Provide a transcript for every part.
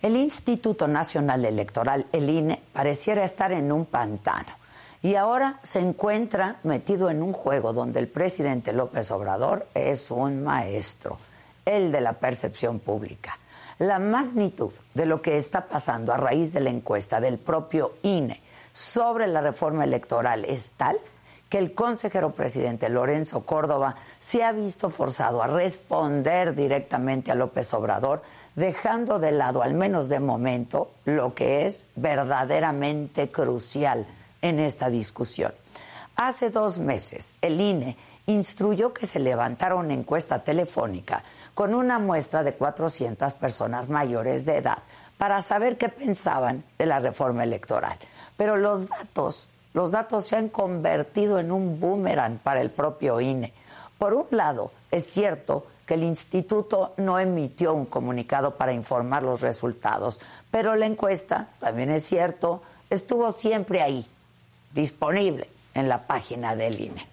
El Instituto Nacional Electoral, el INE, pareciera estar en un pantano y ahora se encuentra metido en un juego donde el presidente López Obrador es un maestro, el de la percepción pública. La magnitud de lo que está pasando a raíz de la encuesta del propio INE sobre la reforma electoral es tal que el consejero presidente Lorenzo Córdoba se ha visto forzado a responder directamente a López Obrador dejando de lado, al menos de momento, lo que es verdaderamente crucial en esta discusión. Hace dos meses, el INE instruyó que se levantara una encuesta telefónica con una muestra de 400 personas mayores de edad para saber qué pensaban de la reforma electoral. Pero los datos, los datos se han convertido en un boomerang para el propio INE. Por un lado, es cierto que el instituto no emitió un comunicado para informar los resultados, pero la encuesta, también es cierto, estuvo siempre ahí, disponible en la página del INE.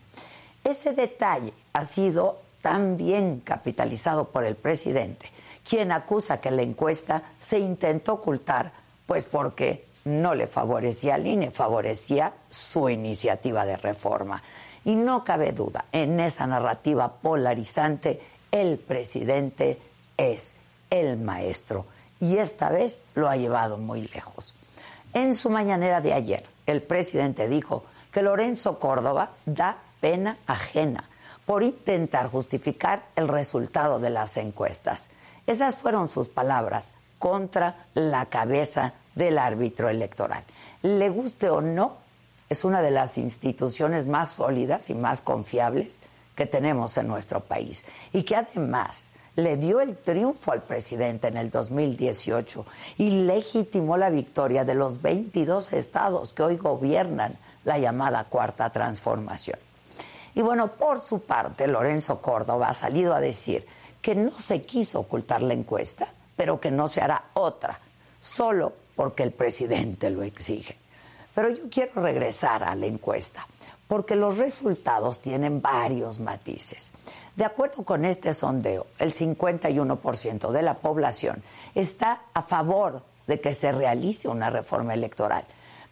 Ese detalle ha sido también capitalizado por el presidente, quien acusa que la encuesta se intentó ocultar, pues porque no le favorecía al INE, favorecía su iniciativa de reforma. Y no cabe duda, en esa narrativa polarizante el presidente es el maestro y esta vez lo ha llevado muy lejos. En su mañanera de ayer, el presidente dijo que Lorenzo Córdoba da pena ajena por intentar justificar el resultado de las encuestas. Esas fueron sus palabras contra la cabeza del árbitro electoral. Le guste o no, es una de las instituciones más sólidas y más confiables que tenemos en nuestro país y que además le dio el triunfo al presidente en el 2018 y legitimó la victoria de los 22 estados que hoy gobiernan la llamada cuarta transformación. Y bueno, por su parte, Lorenzo Córdoba ha salido a decir que no se quiso ocultar la encuesta, pero que no se hará otra, solo porque el presidente lo exige. Pero yo quiero regresar a la encuesta, porque los resultados tienen varios matices. De acuerdo con este sondeo, el 51% de la población está a favor de que se realice una reforma electoral,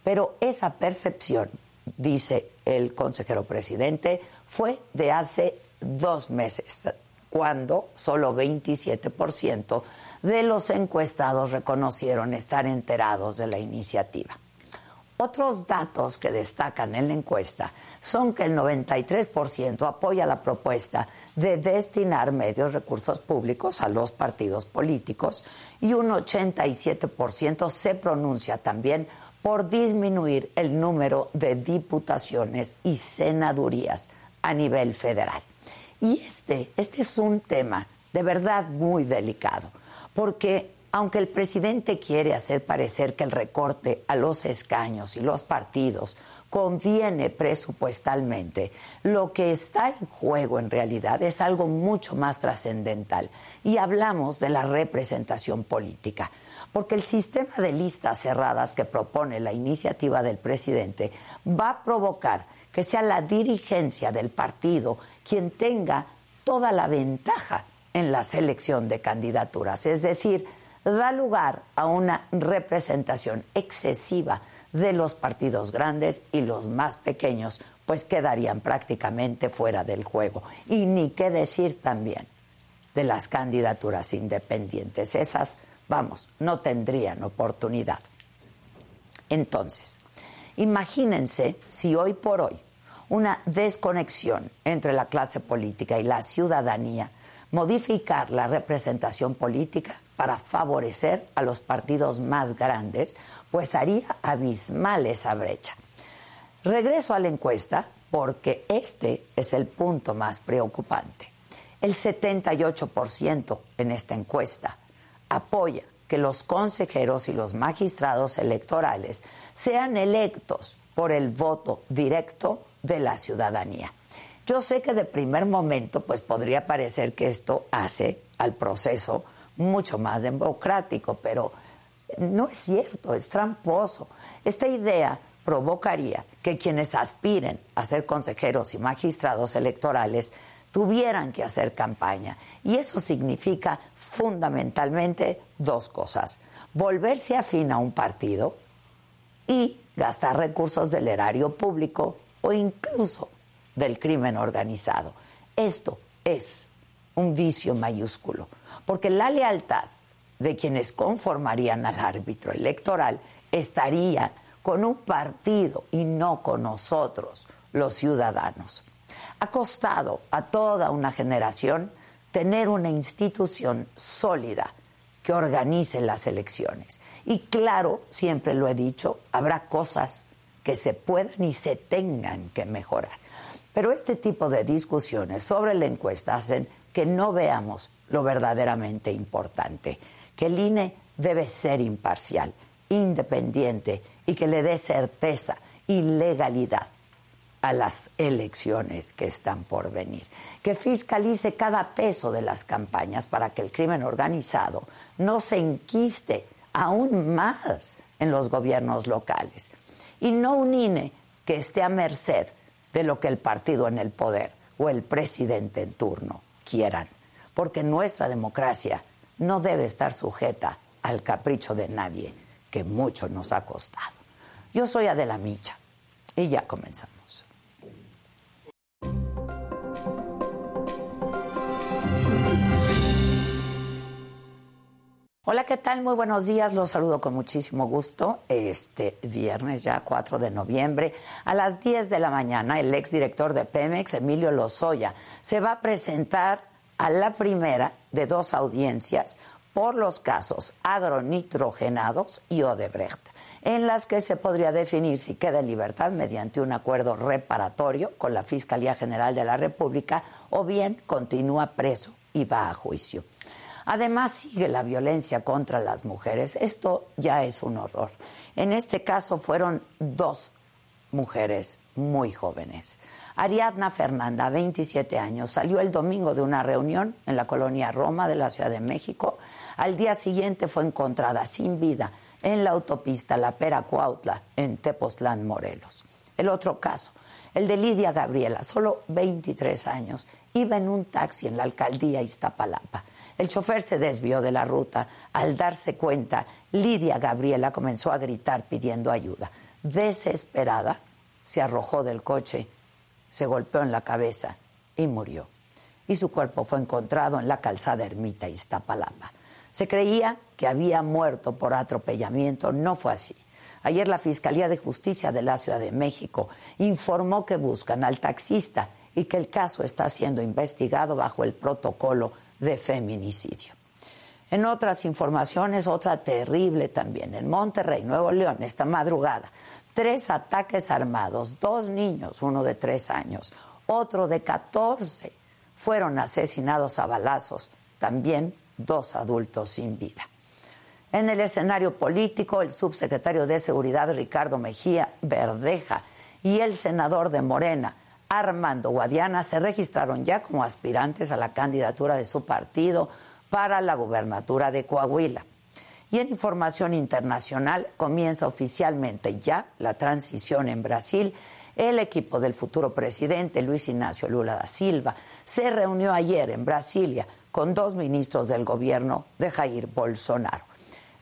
pero esa percepción, dice el consejero presidente, fue de hace dos meses, cuando solo 27% de los encuestados reconocieron estar enterados de la iniciativa. Otros datos que destacan en la encuesta son que el 93% apoya la propuesta de destinar medios recursos públicos a los partidos políticos y un 87% se pronuncia también por disminuir el número de diputaciones y senadurías a nivel federal. Y este, este es un tema de verdad muy delicado, porque aunque el presidente quiere hacer parecer que el recorte a los escaños y los partidos conviene presupuestalmente, lo que está en juego en realidad es algo mucho más trascendental. Y hablamos de la representación política, porque el sistema de listas cerradas que propone la iniciativa del presidente va a provocar que sea la dirigencia del partido quien tenga toda la ventaja en la selección de candidaturas. Es decir, da lugar a una representación excesiva de los partidos grandes y los más pequeños, pues quedarían prácticamente fuera del juego. Y ni qué decir también de las candidaturas independientes. Esas, vamos, no tendrían oportunidad. Entonces, imagínense si hoy por hoy una desconexión entre la clase política y la ciudadanía, modificar la representación política para favorecer a los partidos más grandes, pues haría abismal esa brecha. Regreso a la encuesta porque este es el punto más preocupante. El 78% en esta encuesta apoya que los consejeros y los magistrados electorales sean electos por el voto directo de la ciudadanía. Yo sé que de primer momento pues podría parecer que esto hace al proceso mucho más democrático, pero no es cierto, es tramposo. Esta idea provocaría que quienes aspiren a ser consejeros y magistrados electorales tuvieran que hacer campaña. Y eso significa fundamentalmente dos cosas. Volverse afín a un partido y gastar recursos del erario público o incluso del crimen organizado. Esto es un vicio mayúsculo, porque la lealtad de quienes conformarían al árbitro electoral estaría con un partido y no con nosotros, los ciudadanos. Ha costado a toda una generación tener una institución sólida que organice las elecciones. Y claro, siempre lo he dicho, habrá cosas que se puedan y se tengan que mejorar. Pero este tipo de discusiones sobre la encuesta hacen que no veamos lo verdaderamente importante, que el INE debe ser imparcial, independiente y que le dé certeza y legalidad a las elecciones que están por venir, que fiscalice cada peso de las campañas para que el crimen organizado no se enquiste aún más en los gobiernos locales. Y no un INE que esté a merced de lo que el partido en el poder o el presidente en turno quieran, porque nuestra democracia no debe estar sujeta al capricho de nadie, que mucho nos ha costado. Yo soy Adela Micha y ya comenzamos. Hola, ¿qué tal? Muy buenos días. Los saludo con muchísimo gusto. Este viernes, ya 4 de noviembre, a las 10 de la mañana, el exdirector de Pemex, Emilio Lozoya, se va a presentar a la primera de dos audiencias por los casos agronitrogenados y Odebrecht, en las que se podría definir si queda en libertad mediante un acuerdo reparatorio con la Fiscalía General de la República o bien continúa preso y va a juicio. Además, sigue la violencia contra las mujeres. Esto ya es un horror. En este caso fueron dos mujeres muy jóvenes. Ariadna Fernanda, 27 años, salió el domingo de una reunión en la colonia Roma de la Ciudad de México. Al día siguiente fue encontrada sin vida en la autopista La Pera Cuautla, en Tepoztlán, Morelos. El otro caso, el de Lidia Gabriela, solo 23 años, iba en un taxi en la alcaldía Iztapalapa. El chofer se desvió de la ruta. Al darse cuenta, Lidia Gabriela comenzó a gritar pidiendo ayuda. Desesperada, se arrojó del coche, se golpeó en la cabeza y murió. Y su cuerpo fue encontrado en la calzada Ermita Iztapalapa. Se creía que había muerto por atropellamiento, no fue así. Ayer la Fiscalía de Justicia de la Ciudad de México informó que buscan al taxista y que el caso está siendo investigado bajo el protocolo de feminicidio. En otras informaciones, otra terrible también, en Monterrey, Nuevo León, esta madrugada, tres ataques armados, dos niños, uno de tres años, otro de catorce, fueron asesinados a balazos, también dos adultos sin vida. En el escenario político, el subsecretario de Seguridad Ricardo Mejía Verdeja y el senador de Morena, Armando Guadiana se registraron ya como aspirantes a la candidatura de su partido para la gubernatura de Coahuila. Y en información internacional comienza oficialmente ya la transición en Brasil. El equipo del futuro presidente Luis Ignacio Lula da Silva se reunió ayer en Brasilia con dos ministros del gobierno de Jair Bolsonaro.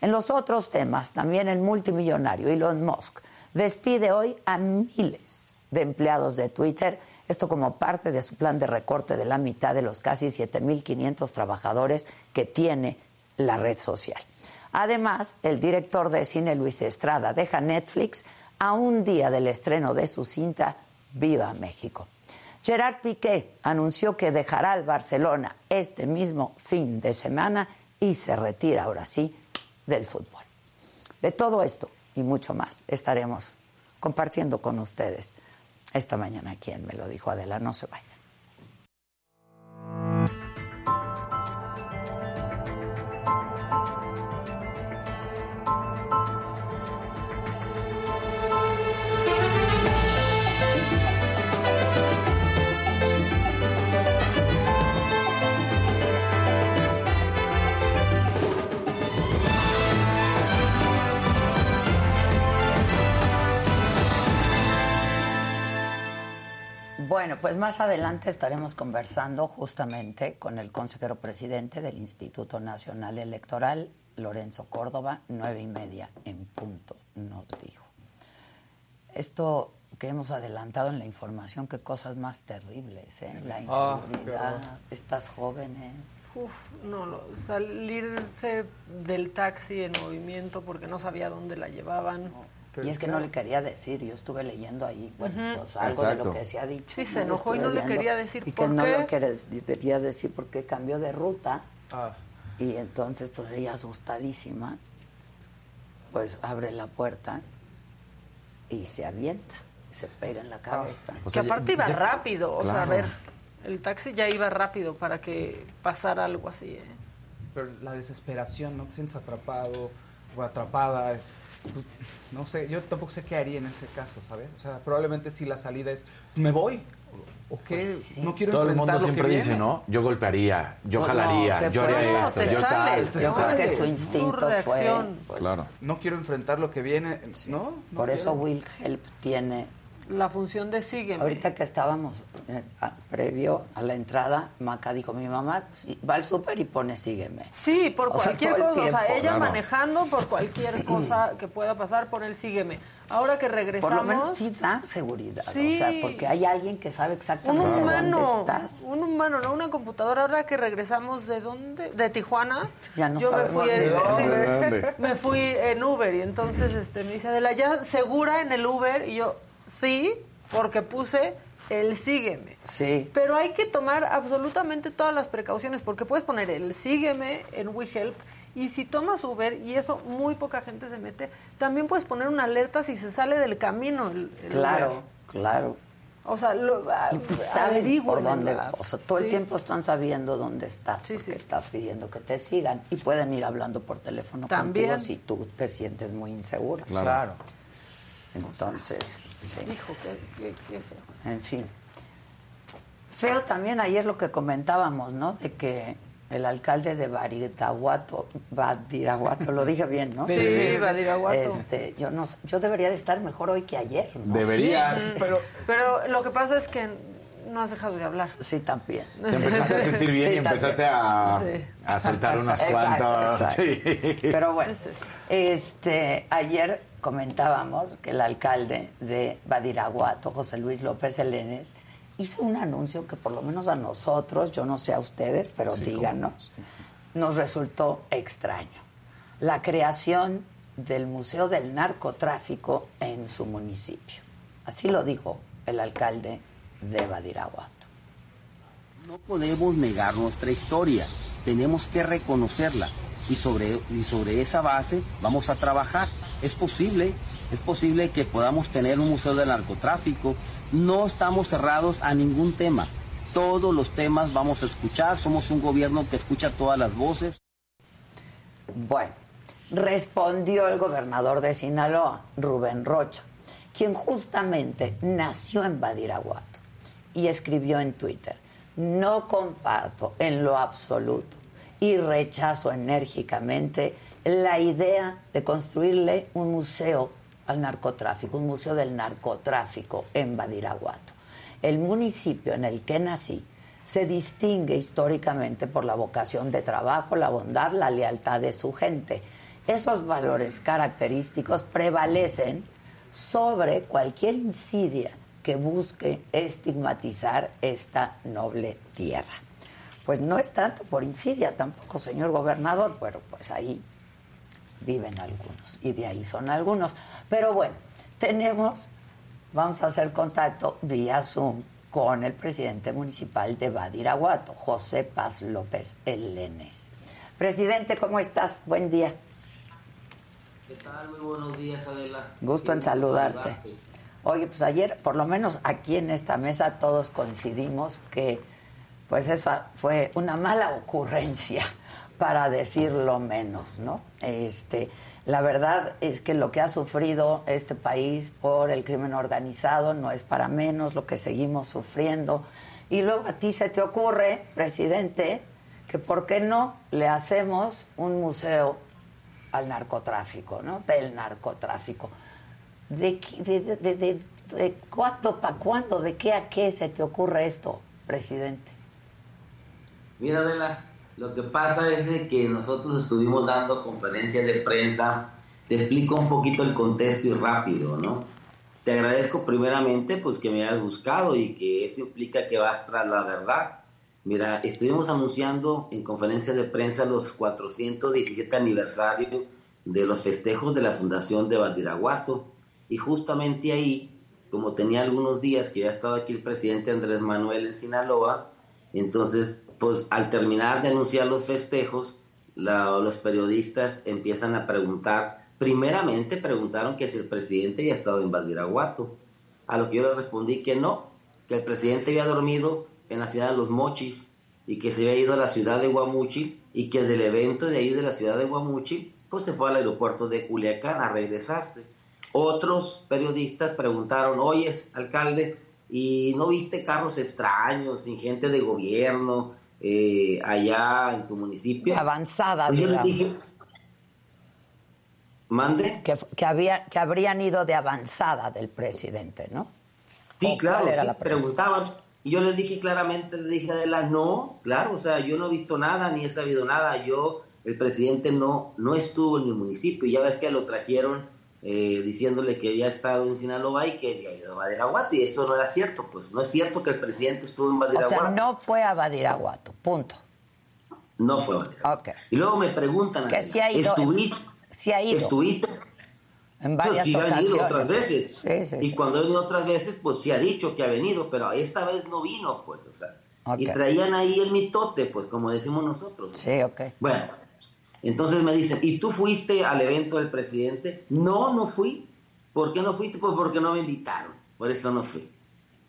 En los otros temas, también el multimillonario Elon Musk despide hoy a miles de empleados de Twitter, esto como parte de su plan de recorte de la mitad de los casi 7.500 trabajadores que tiene la red social. Además, el director de cine Luis Estrada deja Netflix a un día del estreno de su cinta Viva México. Gerard Piqué anunció que dejará el Barcelona este mismo fin de semana y se retira ahora sí del fútbol. De todo esto y mucho más estaremos compartiendo con ustedes esta mañana. Quien me lo dijo Adela, no se vaya. Bueno, pues más adelante estaremos conversando justamente con el consejero presidente del Instituto Nacional Electoral, Lorenzo Córdoba, nueve y media en punto, nos dijo. Esto que hemos adelantado en la información, qué cosas más terribles, ¿eh? La Ah, inseguridad, estas jóvenes. Uf, no, lo- salirse del taxi en movimiento porque no sabía dónde la llevaban. Y es que no le quería decir, yo estuve leyendo ahí, bueno, pues algo de Exacto. lo que se ha dicho. Sí, se ¿no? enojó y no le quería decir Y que no le quería- quería decir por qué cambió de ruta. Ah, Y entonces, pues ella asustadísima, pues abre la puerta y se avienta, se pega en la cabeza. O que ya- aparte iba ya- rápido, o sea, a ver, el taxi ya iba rápido para que pasara algo así. ¿eh? Pero la desesperación, no te sientes atrapado o atrapada. Pues, no sé, yo tampoco sé qué haría en ese caso, ¿sabes? O sea, probablemente si la salida es, me voy. ¿O qué? Pues sí. No quiero Todo el enfrentar mundo lo que siempre dice, viene. ¿no? Yo golpearía, yo Pues jalaría, no, ¿qué yo haría esto, yo sale, tal. Yo creo que su instinto fue... Claro. No quiero enfrentar lo que viene. ¿No? no Por eso. Will Help tiene La función de sígueme. Ahorita que estábamos eh, a- previo a la entrada, Maca dijo, mi mamá sí, va al súper y pone sígueme. Sí, por O cualquier cosa. O sea, ella Claro. manejando por cualquier cosa que pueda pasar, por el sígueme. Ahora que Por regresamos. lo menos sí da seguridad, Sí. o sea, porque hay alguien que sabe Un exactamente humano, dónde estás. un humano, no una computadora. Ahora que regresamos de dónde, de Tijuana, Ya no yo me fui, en, sí, me fui en Uber y entonces este, me dice Adela, ¿ya segura en el Uber? Y yo, sí, porque puse el sígueme. Sí. Pero hay que tomar absolutamente todas las precauciones porque puedes poner el sígueme en WeHelp y si tomas Uber y eso muy poca gente se mete, también puedes poner una alerta si se sale del camino el, el Claro, Uber. claro. O sea, lo, Y saben por dónde, o sea, todo el tiempo están sabiendo dónde estás, Sí, porque sí. estás pidiendo que te sigan y pueden ir hablando por teléfono También. contigo si tú te sientes muy insegura. Claro. Claro. Entonces, sí. Hijo, qué, qué- qué feo. En fin. Feo también ayer lo que comentábamos, ¿no? De que el alcalde de Badiraguato, Badiraguato, lo dije bien, ¿no? Sí. Sí, Badiraguato. Este, yo no, sé, yo debería de estar mejor hoy que ayer, ¿no? Deberías. Pero Pero lo que pasa es que no has dejado de hablar. Sí, también. Te empezaste a sentir bien Sí, y empezaste a, Sí. a soltar unos Exacto, cuantos. exacto. Sí. Pero bueno, este, ayer comentábamos que el alcalde de Badiraguato, José Luis López Elenes, hizo un anuncio que por lo menos a nosotros, yo no sé a ustedes, pero díganos, nos resultó extraño. La creación del Museo del Narcotráfico en su municipio. Así lo dijo el alcalde de Badiraguato. No podemos negar nuestra historia, tenemos que reconocerla y sobre, y sobre esa base vamos a trabajar. Es posible, es posible que podamos tener un museo del narcotráfico. No estamos cerrados a ningún tema. Todos los temas vamos a escuchar, somos un gobierno que escucha todas las voces. Bueno, respondió el gobernador de Sinaloa, Rubén Rocha, quien justamente nació en Badiraguato y escribió en Twitter, no comparto en lo absoluto y rechazo enérgicamente la idea de construirle un museo al narcotráfico, un museo del narcotráfico en Badiraguato. El municipio en el que nací se distingue históricamente por la vocación de trabajo, la bondad, la lealtad de su gente. Esos valores característicos prevalecen sobre cualquier insidia que busque estigmatizar esta noble tierra. Pues no es tanto por insidia tampoco, señor gobernador, pero pues ahí viven algunos y de ahí son algunos. Pero bueno, tenemos vamos a hacer contacto vía Zoom con el presidente municipal de Badiraguato, José Paz López Elenes. Presidente, ¿cómo estás? Buen día. ¿Qué tal? Muy buenos días, Adela. Gusto en saludarte. Oye, pues ayer, por lo menos aquí en esta mesa, todos coincidimos que pues esa fue una mala ocurrencia, para decirlo menos, ¿no? Este, la verdad es que lo que ha sufrido este país por el crimen organizado no es para menos lo que seguimos sufriendo. Y luego a ti se te ocurre, presidente, que por qué no le hacemos un museo al narcotráfico, ¿no? Del narcotráfico. ¿De, de, de, cuándo para cuándo? ¿De qué a qué se te ocurre esto, presidente? Mira, Adela, lo que pasa es de que nosotros estuvimos dando conferencias de prensa. Te explico un poquito el contexto y rápido, ¿no? Te agradezco primeramente pues que me hayas buscado y que eso implica que vas tras la verdad. Mira, estuvimos anunciando en conferencias de prensa los 417 aniversario de los festejos de la Fundación de Badiraguato y justamente ahí, como tenía algunos días que ya estaba aquí el presidente Andrés Manuel en Sinaloa, entonces, pues al terminar de anunciar los festejos, los periodistas empiezan a preguntar, primeramente preguntaron que si el presidente había estado en Badiraguato, a lo que yo le respondí que no, que el presidente había dormido en la ciudad de Los Mochis y que se había ido a la ciudad de Guamuchil y que del evento de ahí de la ciudad de Guamuchil, pues se fue al aeropuerto de Culiacán a regresarse. Otros periodistas preguntaron, oyes, alcalde, ¿y no viste carros extraños, sin gente de gobierno, eh, allá en tu municipio? Avanzada, Pues yo les digamos. dije, mande. Que, que, había, que habrían ido de avanzada del presidente, ¿no? Sí, ¿O claro, sí, preguntaban. Y yo les dije claramente, les dije a Adela, no, claro, o sea, yo no he visto nada, ni he sabido nada. Yo, el presidente no, no estuvo en mi municipio. Y ya ves que lo trajeron eh, diciéndole que había estado en Sinaloa y que había ido a Badiraguato. Y eso no era cierto, pues no es cierto que el presidente estuvo en O Badiraguato. sea, no fue a Badiraguato, punto. No fue a Badiraguato. Y luego me preguntan, Que sí ha ido, ¿estuviste, sí ha ido. estuviste En varias sí, ha ocasiones. venido otras veces. Sí, sí, y cuando ha venido otras veces, pues sí ha dicho que ha venido, pero esta vez no vino, pues, o sea. Y traían ahí el mitote, pues, como decimos nosotros. Sí, ok. Bueno, entonces me dicen, ¿y tú fuiste al evento del presidente? No, no fui. ¿Por qué no fuiste? Pues porque no me invitaron. Por eso no fui.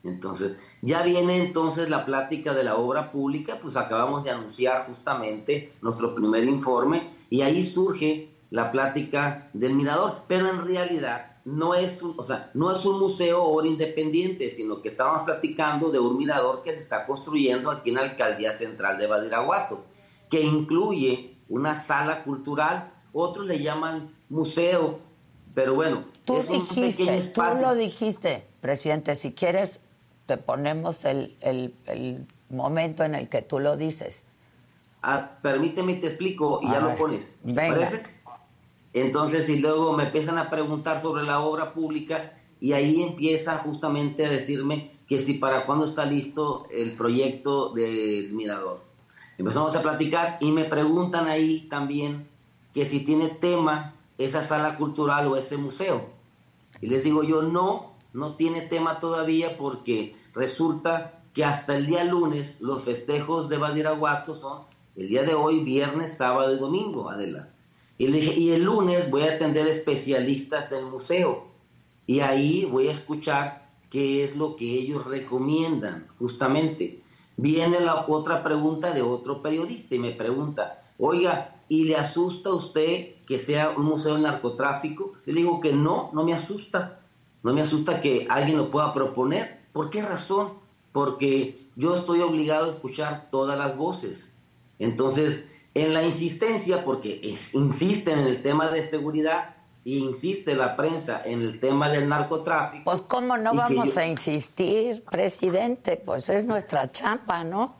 Entonces, ya viene entonces la plática de la obra pública, pues acabamos de anunciar justamente nuestro primer informe y ahí surge la plática del mirador, pero en realidad no es un, o sea, no es un museo independiente, sino que estábamos platicando de un mirador que se está construyendo aquí en alcaldía central de Badiraguato, que incluye una sala cultural, otros le llaman museo, pero bueno, Tú es un dijiste, tú lo dijiste, presidente, si quieres te ponemos el, el- el momento en el que tú lo dices. Ah, permíteme te explico y A ya lo ver, pones. ¿te venga. parece? Entonces, y luego me empiezan a preguntar sobre la obra pública y ahí empieza justamente a decirme que si para cuándo está listo el proyecto del mirador. Empezamos a platicar y me preguntan ahí también que si tiene tema esa sala cultural o ese museo. Y les digo yo, no, no tiene tema todavía porque resulta que hasta el día lunes los festejos de Badiraguato son el día de hoy, viernes, sábado y domingo, Adela. Y le dije, y el lunes voy a atender especialistas del museo. Y ahí voy a escuchar qué es lo que ellos recomiendan, justamente. Viene la otra pregunta de otro periodista y me pregunta, oiga, ¿y le asusta a usted que sea un museo de narcotráfico? Le digo que no, no me asusta. No me asusta que alguien lo pueda proponer. ¿Por qué razón? Porque yo estoy obligado a escuchar todas las voces. Entonces, en la insistencia, porque es- insisten en el tema de seguridad insiste la prensa en el tema del narcotráfico. Pues cómo no vamos yo- a insistir, presidente, pues es nuestra champa, ¿no?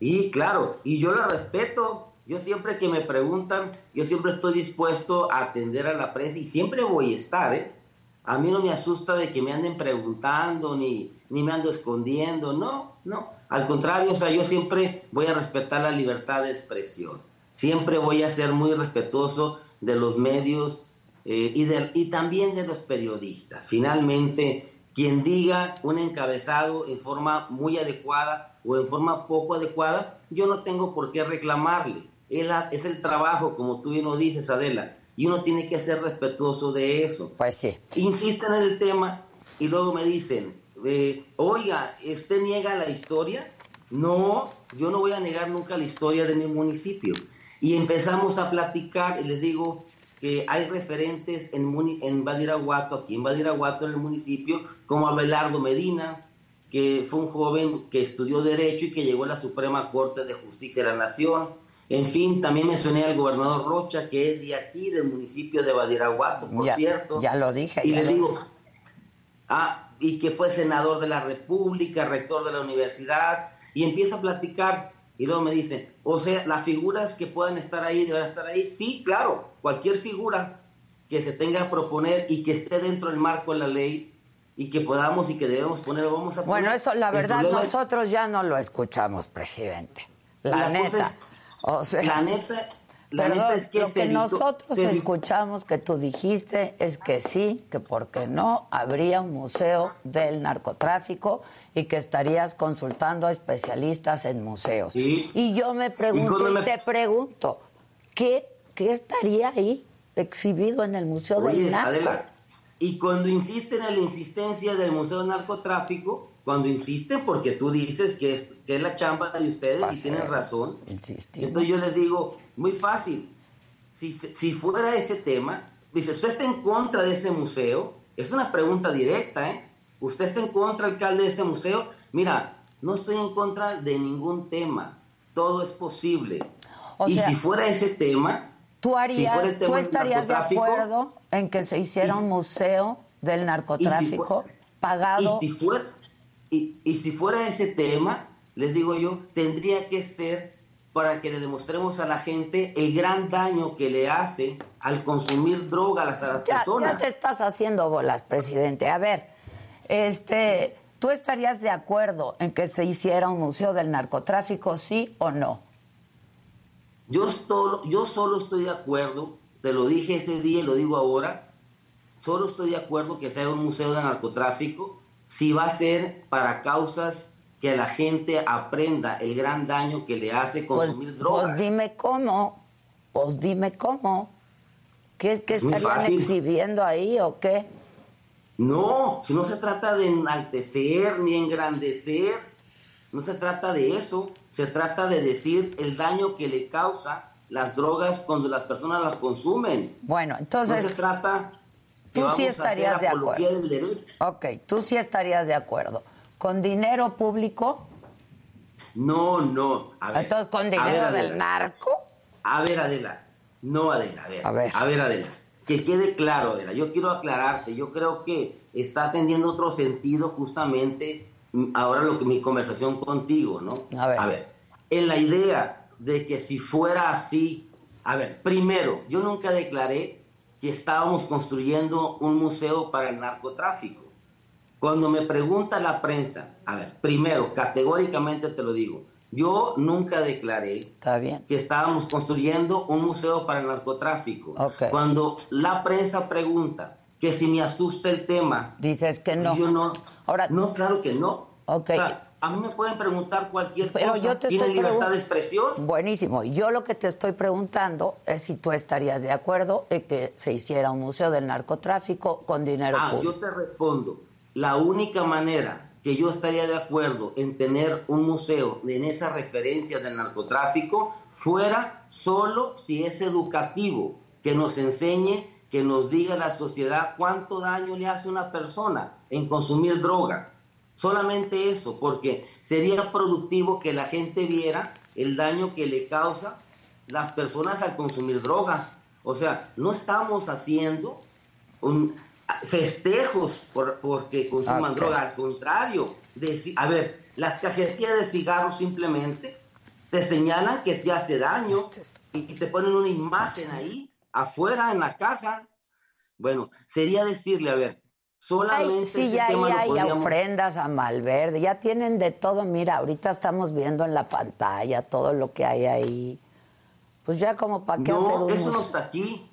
Y claro, y yo la respeto. Yo siempre que me preguntan, yo siempre estoy dispuesto a atender a la prensa y siempre voy a estar, ¿eh? A mí no me asusta de que me anden preguntando ni, ni me ando escondiendo, no, no. Al contrario, o sea, yo siempre voy a respetar la libertad de expresión. Siempre voy a ser muy respetuoso de los medios eh, y, de- y también de los periodistas. Finalmente, quien diga un encabezado en forma muy adecuada o en forma poco adecuada, yo no tengo por qué reclamarle. Es el trabajo, como tú bien lo dices, Adela, y uno tiene que ser respetuoso de eso. Pues sí. Insisten en el tema y luego me dicen, eh, oiga, ¿usted niega la historia? No, yo no voy a negar nunca la historia de mi municipio. Y empezamos a platicar y les digo que hay referentes en, en Badiraguato, aquí en Badiraguato, en el municipio, como Abelardo Medina, que fue un joven que estudió Derecho y que llegó a la Suprema Corte de Justicia de la Nación. En fin, también mencioné al gobernador Rocha, que es de aquí, del municipio de Badiraguato, por cierto. Ya lo dije. Y le digo, ah, y que fue senador de la República, rector de la universidad, y empiezo a platicar y luego me dicen, o sea, las figuras que puedan estar ahí, deben estar ahí. Sí, claro, cualquier figura que se tenga a proponer y que esté dentro del marco de la ley y que podamos y que debemos poner, vamos a poner. Bueno, eso la verdad nosotros ya no lo escuchamos, presidente. La, neta. o sea, la neta, lo que nosotros escuchamos que tú dijiste es que sí, que porque no habría un museo del narcotráfico y que estarías consultando a especialistas en museos. Y yo me pregunto y, te pregunto, ¿qué, ¿qué, estaría ahí exhibido en el Museo del Narcotráfico? y cuando insisten en la insistencia del Museo del Narcotráfico, cuando insisten porque tú dices que es, que es la chamba de ustedes y tienen razón. Entonces yo les digo, muy fácil, si, si fuera ese tema, dice, ¿usted está en contra de ese museo? Es una pregunta directa, ¿eh? ¿Usted está en contra, alcalde, de ese museo? Mira, no estoy en contra de ningún tema, todo es posible. y si fuera ese tema... ¿Tú, harías, ¿tú estarías de acuerdo en que se hiciera un museo del narcotráfico pagado... Y si fuera, y, si fuera ese tema, les digo yo, tendría que ser para que le demostremos a la gente el gran daño que le hace al consumir droga a las, personas. Ya te estás haciendo bolas, presidente. A ver, este, ¿tú estarías de acuerdo en que se hiciera un museo del narcotráfico, sí o no? Yo solo, yo solo estoy de acuerdo, te lo dije ese día y lo digo ahora, solo estoy de acuerdo que sea un museo de narcotráfico si va a ser para causas que la gente aprenda el gran daño que le hace pues, consumir drogas. Pues dime cómo, pues dime cómo. ¿Qué, qué estarían exhibiendo ahí o qué? No, si no se trata de enaltecer ni engrandecer, no se trata de eso, se trata de decir el daño que le causa las drogas cuando las personas las consumen. Bueno, entonces... No se trata Tú sí estarías de acuerdo. Ok, tú sí estarías de acuerdo. ¿Con dinero público? No, no. Entonces, ¿con dinero del narco? A ver, Adela. No, Adela. A ver, a ver. A ver, Adela. Que quede claro, Adela. Yo quiero aclararte. Yo creo que está atendiendo otro sentido justamente ahora lo que mi conversación contigo, ¿no? A ver. A ver. En la idea de que si fuera así. A ver, primero, yo nunca declaré que estábamos construyendo un museo para el narcotráfico. Cuando me pregunta la prensa, a ver, primero, categóricamente te lo digo, yo nunca declaré que estábamos construyendo un museo para el narcotráfico. Cuando la prensa pregunta que si me asusta el tema, dices que no. Yo no. Ahora, no, claro que no. Okay. A mí me pueden preguntar cualquier Pero cosa. Yo te ¿Tiene libertad de expresión? Buenísimo. Yo lo que te estoy preguntando es si tú estarías de acuerdo en que se hiciera un museo del narcotráfico con dinero ah, público. Yo te respondo. La única manera que yo estaría de acuerdo en tener un museo en esa referencia del narcotráfico fuera solo si es educativo, que nos enseñe, que nos diga la sociedad cuánto daño le hace una persona en consumir droga Solamente eso, porque sería productivo que la gente viera el daño que le causa las personas al consumir droga. O sea, no estamos haciendo un, festejos por, porque consuman droga, al contrario. De, a ver, las cajetillas de cigarros simplemente te señalan que te hace daño este y te ponen una imagen ahí, afuera en la caja. Bueno, sería decirle, a ver, Solamente sí, ya hay ofrendas a Malverde, ya tienen de todo. Mira, ahorita estamos viendo en la pantalla todo lo que hay ahí. Pues ya como para qué no, eso no está aquí.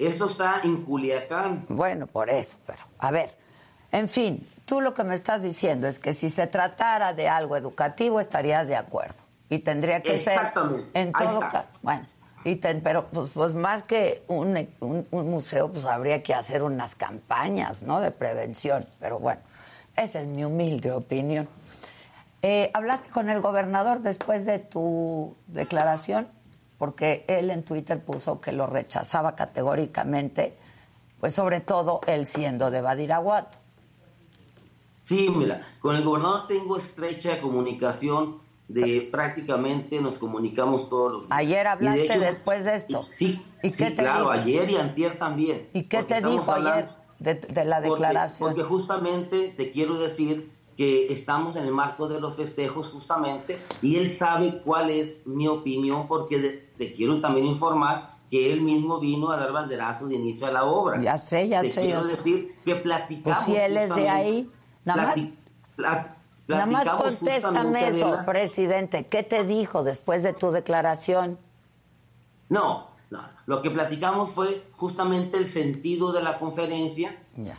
Eso está en Culiacán. Bueno, por eso, pero a ver, En fin, tú lo que me estás diciendo es que si se tratara de algo educativo estarías de acuerdo y tendría que Exactamente. ser en todo caso. Bueno, y ten- pero pues, pues más que un, un- un museo, pues habría que hacer unas campañas, ¿no? De prevención. Pero bueno, esa es mi humilde opinión. Eh, ¿Hablaste con el gobernador después de tu declaración? Porque él en Twitter puso que lo rechazaba categóricamente, pues sobre todo él siendo de Badiraguato. Sí, mira, con el gobernador tengo estrecha comunicación de prácticamente nos comunicamos todos los días. Ayer de hablaste hecho, después de esto. y- Sí, ¿Y qué te claro, dijo? ayer y antier también. ¿Y qué te dijo ayer de, de la porque- declaración? Porque, justamente te quiero decir que estamos en el marco de los festejos justamente y él sabe cuál es mi opinión porque te quiero también informar que él mismo vino a dar banderazo de inicio a la obra. Ya sé, ya te sé, quiero ya sé. decir que platicamos Pues si él es de ahí, nada más- plat- Nada más contéstame eso, la- presidente. ¿Qué te dijo después de tu declaración? No, no, lo que platicamos fue justamente el sentido de la conferencia, Ya.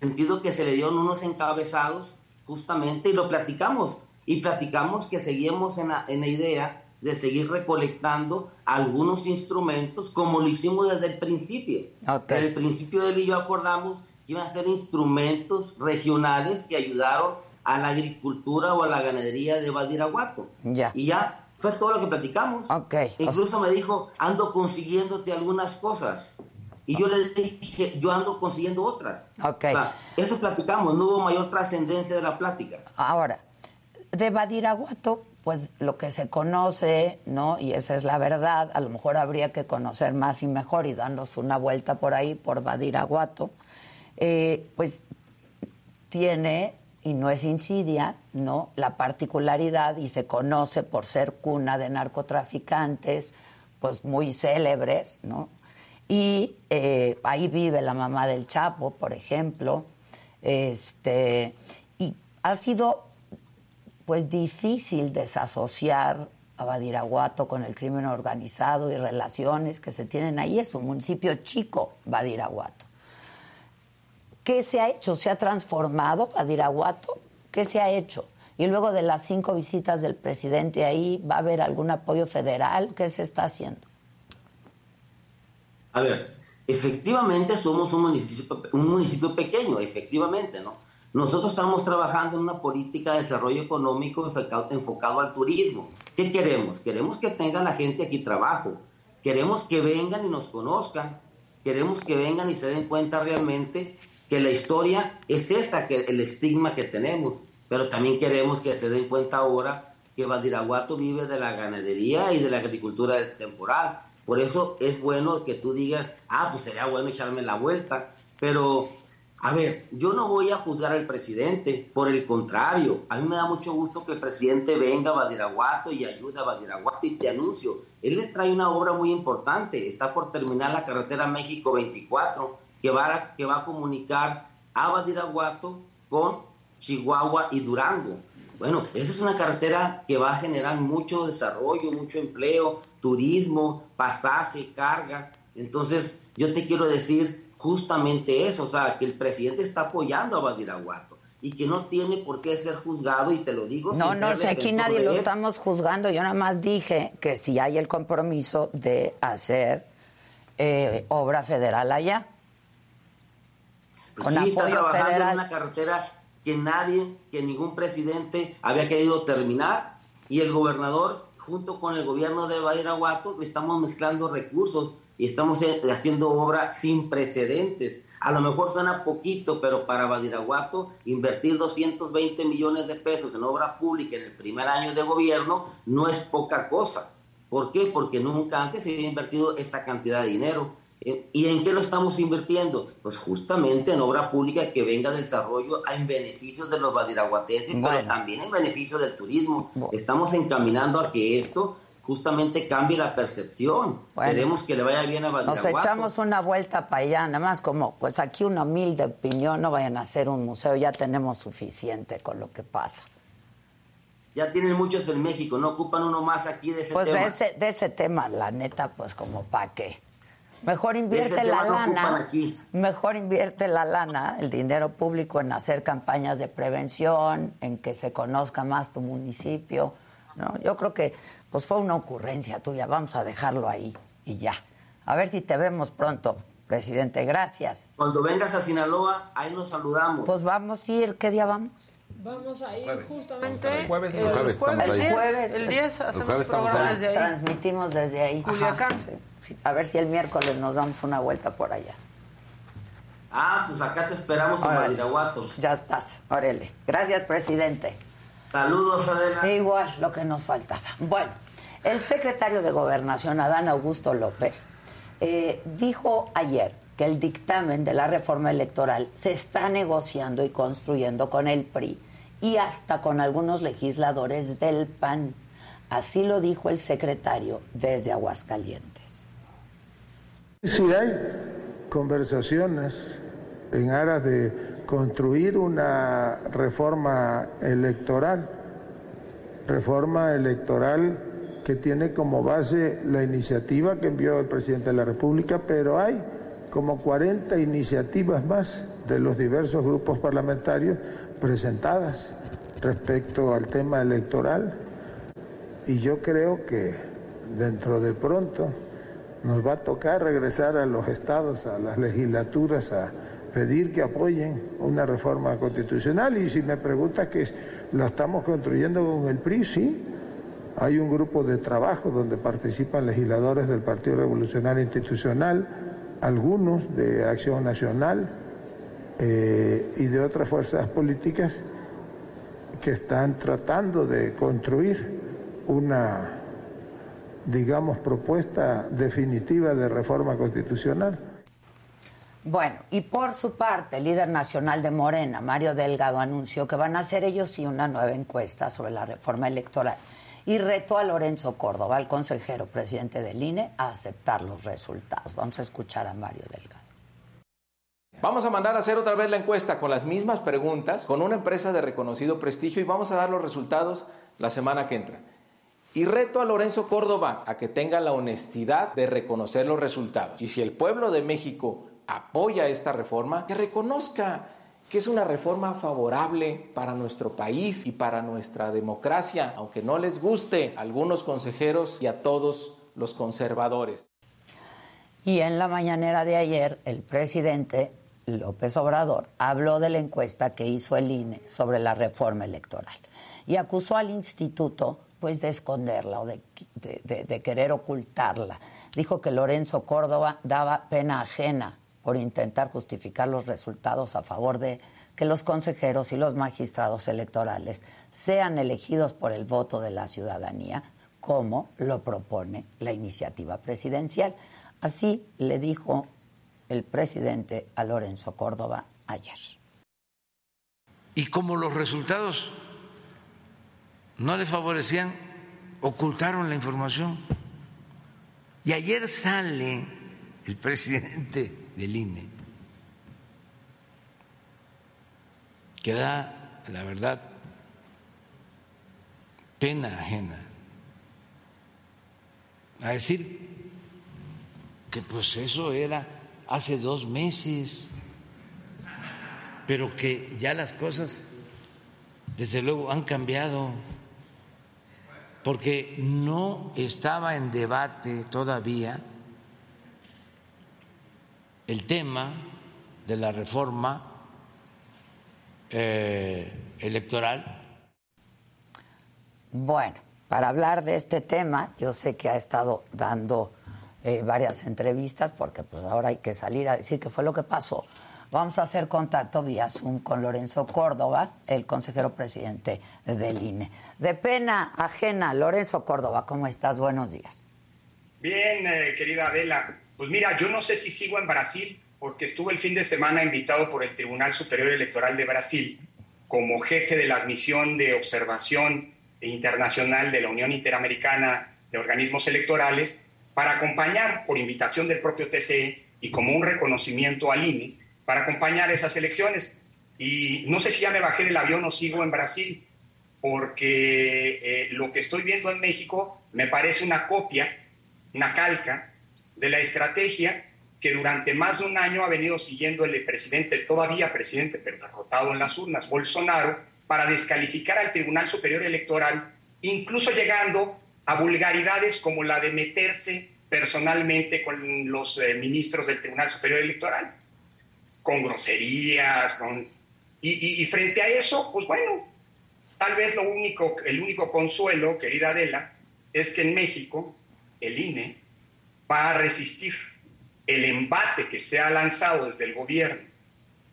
sentido que se le dieron unos encabezados justamente y lo platicamos. Y platicamos que seguimos en la, en la idea de seguir recolectando algunos instrumentos como lo hicimos desde el principio. Ok. Desde el principio él y yo acordamos que iban a ser instrumentos regionales que ayudaron a la agricultura o a la ganadería de Badiraguato. Ya. Y ya fue todo lo que platicamos. Ok. Incluso me dijo, ando consiguiéndote algunas cosas. Y yo le dije, yo ando consiguiendo otras. Ok. O sea, eso platicamos, no hubo mayor trascendencia de la plática. Ahora, de Badiraguato, pues lo que se conoce, ¿no? Y esa es la verdad, a lo mejor habría que conocer más y mejor y darnos una vuelta por ahí, por Badiraguato, eh, pues tiene, y no es insidia, ¿no? La particularidad y se conoce por ser cuna de narcotraficantes, pues muy célebres, ¿no? Y eh, ahí vive la mamá del Chapo, por ejemplo. Este, y ha sido pues difícil desasociar a Badiraguato con el crimen organizado y relaciones que se tienen ahí. Es un municipio chico, Badiraguato. ¿Qué se ha hecho? ¿Se ha transformado Badiraguato? ¿Qué se ha hecho? Y luego de las cinco visitas del presidente ahí, ¿va a haber algún apoyo federal? ¿Qué se está haciendo? A ver, efectivamente somos un municipio, un municipio pequeño, efectivamente, ¿no? Nosotros estamos trabajando en una política de desarrollo económico enfocado, al turismo. ¿Qué queremos? Queremos que tenga la gente aquí trabajo. Queremos que vengan y nos conozcan. Queremos que vengan y se den cuenta realmente que la historia es esa, que el estigma que tenemos. Pero también queremos que se den cuenta ahora que Badiraguato vive de la ganadería y de la agricultura temporal. Por eso es bueno que tú digas, ah, pues sería bueno echarme la vuelta. Pero, a ver, yo no voy a juzgar al presidente, por el contrario, a mí me da mucho gusto que el presidente venga a Badiraguato y ayude a Badiraguato y te anuncio, él les trae una obra muy importante, está por terminar la carretera México 24, que va a, que va a comunicar a Badiraguato con Chihuahua y Durango. Bueno, esa es una carretera que va a generar mucho desarrollo, mucho empleo, turismo, pasaje, carga. Entonces, yo te quiero decir justamente eso, o sea, que el presidente está apoyando a Badiraguato y que no tiene por qué ser juzgado, y te lo digo. No, no, si aquí nadie lo estamos juzgando. Yo nada más dije que si hay el compromiso de hacer eh, obra federal allá. Con sí, está apoyo trabajando federal. en una carretera que nadie, que ningún presidente había querido terminar y el gobernador junto con el gobierno de Badiraguato estamos mezclando recursos y estamos eh, haciendo obra sin precedentes. A lo mejor suena poquito, pero para Badiraguato invertir 220 millones de pesos en obra pública en el primer año de gobierno no es poca cosa. ¿Por qué? Porque nunca antes se había invertido esta cantidad de dinero. ¿Y en qué lo estamos invirtiendo? Pues justamente en obra pública que venga del desarrollo en beneficio de los badiraguatenses, Bueno. pero también en beneficio del turismo. Bueno. Estamos encaminando a que esto justamente cambie la percepción. Bueno, Queremos que le vaya bien a Nos Badiraguato. echamos una vuelta para allá, nada más como, pues aquí una humilde opinión, no vayan a hacer un museo, ya tenemos suficiente con lo que pasa. Ya tienen muchos en México, no ocupan uno más aquí de ese Pues tema. de ese, de ese tema, la neta, pues como para qué. Mejor invierte la lana. Mejor invierte la lana, el dinero público en hacer campañas de prevención, en que se conozca más tu municipio. ¿no? Yo creo que pues fue una ocurrencia tuya. Vamos a dejarlo ahí y ya. A ver si te vemos pronto, presidente. Gracias. Cuando vengas a Sinaloa, ahí nos saludamos. Pues vamos a ir. ¿Qué día vamos? Vamos a ir Jueves. justamente El jueves, el el jueves estamos el ahí. 10, Jueves. el 10 hacemos jueves programa ahí. desde ahí. Transmitimos desde ahí. Culiacán. Sí. A ver si el miércoles nos damos una vuelta por allá. Ah, pues acá te esperamos en. Badiraguato. Ya estás. Órale. Gracias, presidente. Saludos, Adela. E igual lo que nos faltaba. Bueno, el secretario de Gobernación, Adán Augusto López, eh, dijo ayer que el dictamen de la reforma electoral se está negociando y construyendo con el PRI y hasta con algunos legisladores del PAN. Así lo dijo el secretario desde Aguascalientes. Sí hay conversaciones en aras de construir una reforma electoral, reforma electoral que tiene como base la iniciativa que envió el presidente de la República, pero hay como 40 iniciativas más de los diversos grupos parlamentarios presentadas respecto al tema electoral. Y yo creo que dentro de pronto nos va a tocar regresar a los estados, a las legislaturas, a pedir que apoyen una reforma constitucional. Y si me preguntas que la estamos construyendo con el PRI, sí. Hay un grupo de trabajo donde participan legisladores del Partido Revolucionario Institucional, algunos de Acción Nacional eh, y de otras fuerzas políticas que están tratando de construir una, digamos, propuesta definitiva de reforma constitucional. Bueno, y por su parte, el líder nacional de Morena, Mario Delgado, anunció que van a hacer ellos sí una nueva encuesta sobre la reforma electoral y retó a Lorenzo Córdoba, el consejero presidente del INE, a aceptar los resultados. Vamos a escuchar a Mario Delgado. Vamos a mandar a hacer otra vez la encuesta con las mismas preguntas, con una empresa de reconocido prestigio y vamos a dar los resultados la semana que entra. Y reto a Lorenzo Córdoba a que tenga la honestidad de reconocer los resultados. Y si el pueblo de México apoya esta reforma, que reconozca que es una reforma favorable para nuestro país y para nuestra democracia, aunque no les guste a algunos consejeros y a todos los conservadores. Y en la mañanera de ayer, el presidente López Obrador habló de la encuesta que hizo el INE sobre la reforma electoral y acusó al instituto pues de esconderla o de, de, querer ocultarla. Dijo que Lorenzo Córdoba daba pena ajena por intentar justificar los resultados a favor de que los consejeros y los magistrados electorales sean elegidos por el voto de la ciudadanía, como lo propone la iniciativa presidencial. Así le dijo el presidente a Lorenzo Córdoba ayer. Y como los resultados no le favorecían, ocultaron la información. Y ayer sale el presidente del INE, que da, la verdad, pena ajena, a decir que pues eso era hace dos meses, pero que ya las cosas, desde luego, han cambiado, porque no estaba en debate todavía el tema de la reforma eh, electoral. Bueno, para hablar de este tema, yo sé que ha estado dando eh, varias entrevistas porque pues ahora hay que salir a decir qué fue lo que pasó. Vamos a hacer contacto vía Zoom con Lorenzo Córdoba, el consejero presidente del INE. De pena ajena, Lorenzo Córdoba, ¿cómo estás? Buenos días. Bien, eh, querida Adela. Pues mira, yo no sé si sigo en Brasil porque estuve el fin de semana invitado por el Tribunal Superior Electoral de Brasil como jefe de la admisión de observación internacional de la Unión Interamericana de Organismos Electorales para acompañar, por invitación del propio TCE y como un reconocimiento al INE, para acompañar esas elecciones. Y no sé si ya me bajé del avión o sigo en Brasil, porque eh, lo que estoy viendo en México me parece una copia, una calca de la estrategia que durante más de un año ha venido siguiendo el presidente, todavía presidente, pero derrotado en las urnas, Bolsonaro, para descalificar al Tribunal Superior Electoral, incluso llegando a vulgaridades como la de meterse personalmente con los eh, ministros del Tribunal Superior Electoral, con groserías, y frente a eso, pues bueno, tal vez lo único, el único consuelo, querida Adela, es que en México el INE va a resistir el embate que se ha lanzado desde el gobierno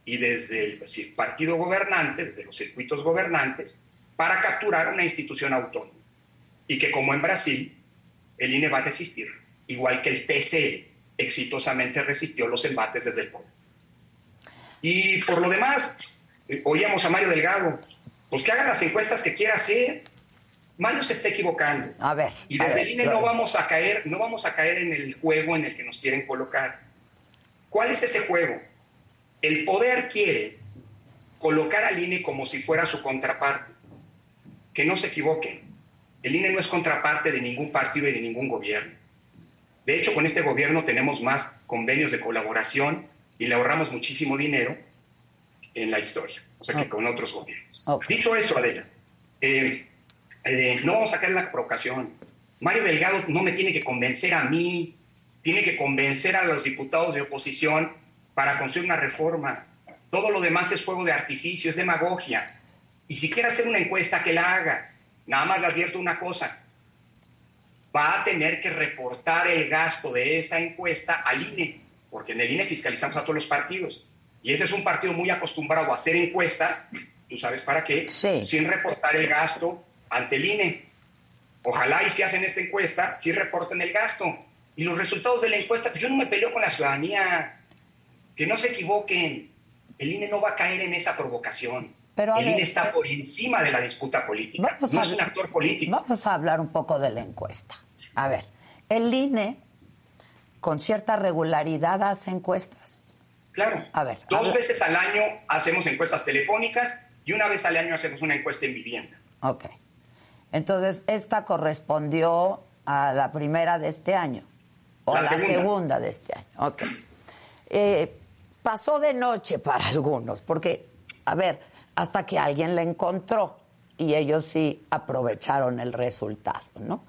y desde el partido gobernante, desde los circuitos gobernantes, para capturar una institución autónoma. Y que como en Brasil, el INE va a resistir, igual que el TCE exitosamente resistió los embates desde el pueblo. Y por lo demás, eh, oíamos a Mario Delgado, pues que haga las encuestas que quiera hacer. Mario se está equivocando. A ver. Y desde el INE no vamos a caer, no vamos a caer en el juego en el que nos quieren colocar. ¿Cuál es ese juego? El poder quiere colocar al INE como si fuera su contraparte. Que no se equivoquen. El INE no es contraparte de ningún partido y de ningún gobierno. De hecho, con este gobierno tenemos más convenios de colaboración y le ahorramos muchísimo dinero en la historia, o sea, que con otros gobiernos. Dicho esto, Adela, eh, eh, no vamos a caer en la provocación. Mario Delgado no me tiene que convencer a mí, tiene que convencer a los diputados de oposición para construir una reforma. Todo lo demás es fuego de artificio, es demagogia. Y si quiere hacer una encuesta, que la haga. Nada más le advierto una cosa. Va a tener que reportar el gasto de esa encuesta al INE, porque en el INE fiscalizamos a todos los partidos. Y ese es un partido muy acostumbrado a hacer encuestas, tú sabes para qué, sin reportar el gasto ante el INE. Ojalá y si hacen esta encuesta, sí reporten el gasto. Y los resultados de la encuesta, pues yo no me peleo con la ciudadanía. Que no se equivoquen. El INE no va a caer en esa provocación. Pero, el INE está por encima de la disputa política. no es un actor político. Vamos a hablar un poco de la encuesta. A ver, el INE con cierta regularidad hace encuestas. Claro. A ver. Dos veces al año hacemos encuestas telefónicas y una vez al año hacemos una encuesta en vivienda. Ok. Entonces, esta correspondió a la primera de este año. O La a la segunda. segunda. de este año. Ok. Eh, pasó de noche para algunos, porque, a ver, hasta que alguien la encontró y ellos sí aprovecharon el resultado, ¿no?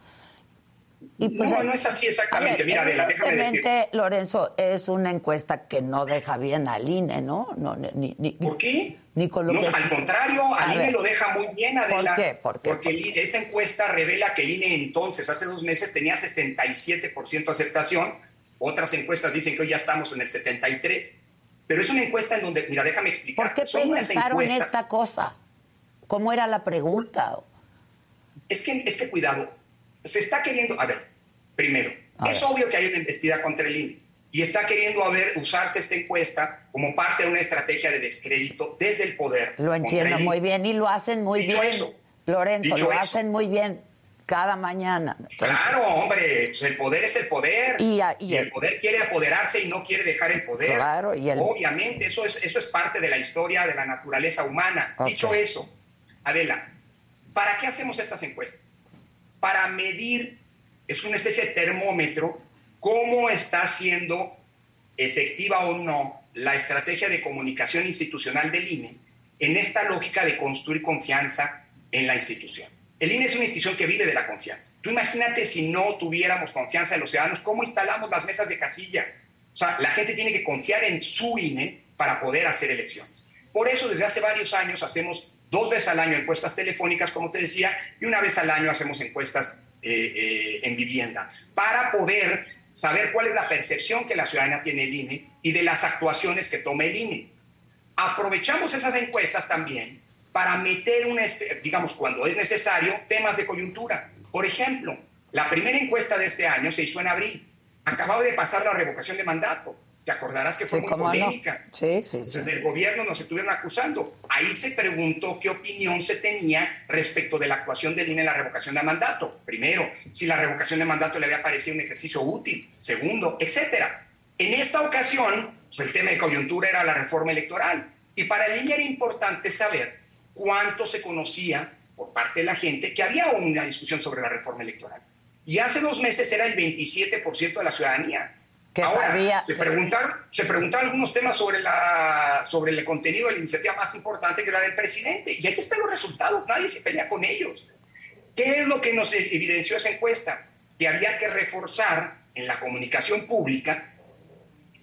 No, no es así exactamente. ver, Mira, Adela, déjame evidentemente, Lorenzo, es una encuesta que no deja bien al INE, ¿no? no ni, ni- ¿Por qué? Ni con lo No, que... al contrario, A al INE ver. lo deja muy bien, Adela. ¿Por qué? ¿Por qué? Porque esa encuesta revela que el INE entonces, hace dos meses, tenía 67% aceptación. Otras encuestas dicen que hoy ya estamos en el 73%. Pero es una encuesta en donde, mira, déjame explicar. ¿Por qué Son encuestas- esta cosa? ¿Cómo era la pregunta? Es que, es que cuidado, se está queriendo, a ver, primero, A es ver. obvio que hay una investida contra el INE y está queriendo a ver, usarse esta encuesta como parte de una estrategia de descrédito desde el poder. Lo entiendo muy bien y lo hacen muy Dicho bien. eso, Lorenzo, dicho lo eso. hacen muy bien cada mañana. Entonces, Claro, hombre, pues el poder es el poder. Y a- y y, el el- poder quiere apoderarse y no quiere dejar el poder. Claro, y el- Obviamente, eso es, eso es parte de la historia de la naturaleza humana. Dicho eso, Adela, ¿para qué hacemos estas encuestas? Para medir, es una especie de termómetro, cómo está siendo efectiva o no la estrategia de comunicación institucional del INE en esta lógica de construir confianza en la institución. El INE es una institución que vive de la confianza. Tú imagínate si no tuviéramos confianza en los ciudadanos, ¿cómo instalamos las mesas de casilla? O sea, la gente tiene que confiar en su INE para poder hacer elecciones. Por eso, desde hace varios años hacemos dos veces al año encuestas telefónicas, como te decía, y una vez al año hacemos encuestas eh, eh, en vivienda, para poder saber cuál es la percepción que la ciudadanía tiene del INE y de las actuaciones que toma el INE aprovechamos esas encuestas también para meter una, digamos, cuando es necesario, temas de coyuntura. Por ejemplo, la primera encuesta de este año se hizo en abril. Acababa de pasar la revocación de mandato. Te acordarás que fue Sí, muy cómo no. polémica. Sí, sí, sí. Desde el gobierno nos estuvieron acusando. Ahí se preguntó qué opinión se tenía respecto de la actuación del INE en la revocación de mandato. Primero, si la revocación de mandato le había parecido un ejercicio útil. Segundo, etcétera. En esta ocasión, pues, el tema de coyuntura era la reforma electoral. Y para el INE era importante saber cuánto se conocía por parte de la gente que había una discusión sobre la reforma electoral. Y hace dos meses era el 27% de la ciudadanía. Que Ahora, sabía- se preguntaron, se preguntaron algunos temas sobre, la, sobre el contenido de la iniciativa más importante que es la del presidente. Y ahí están los resultados, nadie se pelea con ellos. ¿Qué es lo que nos evidenció esa encuesta? Que había que reforzar en la comunicación pública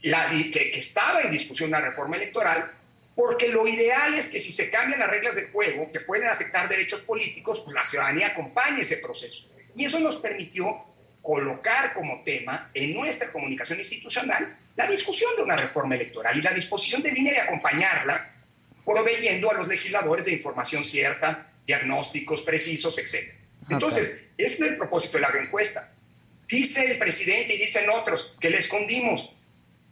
la, que, que estaba en discusión una reforma electoral, porque lo ideal es que si se cambian las reglas del juego que pueden afectar derechos políticos, pues la ciudadanía acompañe ese proceso. Y eso nos permitió colocar como tema en nuestra comunicación institucional la discusión de una reforma electoral y la disposición de línea de acompañarla, proveyendo a los legisladores de información cierta, diagnósticos precisos, etc. Entonces, ese es el propósito de la encuesta. Dice el presidente y dicen otros que le escondimos.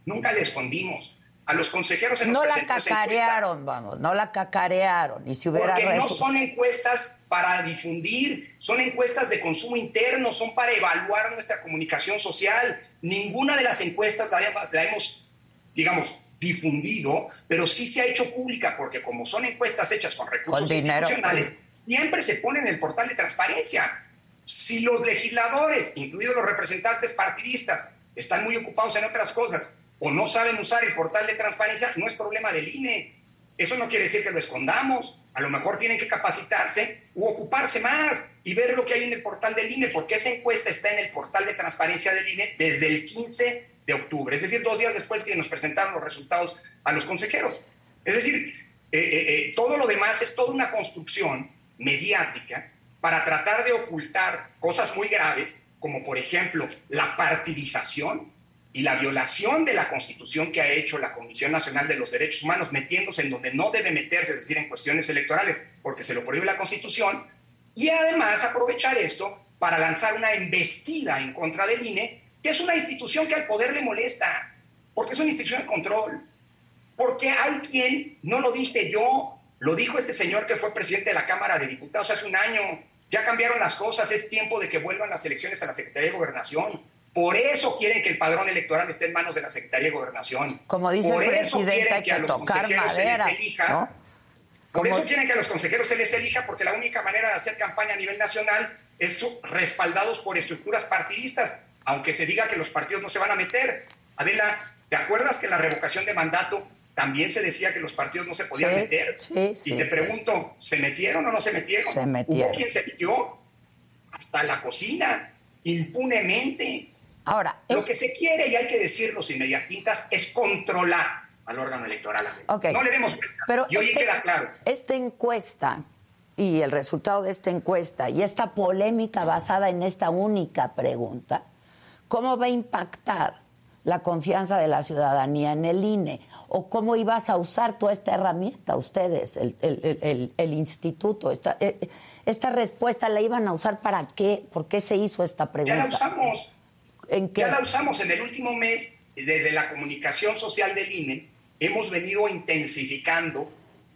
Nunca le escondimos. A los consejeros se nos No la cacarearon, vamos, no la cacarearon. Y si hubiera porque no son encuestas para difundir, son encuestas de consumo interno, son para evaluar nuestra comunicación social. Ninguna de las encuestas la hemos, la hemos, digamos, difundido, pero sí se ha hecho pública, porque como son encuestas hechas con recursos Con dinero. institucionales, siempre se pone en el portal de transparencia. Si los legisladores, incluidos los representantes partidistas, están muy ocupados en otras cosas o no saben usar el portal de transparencia, no es problema del INE. Eso no quiere decir que lo escondamos. A lo mejor tienen que capacitarse u ocuparse más y ver lo que hay en el portal del INE, porque esa encuesta está en el portal de transparencia del INE desde el 15 de octubre, es decir, dos días después que nos presentaron los resultados a los consejeros. Es decir, eh, eh, eh, todo lo demás es toda una construcción mediática para tratar de ocultar cosas muy graves, como por ejemplo la partidización y la violación de la constitución que ha hecho la Comisión Nacional de los Derechos Humanos, metiéndose en donde no debe meterse, es decir, en cuestiones electorales, porque se lo prohíbe la constitución, y además aprovechar esto para lanzar una embestida en contra del INE, que es una institución que al poder le molesta, porque es una institución de control, porque hay quien, no lo dije yo, lo dijo este señor que fue presidente de la Cámara de Diputados hace un año, ya cambiaron las cosas, es tiempo de que vuelvan las elecciones a la Secretaría de Gobernación. Por eso quieren que el padrón electoral esté en manos de la Secretaría de Gobernación. Como dice Por el eso presidente, quieren que a los consejeros se les elija. ¿no? Por eso quieren que a los consejeros se les elija, porque la única manera de hacer campaña a nivel nacional es respaldados por estructuras partidistas, aunque se diga que los partidos no se van a meter. Adela, ¿te acuerdas que en la revocación de mandato también se decía que los partidos no se podían Sí, meter? sí, sí, y te pregunto, ¿se metieron o no se metieron? Se metieron. Hubo quien se metió hasta la cocina, impunemente. Ahora, Lo que se quiere, y hay que decirlo sin medias tintas, es controlar al órgano electoral. Ok. No le demos vueltas. Pero y hoy este- queda claro. Esta encuesta y el resultado de esta encuesta y esta polémica basada en esta única pregunta, ¿cómo va a impactar la confianza de la ciudadanía en el INE? ¿O cómo ibas a usar toda esta herramienta ustedes, el, el- el- el- el instituto? Esta, eh, esta respuesta la iban a usar para qué? ¿Por qué se hizo esta Ya pregunta? la usamos. ¿En? Ya la usamos en el último mes, desde la comunicación social del INE, hemos venido intensificando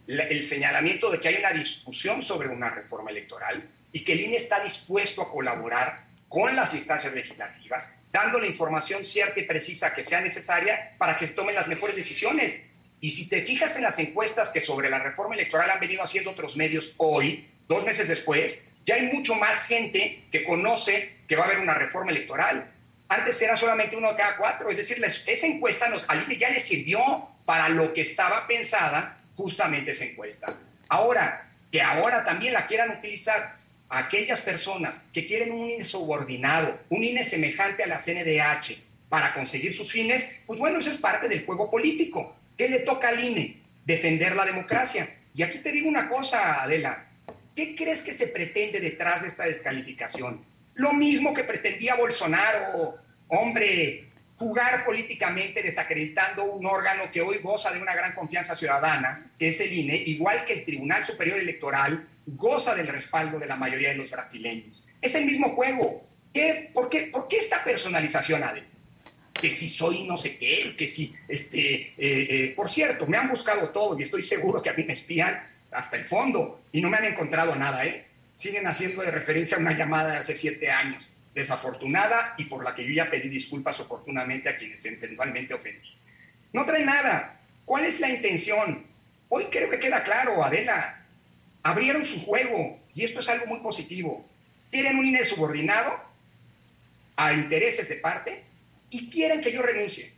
el señalamiento de que hay una discusión sobre una reforma electoral y que el INE está dispuesto a colaborar con las instancias legislativas, dando la información cierta y precisa que sea necesaria para que se tomen las mejores decisiones. Y si te fijas en las encuestas que sobre la reforma electoral han venido haciendo otros medios hoy, dos meses después, ya hay mucho más gente que conoce que va a haber una reforma electoral. Antes era solamente uno de cada cuatro, es decir, esa encuesta nos, al ya le sirvió para lo que estaba pensada justamente esa encuesta. Ahora, que ahora también la quieran utilizar aquellas personas que quieren un INE subordinado, un INE semejante a la CNDH para conseguir sus fines, pues bueno, eso es parte del juego político. ¿Qué le toca al INE? Defender la democracia. Y aquí te digo una cosa, Adela, ¿qué crees que se pretende detrás de esta descalificación? Lo mismo que pretendía Bolsonaro, hombre, jugar políticamente desacreditando un órgano que hoy goza de una gran confianza ciudadana, que es el INE, igual que el Tribunal Superior Electoral goza del respaldo de la mayoría de los brasileños. Es el mismo juego. ¿Qué? ¿Por, qué, ¿Por qué esta personalización, Adel? que si soy no sé qué, que si, este, eh, eh, por cierto, me han buscado todo y estoy seguro que a mí me espían hasta el fondo y no me han encontrado nada, ¿eh? Siguen haciendo de referencia a una llamada de hace siete años, desafortunada y por la que yo ya pedí disculpas oportunamente a quienes eventualmente ofendí. No trae nada. ¿Cuál es la intención? Hoy creo que queda claro, Adela. Abrieron su juego y esto es algo muy positivo. Tienen un INE subordinado a intereses de parte y quieren que yo renuncie.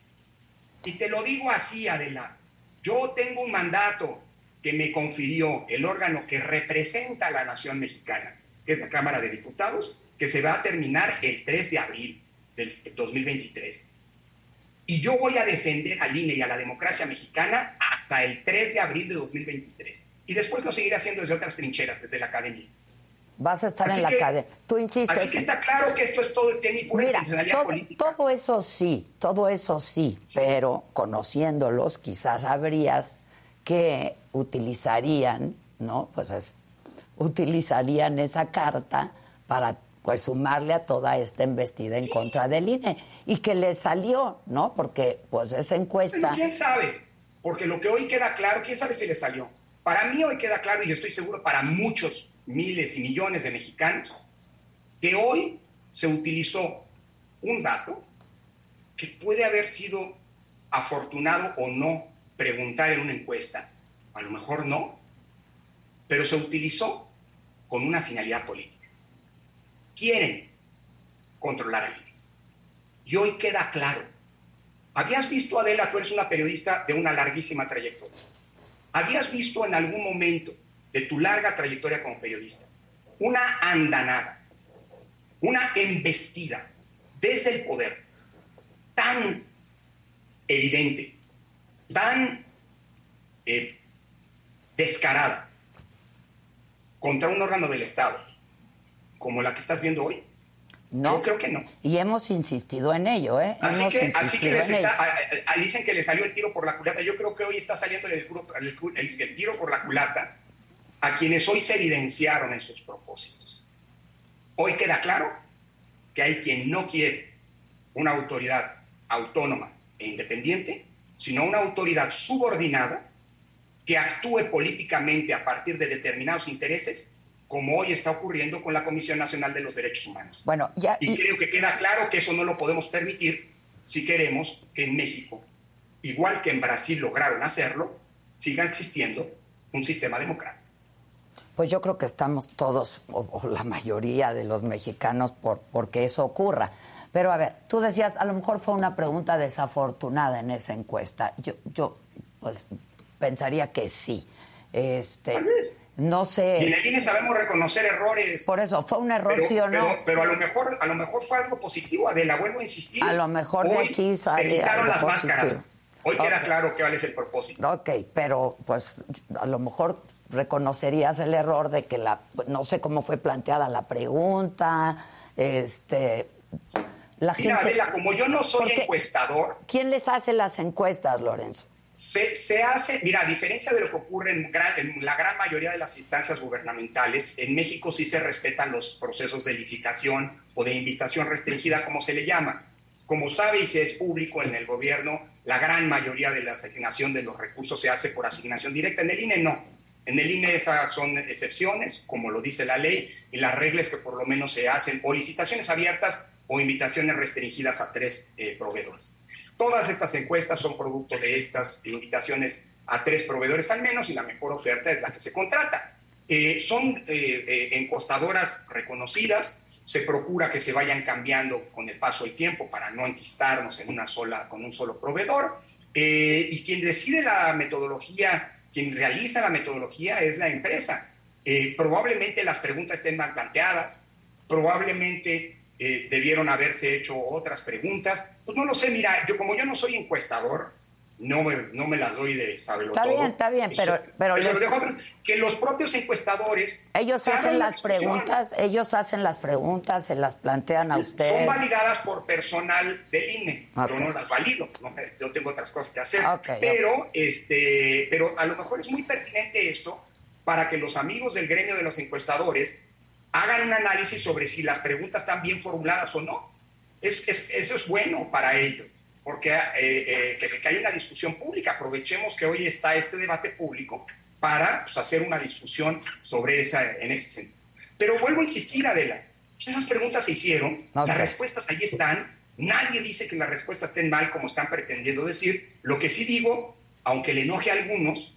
Y te lo digo así, Adela. Yo tengo un mandato que me confirió el órgano que representa a la nación mexicana, que es la Cámara de Diputados, que se va a terminar el 3 de abril del 2023. Y yo voy a defender al INE y a la democracia mexicana hasta el 3 de abril de 2023. Y después lo seguiré haciendo desde otras trincheras, desde la academia. Vas a estar Así en la que- cadena. Tú insistes. Así que está claro que esto es todo tiene pura Mira, todo, política. todo eso sí, todo eso sí, pero conociéndolos quizás sabrías que utilizarían, ¿no? Pues es, utilizarían esa carta para pues sumarle a toda esta embestida en contra del INE y que le salió, ¿no? Porque pues esa encuesta Pero quién sabe, porque lo que hoy queda claro, quién sabe si le salió. Para mí hoy queda claro, y yo estoy seguro para muchos miles y millones de mexicanos, que hoy se utilizó un dato que puede haber sido afortunado o no preguntar en una encuesta, a lo mejor no, pero se utilizó con una finalidad política. Quieren controlar al INE. Y hoy queda claro. ¿Habías visto, Adela, tú eres una periodista de una larguísima trayectoria? ¿Habías visto en algún momento de tu larga trayectoria como periodista una andanada, una embestida desde el poder tan evidente, tan eh, descarada contra un órgano del Estado como la que estás viendo hoy? no. Yo creo que no. Y hemos insistido en ello, ¿eh? Así hemos que, así que insistido les en ello. está, a- a- a- dicen que le salió el tiro por la culata. Yo creo que hoy está saliendo el- el tiro por la culata a quienes hoy se evidenciaron en sus propósitos. Hoy queda claro que hay quien no quiere una autoridad autónoma e independiente, sino una autoridad subordinada que actúe políticamente a partir de determinados intereses, como hoy está ocurriendo con la Comisión Nacional de los Derechos Humanos. Bueno, ya Y y- creo que queda claro que eso no lo podemos permitir si queremos que en México, igual que en Brasil lograron hacerlo, siga existiendo un sistema democrático. Pues yo creo que estamos todos, o, o la mayoría de los mexicanos, por porque eso ocurra. Pero a ver, tú decías, a lo mejor fue una pregunta desafortunada en esa encuesta. Yo, yo pues, pensaría que sí. Este, Tal vez. no Y en sé. el INE sabemos reconocer errores. Por eso, ¿fue un error pero, sí o no? pero- pero a lo mejor a lo mejor fue algo positivo, Adela, vuelvo a insistir. A lo mejor de aquí sale se quitaron algo las positivo. máscaras. Hoy queda claro cuál es el propósito. Ok, pero pues a lo mejor reconocerías el error de que la, no sé cómo fue planteada la pregunta, este, la Mira, gente... Adela, como yo no soy Porque- encuestador, ¿Quién les hace las encuestas, Lorenzo? Se, se hace, mira, a diferencia de lo que ocurre en, gran- en la gran mayoría de las instancias gubernamentales, en México sí se respetan los procesos de licitación o de invitación restringida, como se le llama. Como sabe y se es público en el gobierno, la gran mayoría de la asignación de los recursos se hace por asignación directa. En el INE no. En el INE esas son excepciones, como lo dice la ley, y las reglas que por lo menos se hacen, o licitaciones abiertas o invitaciones restringidas a tres eh, proveedores. Todas estas encuestas son producto de estas invitaciones a tres proveedores al menos y la mejor oferta es la que se contrata. Eh, son eh, eh, encostadoras reconocidas, se procura que se vayan cambiando con el paso del tiempo para no enquistarnos en una sola, con un solo proveedor. Eh, y quien decide la metodología, quien realiza la metodología es la empresa. Eh, probablemente las preguntas estén mal planteadas, probablemente eh, debieron haberse hecho otras preguntas. Pues no lo sé, mira, yo como yo no soy encuestador, no me, no me las doy de saberlo Está todo. bien, está bien, pero- Eso- pero eso les- lo dejo a otros. que los propios encuestadores Ellos hacen la las preguntas, ellos hacen las preguntas, se las plantean a usted. Son validadas por personal del INE. Yo no las valido, ¿no? yo tengo otras cosas que hacer. Pero, este, pero a lo mejor es muy pertinente esto para que los amigos del gremio de los encuestadores hagan un análisis sobre si las preguntas están bien formuladas o no. Es, es- eso es bueno para ellos, porque eh, eh, que se haya una discusión pública. Aprovechemos que hoy está este debate público para pues, hacer una discusión sobre esa, en ese sentido. Pero vuelvo a insistir, Adela, esas preguntas se hicieron, las respuestas ahí están, nadie dice que las respuestas estén mal como están pretendiendo decir. Lo que sí digo, aunque le enoje a algunos,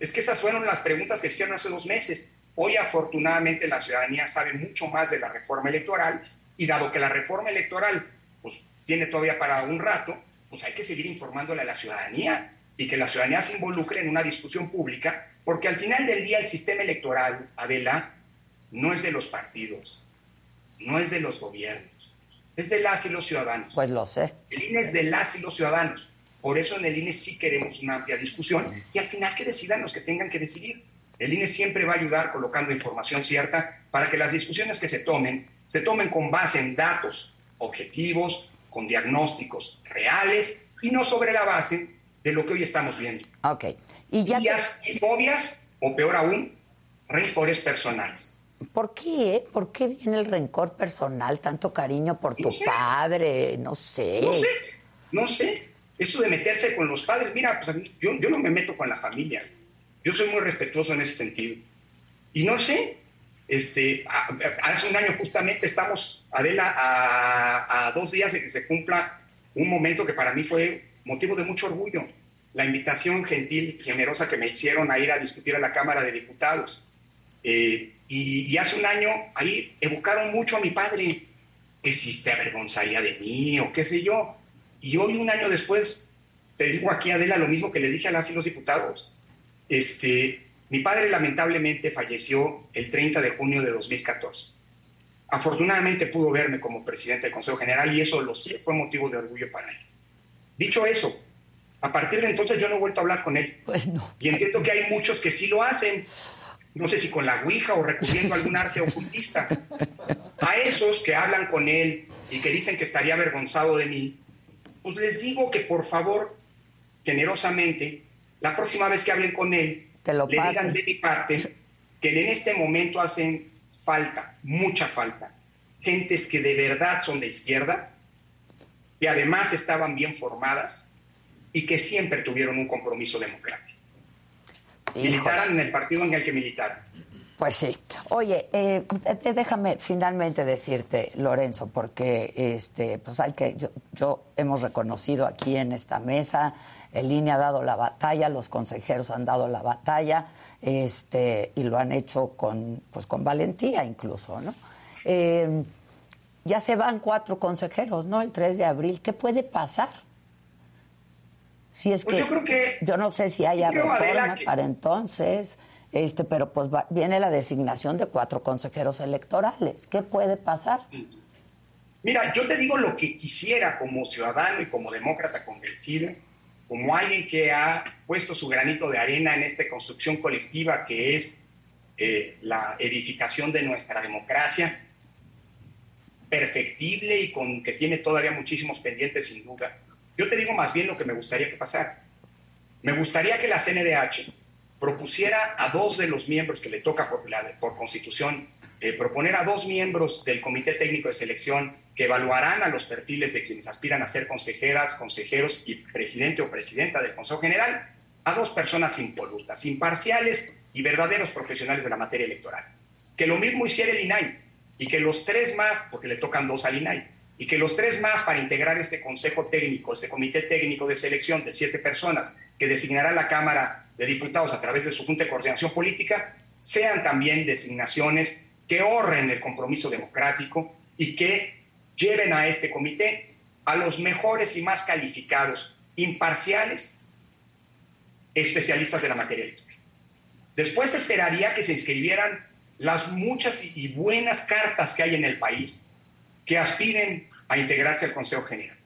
es que esas fueron las preguntas que se hicieron hace dos meses. Hoy afortunadamente la ciudadanía sabe mucho más de la reforma electoral y dado que la reforma electoral pues, tiene todavía para un rato, pues hay que seguir informándole a la ciudadanía y que la ciudadanía se involucre en una discusión pública, porque al final del día el sistema electoral, Adela, no es de los partidos, no es de los gobiernos, es de las y los ciudadanos. Pues lo sé. El INE es de las y los ciudadanos. Por eso en el INE sí queremos una amplia discusión y al final que decidan los que tengan que decidir. El INE siempre va a ayudar colocando información cierta para que las discusiones que se tomen se tomen con base en datos objetivos, con diagnósticos reales y no sobre la base de lo que hoy estamos viendo. Ok. Y ya y fobias, o peor aún, rencores personales. ¿Por qué? Eh? ¿Por qué viene el rencor personal? Tanto cariño por tu padre, no sé. No sé, no sé. Eso de meterse con los padres, mira, pues yo, yo no me meto con la familia. Yo soy muy respetuoso en ese sentido. Y no sé, este, hace un año justamente estamos, Adela, a, a, dos días de que se cumpla un momento que para mí fue motivo de mucho orgullo. La invitación gentil y generosa que me hicieron a ir a discutir a la Cámara de Diputados. Eh, y, hace un año ahí evocaron mucho a mi padre, que si se avergonzaría de mí o qué sé yo. Y hoy, un año después, te digo aquí, Adela, lo mismo que le dije a las y los diputados. Este, mi padre lamentablemente falleció el 30 de junio de 2014. Afortunadamente pudo verme como presidente del Consejo General y eso lo sé, fue motivo de orgullo para él. Dicho eso, a partir de entonces yo no he vuelto a hablar con él. Pues no. Y entiendo que hay muchos que sí lo hacen. No sé si con la Ouija o recurriendo a algún arte ocultista. A esos que hablan con él y que dicen que estaría avergonzado de mí, pues les digo que por favor, generosamente, la próxima vez que hablen con él, le digan de mi parte que en este momento hacen falta, mucha falta, gentes que de verdad son de izquierda, que además estaban bien formadas y que siempre tuvieron un compromiso democrático. Militaran en el partido en el que militaron. Pues sí. Oye, eh, déjame finalmente decirte, Lorenzo, porque este, pues hay que, yo, yo, hemos reconocido aquí en esta mesa, el INE ha dado la batalla, los consejeros han dado la batalla, este, y lo han hecho con, pues con valentía incluso, ¿no? Eh, ya se van cuatro consejeros, ¿no? El 3 de abril. ¿Qué puede pasar? Si es pues que, yo creo que yo no sé si haya reforma para entonces, este, pero pues viene la designación de cuatro consejeros electorales. ¿Qué puede pasar? Mira, yo te digo lo que quisiera como ciudadano y como demócrata convencido, como alguien que ha puesto su granito de arena en esta construcción colectiva que es eh, la edificación de nuestra democracia perfectible y con que tiene todavía muchísimos pendientes sin duda. Yo te digo más bien lo que me gustaría que pasara. Me gustaría que la CNDH propusiera a dos de los miembros que le toca por, constitución, eh, proponer a dos miembros del Comité Técnico de Selección que evaluarán a los perfiles de quienes aspiran a ser consejeras, consejeros y presidente o presidenta del Consejo General, a dos personas impolutas, imparciales y verdaderos profesionales de la materia electoral. Que lo mismo hiciera el INAI, y que los tres más, porque le tocan dos al INAI, y que los tres más para integrar este consejo técnico, este comité técnico de selección de siete personas que designará la Cámara de Diputados a través de su Junta de Coordinación Política, sean también designaciones que honren el compromiso democrático y que lleven a este comité a los mejores y más calificados, imparciales, especialistas de la materia. Después esperaría que se inscribieran las muchas y buenas cartas que hay en el país que aspiren a integrarse al Consejo General,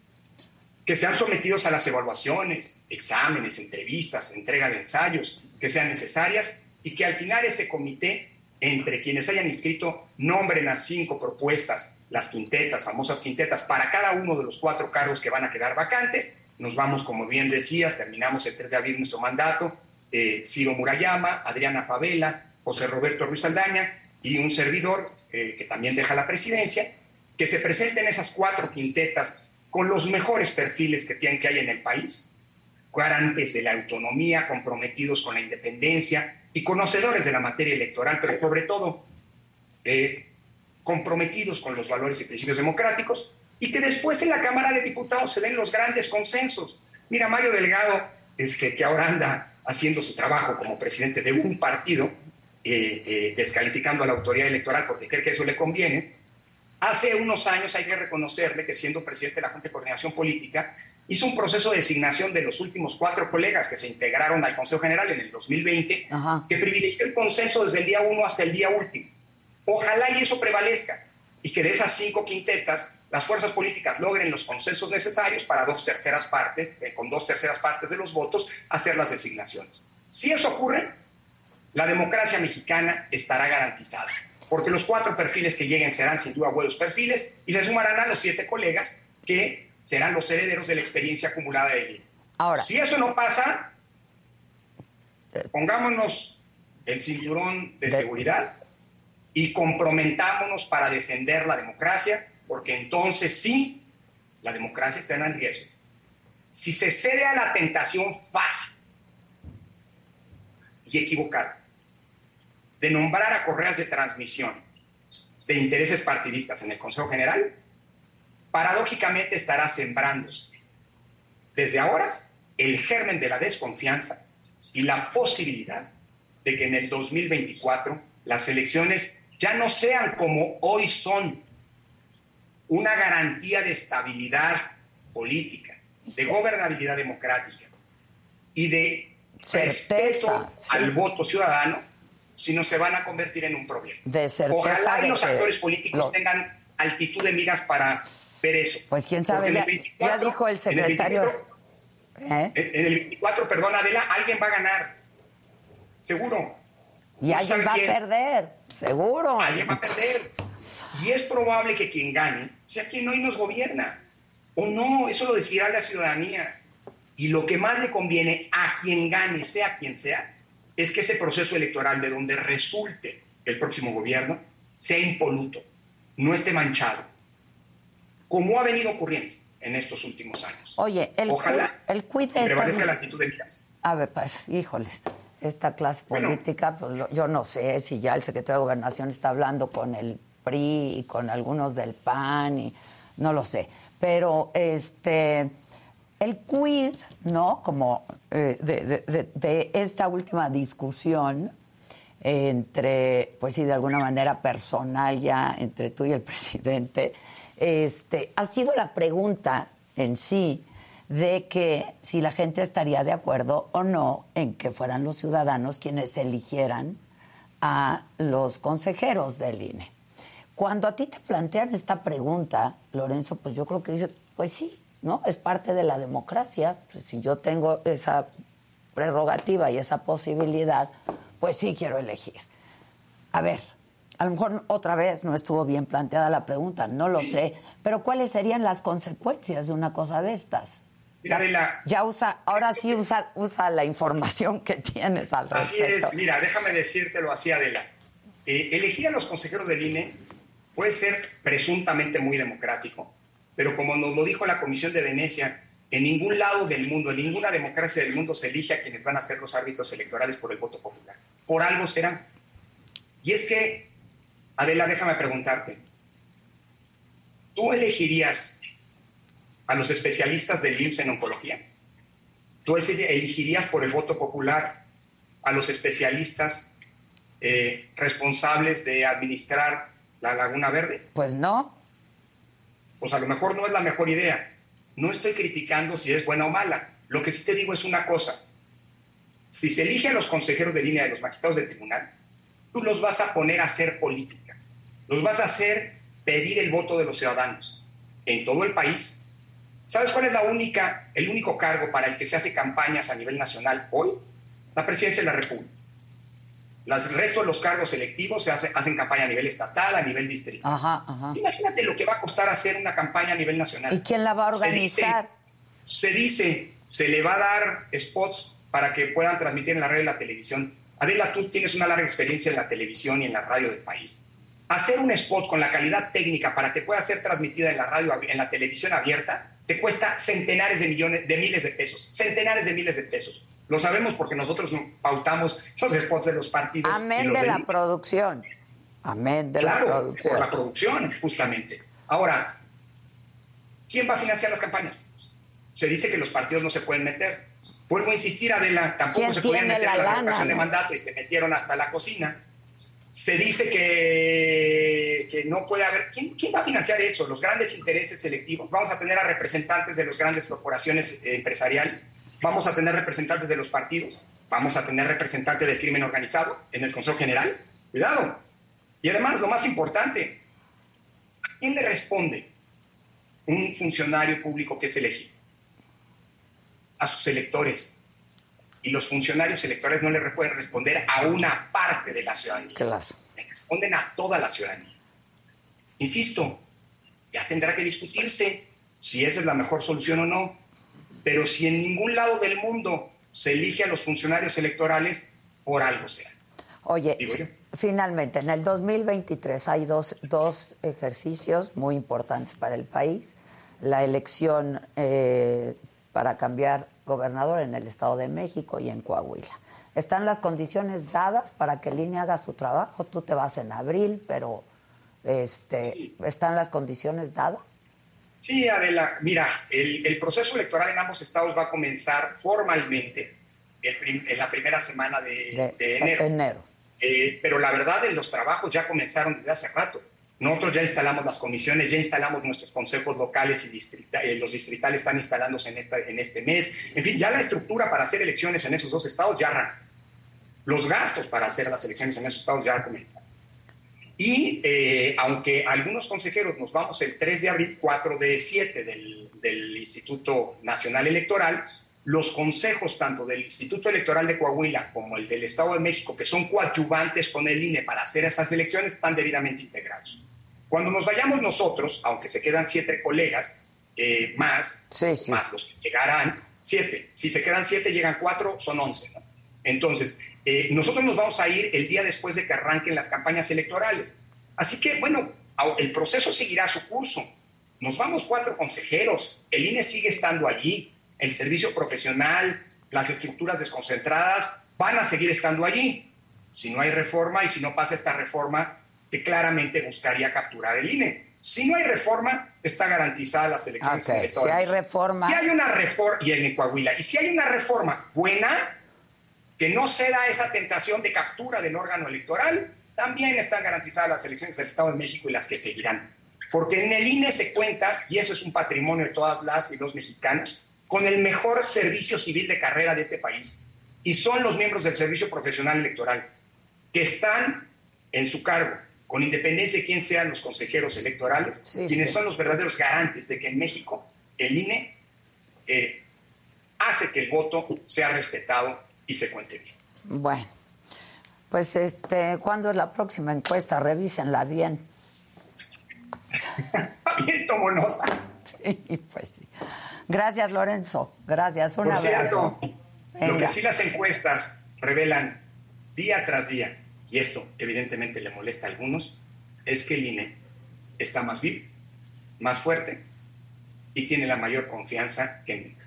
que sean sometidos a las evaluaciones, exámenes, entrevistas, entrega de ensayos que sean necesarias y que al final este comité, entre quienes hayan inscrito, nombren a cinco propuestas, las quintetas, famosas quintetas, para cada uno de los cuatro cargos que van a quedar vacantes. Nos vamos, como bien decías, terminamos el 3 de abril nuestro mandato, eh, Ciro Murayama, Adriana Favela, José Roberto Ruiz Aldaña y un servidor eh, que también deja la presidencia, que se presenten esas cuatro quintetas con los mejores perfiles que, tienen, que hay en el país, garantes de la autonomía, comprometidos con la independencia y conocedores de la materia electoral, pero sobre todo eh, comprometidos con los valores y principios democráticos, y que después en la Cámara de Diputados se den los grandes consensos. Mira, Mario Delgado, es que, ahora anda haciendo su trabajo como presidente de un partido, eh, eh, descalificando a la autoridad electoral porque cree que eso le conviene, Hace unos años hay que reconocerle que siendo presidente de la Junta de Coordinación Política, hizo un proceso de designación de los últimos cuatro colegas que se integraron al Consejo General en el 2020, que privilegió el consenso desde el día uno hasta el día último. Ojalá y eso prevalezca y que de esas cinco quintetas las fuerzas políticas logren los consensos necesarios para dos terceras partes, eh, con dos terceras partes de los votos, hacer las designaciones. Si eso ocurre, la democracia mexicana estará garantizada, porque los cuatro perfiles que lleguen serán sin duda buenos perfiles y se sumarán a los siete colegas que serán los herederos de la experiencia acumulada de él. Ahora, si eso no pasa, pongámonos el cinturón de, de seguridad y comprometámonos para defender la democracia, porque entonces sí, la democracia está en riesgo. Si se cede a la tentación fácil y equivocada de nombrar a correas de transmisión de intereses partidistas en el Consejo General, paradójicamente estará sembrándose desde ahora el germen de la desconfianza y la posibilidad de que en el 2024 las elecciones ya no sean como hoy son, una garantía de estabilidad política, de gobernabilidad democrática y de respeto al voto ciudadano, sino se van a convertir en un problema. De Ojalá de los actores políticos lo- tengan altitud de miras para ver eso. Pues quién sabe, ya, el 24, ya dijo el en secretario. 24, ¿Eh? En el 24, perdón, Adela, alguien va a ganar. Seguro. Y ¿No alguien va a perder, seguro. Alguien va a perder. Y es probable que quien gane sea quien hoy nos gobierna. O no, eso lo decidirá la ciudadanía. Y lo que más le conviene a quien gane, sea quien sea, es que ese proceso electoral de donde resulte el próximo gobierno sea impoluto, no esté manchado, como ha venido ocurriendo en estos últimos años. Oye, el, Ojalá el prevalezca la actitud de miras. A ver, pues, híjoles, esta clase Bueno. política, pues lo- yo no sé si ya el secretario de Gobernación está hablando con el PRI y con algunos del PAN y no lo sé. Pero este el quid, ¿no? Como eh, de, de- de- de esta última discusión entre, pues sí, de alguna manera personal ya entre tú y el presidente, este, ha sido la pregunta en sí de que si la gente estaría de acuerdo o no en que fueran los ciudadanos quienes eligieran a los consejeros del INE. Cuando a ti te plantean esta pregunta, Lorenzo, pues yo creo que dices, pues sí, ¿no? Es parte de la democracia. Pues si yo tengo esa prerrogativa y esa posibilidad, pues sí quiero elegir. A ver, a lo mejor otra vez no estuvo bien planteada la pregunta, no lo sé, pero ¿cuáles serían las consecuencias de una cosa de estas? Mira, Adela, Ya usa, ahora sí usa, usa la información que tienes al Así respecto. es, mira, déjame decírtelo así, Adela. Eh, elegir a los consejeros del INE puede ser presuntamente muy democrático, pero como nos lo dijo la Comisión de Venecia, en ningún lado del mundo, en ninguna democracia del mundo se elige a quienes van a ser los árbitros electorales por el voto popular. Por algo serán. Y es que, Adela, déjame preguntarte, ¿tú elegirías a los especialistas del IMSS en oncología? ¿Tú elegirías por el voto popular a los especialistas eh, responsables de administrar la Laguna Verde? Pues no. Pues a lo mejor no es la mejor idea. No estoy criticando si es buena o mala. Lo que sí te digo es una cosa. Si se elige a los consejeros de línea de los magistrados del tribunal, tú los vas a poner a hacer política. Los vas a hacer pedir el voto de los ciudadanos en todo el país. ¿Sabes cuál es la única, el único cargo para el que se hace campañas a nivel nacional hoy? La presidencia de la República. Las- El resto de los cargos electivos se hace- hacen campaña a nivel estatal, a nivel distrital. Ajá, ajá. Imagínate lo que va a costar hacer una campaña a nivel nacional. ¿Y quién la va a Se dice- organizar? Se dice, se le va a dar spots para que puedan transmitir en la radio y la televisión. Adela, tú tienes una larga experiencia en la televisión y en la radio del país. Hacer un spot con la calidad técnica para que pueda ser transmitida en la radio, en la televisión abierta, te cuesta centenares de millones, de miles de pesos. Centenares de miles de pesos. Lo sabemos porque nosotros pautamos los spots de los partidos. Amén los de la producción. Amén de claro, la producción. por la producción, justamente. Ahora, ¿quién va a financiar las campañas? Se dice que los partidos no se pueden meter. Vuelvo a insistir, Adela, tampoco ¿Quién se podían meter en la revocación de mandato y se metieron hasta la cocina. Se dice que, que no puede haber... ¿quién, ¿Quién va a financiar eso? Los grandes intereses selectivos. Vamos a tener a representantes de las grandes corporaciones eh, empresariales. Vamos a tener representantes de los partidos. Vamos a tener representantes del crimen organizado en el Consejo General. Cuidado. Y además, lo más importante, ¿a quién le responde un funcionario público que es elegido? A sus electores. Y los funcionarios electorales no le pueden responder a una parte de la ciudadanía. Claro. Le responden a toda la ciudadanía. Insisto, ya tendrá que discutirse si esa es la mejor solución o no. Pero si en ningún lado del mundo se elige a los funcionarios electorales, por algo sea. Oye, finalmente, en el 2023 hay dos, dos ejercicios muy importantes para el país. La elección eh, para cambiar gobernador en el Estado de México y en Coahuila. ¿Están las condiciones dadas para que el INE haga su trabajo? Tú te vas en abril, pero este, ¿están las condiciones dadas? Sí, Adela, mira, el, el proceso electoral en ambos estados va a comenzar formalmente el prim- en la primera semana de, de enero. enero. Eh, pero la verdad, los trabajos ya comenzaron desde hace rato. Nosotros ya instalamos las comisiones, ya instalamos nuestros consejos locales y distrita- eh, los distritales están instalándose en, esta, en este mes. En fin, ya la estructura para hacer elecciones en esos dos estados ya arranca. Los gastos para hacer las elecciones en esos estados ya comienzan. Y eh, aunque algunos consejeros nos vamos el 3 de abril, 4 de 7 del, del Instituto Nacional Electoral, los consejos tanto del Instituto Electoral de Coahuila como el del Estado de México, que son coadyuvantes con el INE para hacer esas elecciones, están debidamente integrados. Cuando nos vayamos nosotros, aunque se quedan siete colegas eh, más, más los que llegarán, siete. Si se quedan siete, llegan cuatro, son once. ¿no? Entonces, eh, nosotros nos vamos a ir el día después de que arranquen las campañas electorales. Así que, bueno, el proceso seguirá su curso. Nos vamos cuatro consejeros, el INE sigue estando allí, el servicio profesional, las estructuras desconcentradas van a seguir estando allí. Si no hay reforma y si no pasa esta reforma, que claramente buscaría capturar el INE. Si no hay reforma, está garantizada las elecciones en Ok, el Estado si hay reforma. Y hay una reforma, y en Coahuila, y si hay una reforma buena, que no ceda esa tentación de captura del órgano electoral, también están garantizadas las elecciones del Estado de México y las que seguirán. Porque en el INE se cuenta, y eso es un patrimonio de todas las y los mexicanos, con el mejor servicio civil de carrera de este país. Y son los miembros del Servicio Profesional Electoral, que están en su cargo, con independencia de quién sean los consejeros electorales, quienes sí. son los verdaderos garantes de que en México el INE eh, hace que el voto sea respetado y se cuente bien. Bueno, pues este, ¿cuándo es la próxima encuesta? Revísenla bien. Bien, tomo nota. Sí, pues sí. Gracias, Lorenzo. Gracias. Un Por abrazo. cierto, lo que sí las encuestas revelan día tras día, y esto evidentemente le molesta a algunos, es que el INE está más vivo, más fuerte y tiene la mayor confianza que nunca.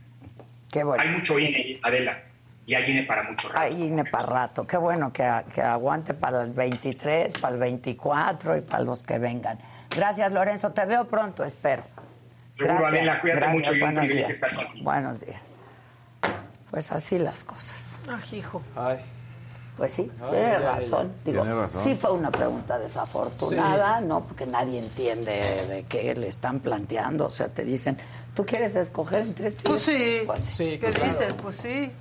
Qué bueno. Hay mucho INE, Adela, y hay INE para mucho rato. Hay INE para rato. Qué bueno que, que aguante para el 23, para el 24 y para los que vengan. Gracias, Lorenzo. Te veo pronto, espero. Seguro, Adela, cuídate gracias, mucho y un buenos privilegio días. estar contigo. Buenos días. Pues así las cosas. Ay, hijo. Ay. Pues sí, Ay, tiene ay, razón. ay. Digo, Tiene razón. Sí fue una pregunta desafortunada, ¿no? Porque nadie entiende de qué le están planteando. O sea, te dicen, ¿tú quieres escoger entre estos? Pues sí. Pues sí. ¿Qué claro. dices? Pues sí.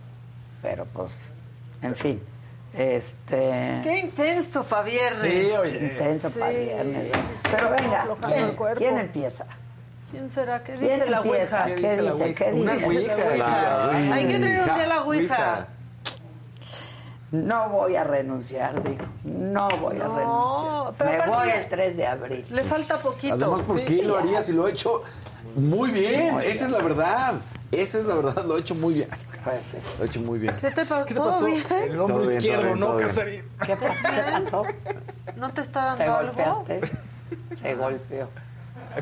Pero pues, en fin. Este. Qué intenso para viernes. Sí, oye. Intenso para viernes. Pero venga, ¿quién, quién empieza? ¿Quién será? ¿Qué ¿Quién dice la empieza? Ouija? ¿Qué dice? ¿Qué Una dice? ouija, La la Hay que traer un día la ouija. Ouija. No voy a renunciar, digo. No voy a No, renunciar. pero Me aparte- voy el 3 de abril. Le falta poquito. Además, ¿por qué lo haría si lo he hecho muy bien? Muy Esa bien. es la verdad. Esa es la verdad, lo he hecho muy bien. Ay. Lo he hecho muy bien. ¿Qué te pasó? ¿Qué te pasó? bien? El hombro Todo izquierdo, bien, ¿no. Casarín? ¿Qué pasó? ¿Qué pasó? ¿No te está ¿Te dando algo? golpeaste? Se golpeó.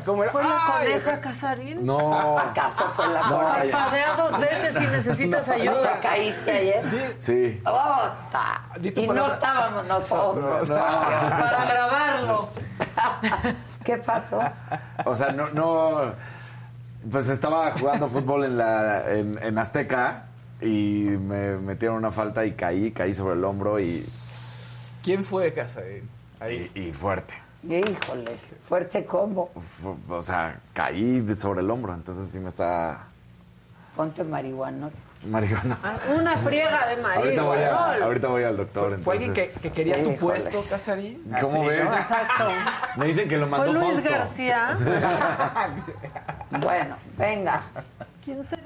¿Cómo era? ¿Fue la Ay, coneja, Casarín? No. ¿Acaso fue la No, coneja? Parpadea dos veces si necesitas ¿No te ayuda. caíste ayer? Sí. ¡Ota! Di tu Y no estábamos nosotros. Para grabarlo. ¿Qué pasó? O sea, no, no. Pues estaba jugando fútbol en la en, en Azteca y me metieron una falta y caí, caí sobre el hombro y ¿Quién fue Casarín? Ahí. Y, y fuerte. Híjole, fuerte como. Fu- O sea, caí sobre el hombro, entonces sí me está Ponte marihuana. marihuana. Ah, Una friega de marido. Ahorita voy, ahorita voy al doctor. ¿Fue alguien que, quería tu puesto, Casarín? ¿Cómo Así, ves? ¿no? Exacto. Me dicen que lo Fue mandó Luis Fausto. García. Bueno, venga. ¿Quién será?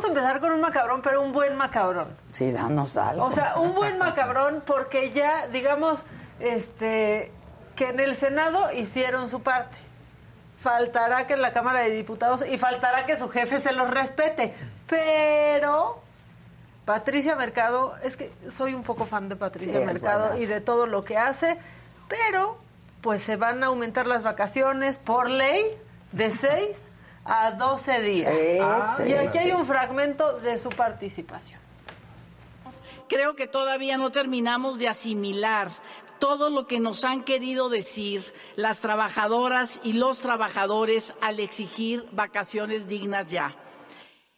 Vamos a empezar con un macabrón, pero un buen macabrón. Sí, danos algo. O sea, un buen macabrón porque ya, digamos, este, que en el Senado hicieron su parte. Faltará que en la Cámara de Diputados y faltará que su jefe se los respete. Pero Patricia Mercado, es que soy un poco fan de Patricia Sí, Mercado y de todo lo que hace, pero pues se van a aumentar las vacaciones por ley de 6 a 12 días. Sí, Ah, sí, y aquí hay un fragmento de su participación. Creo que todavía no terminamos de asimilar todo lo que nos han querido decir las trabajadoras y los trabajadores al exigir vacaciones dignas ya.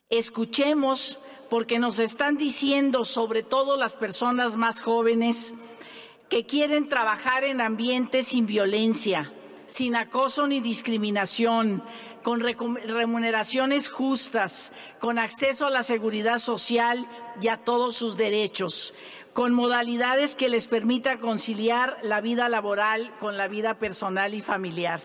Escuchemos porque nos están diciendo, sobre todo las personas más jóvenes, que quieren trabajar en ambientes sin violencia, sin acoso ni discriminación, con remuneraciones justas, con acceso a la seguridad social y a todos sus derechos, con modalidades que les permitan conciliar la vida laboral con la vida personal y familiar.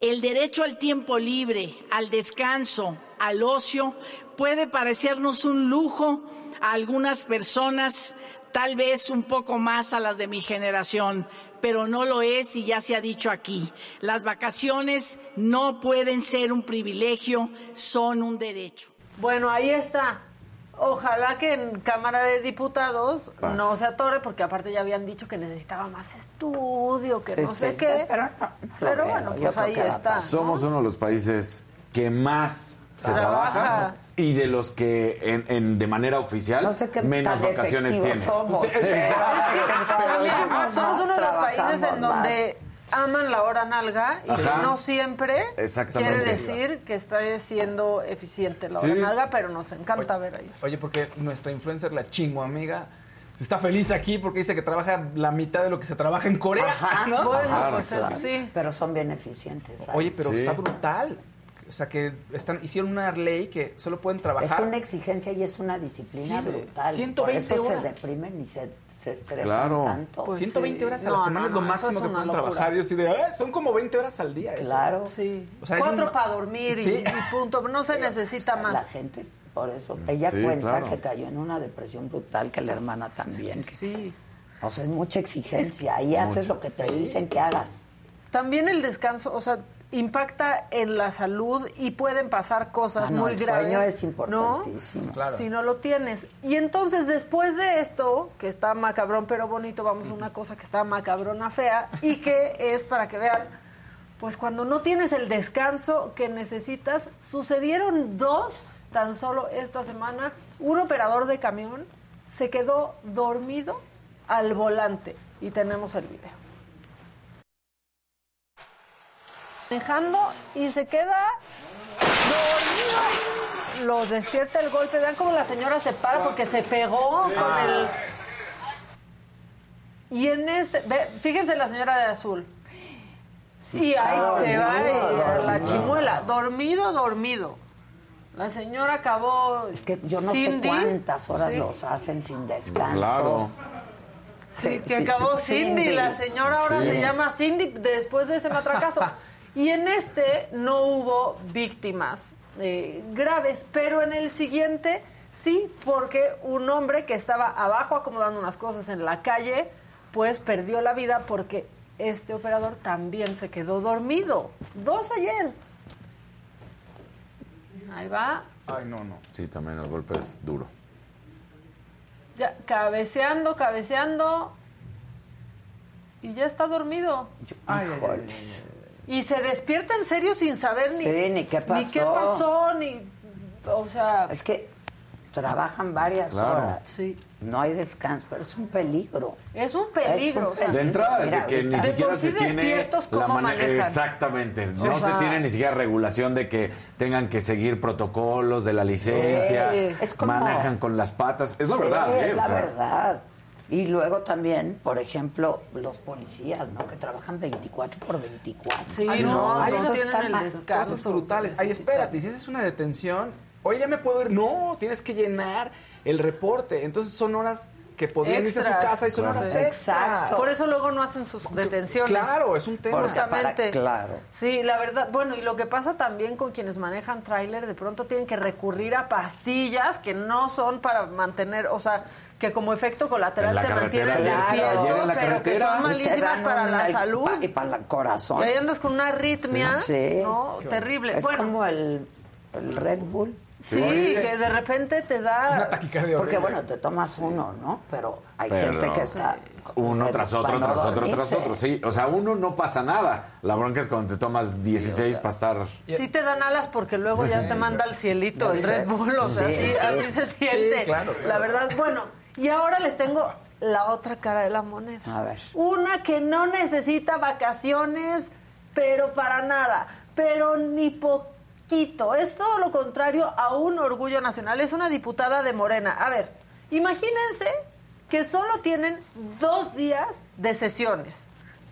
El derecho al tiempo libre, al descanso, al ocio, puede parecernos un lujo a algunas personas, tal vez un poco más a las de mi generación, pero no lo es y ya se ha dicho aquí. Las vacaciones no pueden ser un privilegio, son un derecho. Bueno, ahí está. Ojalá que en Cámara de Diputados Paz. no se atore, porque aparte ya habían dicho que necesitaba más estudio, que Sí, no sí, sé sí, qué. pero no, bueno, pues ahí está. Somos uno de los países que más se Trabaja. trabaja y de los que en, en- de manera oficial No sé qué menos vacaciones tienes. somos. Sí, uno de los países en donde aman la hora nalga y Ajá. no siempre quiere decir que está siendo eficiente la hora Sí. nalga, pero nos encanta ver ahí. Oye, porque nuestra influencer, la chingo amiga, está feliz aquí porque dice que trabaja la mitad de lo que se trabaja en Corea. Ajá, ¿no? Bueno, pues eso Claro, sí. Pero son bien eficientes. ¿sabes? Oye, pero Sí. está brutal. O sea, que están, hicieron una ley que solo pueden trabajar. Es una exigencia y es una disciplina Sí, brutal. 120 Por eso horas. se deprimen y se, se estresan Claro. tanto. Pues 120 sí. horas a No, la semana no, es lo no, máximo que pueden locura. trabajar. Y así de, "Ah, son como 20 horas al día. eso". Claro. Sí. O sea, en Cuatro un- para dormir y- Sí. y, punto. No se necesita La más. gente, por eso, ella Sí, cuenta claro. que cayó en una depresión brutal, que la hermana también. que- Sí. O sea, es mucha exigencia. Ahí haces lo que te dicen que hagas. También el descanso, o sea, impacta en la salud y pueden pasar cosas Ah, no, muy el graves. sueño es ¿no? importantísimo. Claro. Si no lo tienes. Y entonces, después de esto, que está macabrón pero bonito, vamos a una cosa que está macabrona fea y que es para que vean, pues cuando no tienes el descanso que necesitas, sucedieron dos tan solo esta semana. Un operador de camión se quedó dormido al volante y tenemos el video. Manejando y se queda dormido. Lo despierta el golpe. Vean cómo la señora se para porque se pegó con el. Y en este. ve, fíjense la señora de azul. Sí y ahí está se va y a la chimuela. Dormido, dormido. La señora acabó. Es que yo no Cindy. sé cuántas horas Sí. los hacen sin descanso. Claro. Sí, que Sí, acabó Cindy. Cindy. La señora ahora Sí. se llama Cindy después de ese matracazo. y en este no hubo víctimas eh, graves, pero en el siguiente sí, porque un hombre que estaba abajo acomodando unas cosas en la calle, pues perdió la vida porque este operador también se quedó dormido. Dos ayer. Ahí va, Ay, no, no. Sí, también el golpe es duro. ya cabeceando, cabeceando. Y ya está dormido. Híjoles. Y se despierta en serio sin saber ni, Sí, ni qué ni qué pasó. pasó, ni. O sea. Es que trabajan varias Claro. horas. Sí. No hay descanso, pero es un peligro. Es un peligro. o sea, De entrada, desde que ni de siquiera sí se tiene despiertos, ¿cómo mane- manejan? Exactamente. No O se tiene ni siquiera regulación de que tengan que seguir protocolos de la licencia. Sí. Es como- Manejan con las patas. Es la Sí, verdad, ¿eh? Es O la sea, verdad. Y luego también, por ejemplo, los policías, ¿no? Que trabajan 24 por 24. Sí, Ay, no, no tienen el descanso. Cosas brutales. Ay, espérate, si esa es una detención, oye, ya me puedo ir. No, tienes que llenar el reporte. Entonces son horas que podrían irse a su casa y son Claro. horas extra. Exacto. Por eso luego no hacen sus detenciones. Claro, es un tema. Justamente. claro. Sí, la verdad. Bueno, y lo que pasa también con quienes manejan tráiler, de pronto tienen que recurrir a pastillas que no son para mantener, o sea, que como efecto colateral te mantienen claro. la pero que son malísimas para la salud. Y para el corazón. Y ahí andas con una arritmia, Sí. ¿no? Terrible. Es bueno, como el, el Red Bull. Sí, que de repente te da... Una taquicardia Porque horrible. bueno, te tomas uno, ¿no? Pero hay Pero- gente que está... Uno tras otro, tras otro, tras otro. Sí, o sea, uno no pasa nada. La bronca es cuando te tomas 16 para estar. Sí te dan alas porque luego ya te manda al cielito el Sí. Red Bull, o sea, Sí, sí, sí, así sí. se siente. Sí, claro, claro. La verdad, bueno, y ahora les tengo la otra cara de la moneda. A ver. Una que no necesita vacaciones, pero para nada, pero ni poquito. Es todo lo contrario a un orgullo nacional. Es una diputada de Morena. A ver, imagínense que solo tienen dos días de sesiones,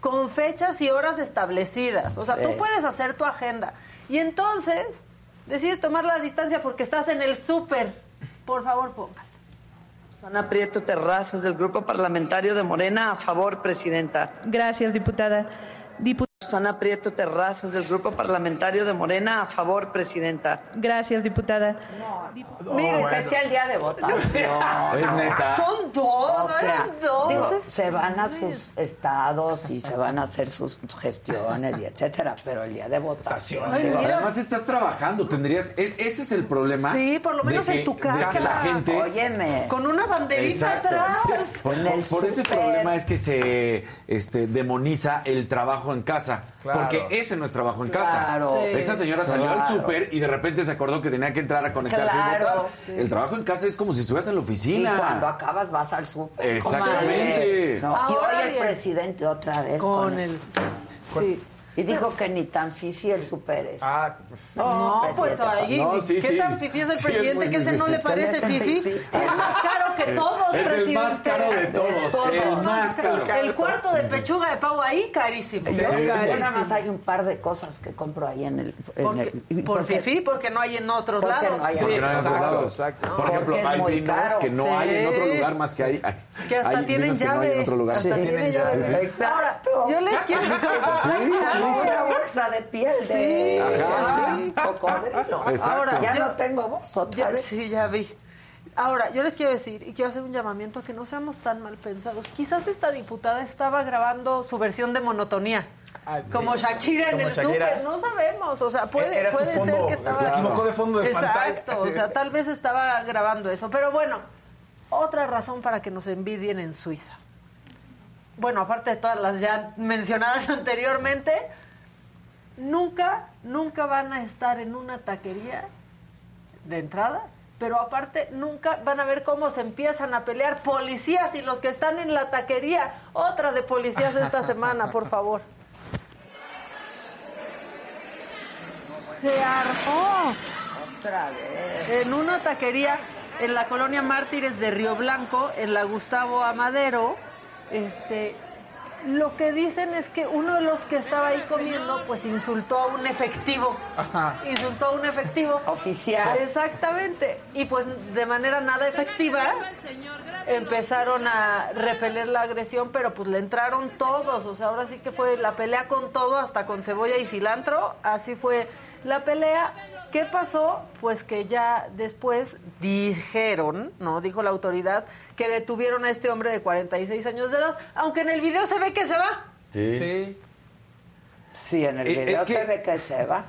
con fechas y horas establecidas. O sea, Sí. tú puedes hacer tu agenda. Y entonces decides tomar la distancia porque estás en el súper. Por favor, ponga. Susana Prieto Terrazas del Grupo Parlamentario de Morena, a favor, Presidenta. Gracias, diputada. Dipu- Susana Prieto Terrazas del Grupo Parlamentario de Morena, a favor, Presidenta. Gracias, diputada. Miren, que sea el día de votación. Es neta. Son dos, O sea, eran dos. digo, se van a sus estados y se van a hacer sus gestiones y etcétera, pero el día de votación. Ay, digo, mira. Además estás trabajando, tendrías, es- ese es el problema. Sí, por lo de menos en que- tu De casa. que la gente óyeme, Con una banderita Exacto. atrás. Por, el por ese problema es que se este, demoniza el trabajo en casa. Claro. Porque ese no es trabajo en Claro. casa. Sí. Esta señora salió al Claro. súper y de repente se acordó que tenía que entrar a conectarse Claro. y votar. El trabajo en casa es como si estuvieras en la y oficina. cuando acabas vas al súper. Exactamente. No, y Ahora hoy el presidente otra vez Con el. Sí. Y dijo que ni tan fifi el súper es. Ah, pues, No, pues ahí, No, sí, ¿qué sí. tan fifí es el Sí, es presidente que ese no le parece Él es más caro que todos, Es el más caro de todos, el más caro. El cuarto de pechuga de pavo ahí, carísimo. Yo, nada más hay un par de cosas que compro ahí en el... en Porque- el- por porque- fifí, porque no hay en otros Porque lados. no hay Sí, en no hay en otros exacto, lados. exacto. Por ejemplo, hay vinos que no Sí. hay en otro lugar más que hay. hay- Que hasta tienen vinos que no hay llave. en otro lugar. Hasta tienen llave. Ahora, yo les quiero... Una bolsa de piel de sí, cocodrilo. Exacto. Ahora, ya yo- no tengo voz otra Ya- vez. sí, ya vi. Ahora, yo les quiero decir y quiero hacer un llamamiento a que no seamos tan mal pensados. Quizás esta diputada estaba grabando su versión de monotonía. Ah, sí. Como Shakira en Como el súper, no sabemos, o sea, puede, Era su puede ser que estaba... se equivocó de fondo de Exacto, pantalla. o sea, tal vez estaba grabando eso, pero bueno, otra razón para que nos envidien en Suiza. Bueno, aparte de todas las ya mencionadas anteriormente, nunca, nunca van a estar en una taquería de entrada, pero aparte nunca van a ver cómo se empiezan a pelear policías y los que están en la taquería. Otra de policías esta semana, por favor. Se armó Otra vez. en una taquería en la colonia Mártires de Río Blanco, en la Gustavo Amadero. Este, lo que dicen es que uno de los que estaba ahí comiendo, pues insultó a un efectivo. Insultó a un efectivo. Oficial. Exactamente. Y pues de manera nada efectiva empezaron a repeler la agresión, pero pues le entraron todos. O sea, ahora sí que fue la pelea con todo, hasta con cebolla y cilantro. Así fue la pelea. ¿Qué pasó? Pues que ya después dijeron, ¿no? Dijo la autoridad, que detuvieron a este hombre de 46 años de edad, aunque en el video se ve que se va. Sí. sí. Sí, en el Eh, video es que- se ve que se va.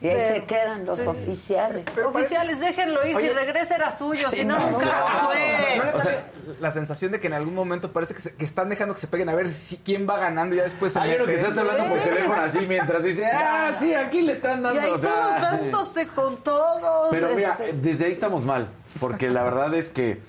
Y ahí Pero- se quedan los sí. oficiales. Oficiales, déjenlo ir, si Oye. regresa era suyo, si no, no, nunca fue. ¿No les O sea- la sensación de que en algún momento parece que, se- que están dejando que se peguen a ver si quién va ganando y ya después se Hay uno que meten? está hablando por teléfono así mientras dice, ah, sí, aquí le están Y dando. ahí o sea, con todos. Pero mira, este, desde ahí estamos mal. porque la verdad es que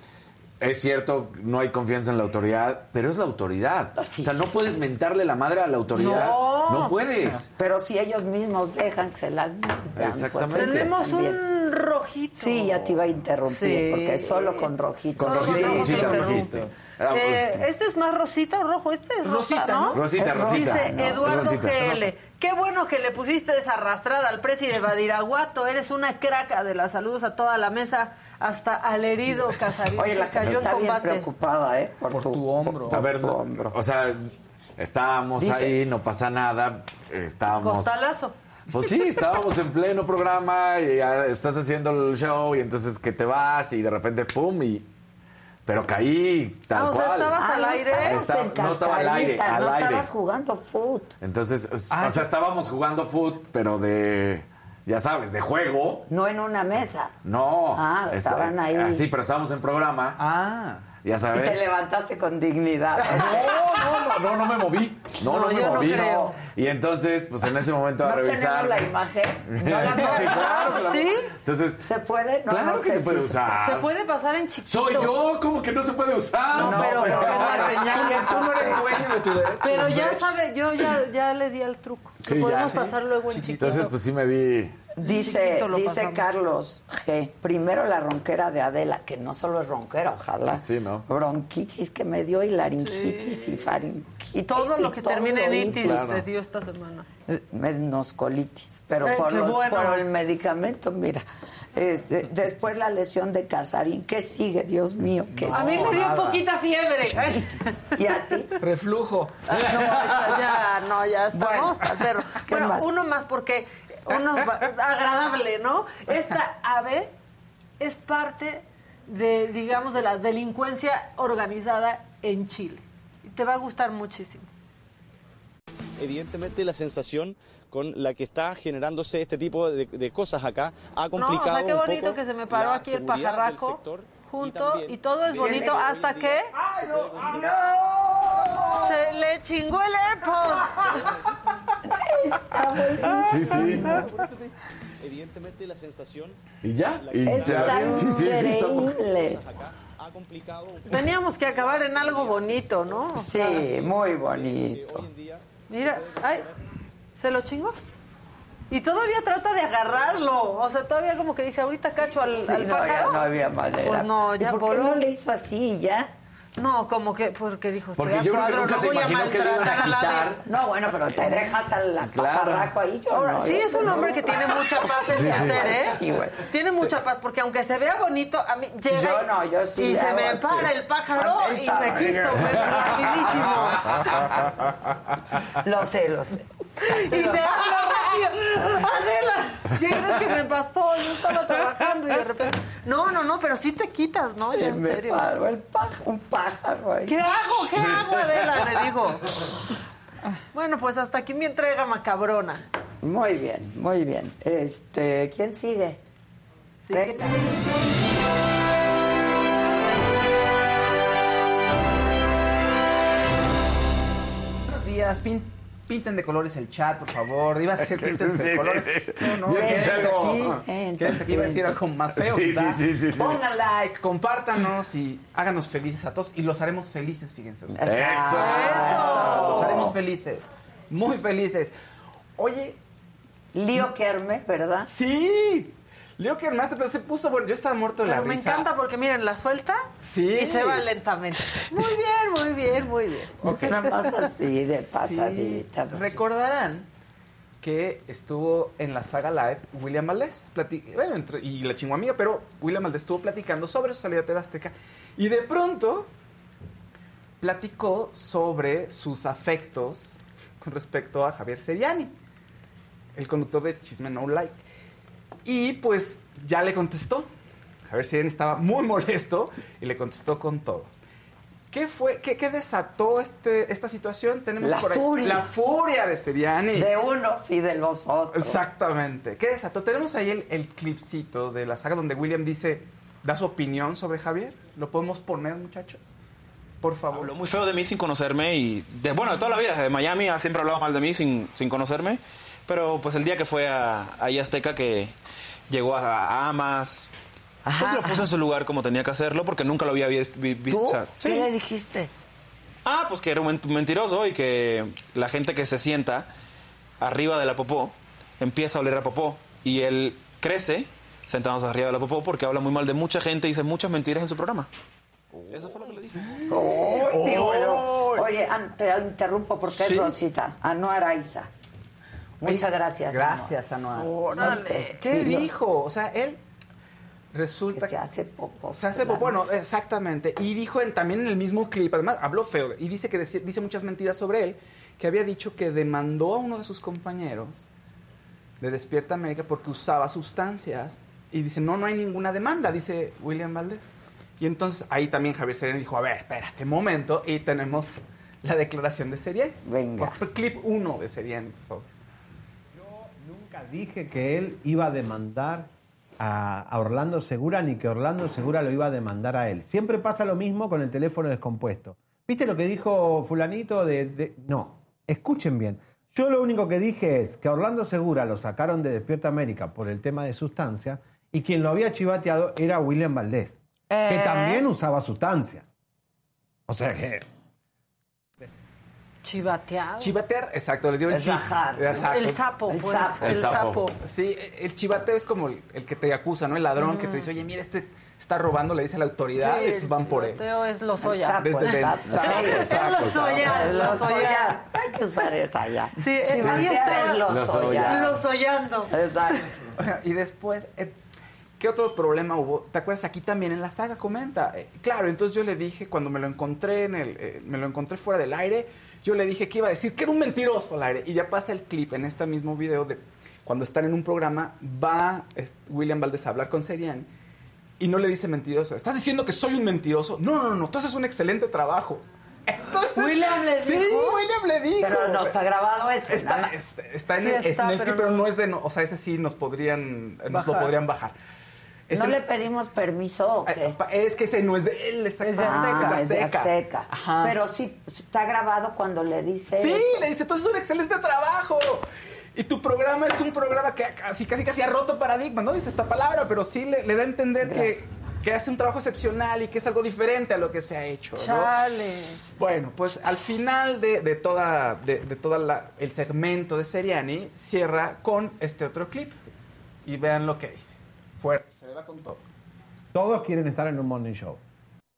es cierto, no hay confianza en la autoridad, pero es la autoridad. Ah, sí, o sea, no sí, puedes sí, mentarle la madre a la autoridad. No. No puedes. Pero si ellos mismos dejan que se las mientan, pues Exactamente. es que Tenemos un rojito. Sí, ya te iba a interrumpir, Sí. porque solo con rojito. Con rojito, Sí, rosita, rojito. Ah, Eh, pues, este es más rosita o rojo, este es Rosita, rosa, ¿no? Rosita, rosita. Dice No, Eduardo rosita. GL. Qué bueno que le pusiste esa arrastrada al presi de Badiraguato. Eres una craca de las saludos a toda la mesa, hasta al herido Casarín. Oye, la que cayó en bien combate. preocupada, ¿eh? Por, Por tu hombro. a ver, tu no, hombro. o sea, estábamos Dice- ahí, no pasa nada, estábamos... Costalazo. Pues sí, estábamos en pleno programa y ya estás haciendo el show y entonces que te vas y de repente pum y pero caí tal Ah, o sea, cual. estabas al no aire. estabas Estaba- en no estaba al aire, al no aire. estabas jugando foot. Entonces, o Ah, sea, sí. estábamos jugando foot, pero de ya sabes, de juego. No en una mesa. No. Ah, estaban ahí. Así, pero estábamos en programa. Ah. Ya Y sabes. te levantaste con dignidad. No, no, no, no me moví. No, no, No, me yo no moví. creo. Y entonces, pues en ese momento a ¿No revisar. la imagen? ¿No la Sí, claro. ¿Sí? Entonces, ¿Se puede? No, claro no que se puede si usar. Se puede pasar en chiquito. Soy yo, ¿cómo que no se puede usar? No, pero, pero no, la señal tú Tú no eres dueño de tu derecho. Pero ya ¿ves? sabe, yo ya, ya le di al truco. Sí, podemos ya. pasar luego en chiquito. Entonces, pues sí me di. Dice, dice. Carlos G. Primero la ronquera de Adela, que no solo es ronquera, ojalá. Sí, ¿no? Bronquitis que me dio y laringitis y faringitis. todo y lo que todo termine en itis itis. se dio esta semana. Eh, Menos colitis, pero Eh, por, lo- bueno. por el medicamento, mira. Este, después la lesión de Casarín. ¿Qué sigue, Dios mío? ¿Qué A mí me dio nada. poquita fiebre. ¿Y a ti? Reflujo. Ah, no, ya, no, ya estamos. Bueno, pero, ¿qué bueno, más? uno más porque uno agradable, ¿no? Esta ave es parte de, digamos, de la delincuencia organizada en Chile. Te va a gustar muchísimo. evidentemente la sensación con la que está generándose este tipo de, de cosas acá ha No, complicado o sea, qué un bonito poco que se me paró aquí el pajarraco junto y, todo es bonito hasta que se le chingó el AirPod. Sí, sí. Por eso te- evidentemente la sensación Y ya. Y se Está abrió. Sí, sí, sí. está- increíble. Teníamos que acabar en algo bonito, ¿no? Sí, muy bonito. hoy en día Mira, ay, ¿se lo chingó? Y todavía trata de agarrarlo. O sea, todavía como que dice, ahorita cacho al, Sí, al no, ya pájaro. no había manera. Pues no, ¿Y ya ¿Por qué no le hizo así y ya? No, como que, porque dijo, Porque yo creo que nunca no se voy a imaginó que le iban a quitar. No, bueno, pero te dejas al Claro. pajarraco ahí. Yo Ahora, no, sí yo es un no. hombre que tiene mucha paz en Sí, su sí. hacer, ¿eh? Sí, güey. Tiene mucha paz, porque aunque se vea bonito, a mí llega Yo y- no, yo sí y se me así. para el pájaro y me quito, güey, rapidísimo. Lo sé, lo sé. Y te hablo rápido. Adela, ¿qué crees que me pasó? Yo estaba trabajando y de repente. No, no, no, pero sí te quitas, ¿no? Se Ya en me serio. paró el pájaro, un pájaro ahí. ¿Qué hago? ¿Qué hago, Adela? Le dijo. Bueno, pues hasta aquí mi entrega macabrona. Muy bien, muy bien. Este, ¿quién sigue? Sí. Buenos días, pin- pinten de colores el chat, por favor. Iba a ser pinten Sí, de sí, colores. sí. No, no, quédense aquí. Quédense aquí, iba a decir algo más feo. Sí, quizá. sí, sí, sí, sí. Pongan like, compártanos y háganos felices a todos. Y los haremos felices, fíjense. ustedes. Eso. Los haremos felices. Muy felices. Oye, Lío Kerme, ¿verdad? sí. Leo que armaste, pero se puso bueno. Yo estaba muerto de la Pero me risa. encanta porque, miren, la suelta Sí. y se va lentamente. Muy bien, muy bien, muy bien. Nada más así, de Sí. pasadita. Recordarán que estuvo en la saga live William Valdés, bueno, entre- y la chingua amiga, pero William Valdés estuvo platicando sobre su salida a TV Azteca y de pronto platicó sobre sus afectos con respecto a Javier Seriani, el conductor de Chisme No Like. Y pues ya le contestó. Javier Seriani estaba muy molesto y le contestó con todo. ¿Qué fue? ¿Qué, qué desató este, esta situación? Tenemos La por ahí- furia. La furia de Seriani. De unos y de los otros. Exactamente. ¿Qué desató? Tenemos ahí el, el clipcito de la saga donde William dice, da su opinión sobre Javier. ¿Lo podemos poner, muchachos? Por favor. Habló muy feo de mí sin conocerme y, de, bueno, de toda la vida, desde Miami ha siempre hablado mal de mí sin, sin conocerme, pero pues el día que fue a, a Azteca que llegó a, a Amas, Pues lo puse en su lugar como tenía que hacerlo porque nunca lo había visto. ¿Tú? ¿Qué le dijiste? Ah, pues que era un men- mentiroso y que la gente que se sienta arriba de la popó empieza a oler a popó y él crece sentados arriba de la popó porque habla muy mal de mucha gente y dice muchas mentiras en su programa. Eso fue lo que le dije. Uy, tío, bueno. Oye, te interrumpo porque Sí. es Rosita. Anuar Aiza. Muchas gracias. Gracias, Anuar. Órale. ¿Qué dijo? O sea, él resulta Que se hace popo. Se hace popo, bueno, exactamente. Y dijo en- también en el mismo clip, además habló feo, y dice que dice muchas mentiras sobre él, que había dicho que demandó a uno de sus compañeros de Despierta América porque usaba sustancias. Y dice, no, no hay ninguna demanda, dice William Valdez. Y entonces ahí también Javier Serena dijo, a ver, espérate un momento, y tenemos la declaración de Serien. Venga. Por clip 1 de Serien, por favor. Dije que él iba a demandar a, a Orlando Segura ni que Orlando Segura lo iba a demandar a él. Siempre pasa lo mismo con el teléfono descompuesto. ¿Viste lo que dijo fulanito de, de- No, escuchen bien. Yo lo único que dije es que a Orlando Segura lo sacaron de Despierta América por el tema de sustancia y quien lo había chivateado era William Valdés, que Eh. también usaba sustancia. O sea que... Chivateado. Chivatear, exacto, le dio el Es tip. bajar. Exacto. El sapo, El pues. sapo. El, El sapo. Sí, el chivateo es como el, el que te acusa, ¿no? El ladrón que te dice, oye, mira, este está robando, le dice a la autoridad Sí, y entonces van por él. es los El Oya. sapo, Desde el el- sapo. sapo, Sí, sapo, los sapo. Oya, Los Los Oya. Oya. Hay que usar esa ya. Sí, eh, ahí Chivatear está. es los Los Oya. Oya. Los Oyando. Exacto. Y después, eh, ¿qué otro problema hubo? ¿Te acuerdas? Aquí también en la saga comenta. eh, claro, entonces yo le dije, cuando me lo encontré en el, eh, me lo encontré fuera del aire, yo le dije que iba a decir que era un mentiroso al aire. Y ya pasa el clip en este mismo video de cuando están en un programa, va William Valdés a hablar con Seriani y no le dice mentiroso. ¿Estás diciendo que soy un mentiroso? No, no, no, tú haces un excelente trabajo. Entonces, William le Sí, dijo. William le dijo. Pero no está grabado eso. Está, en Sí el, está, en el pero clip, pero no- es de... no- o sea, ese sí nos podrían... Nos lo podrían bajar. Es ¿No el- le pedimos permiso o qué? eh, pa- Es que ese no es de él. Ah, es es de de Azteca. Azteca. Ajá. Pero sí, está grabado cuando le dice Sí, eso. le dice, entonces es un excelente trabajo. Y tu programa es un programa que casi casi, casi ha roto paradigmas, no dice esta palabra, pero sí le, le da a entender que, que hace un trabajo excepcional y que es algo diferente a lo que se ha hecho. ¿no? Chale. Bueno, pues al final de, de toda, de, de toda la- el segmento de Seriani, cierra con este otro clip. Y vean lo que dice. Fuerte, con todo. Todos quieren estar en un morning show.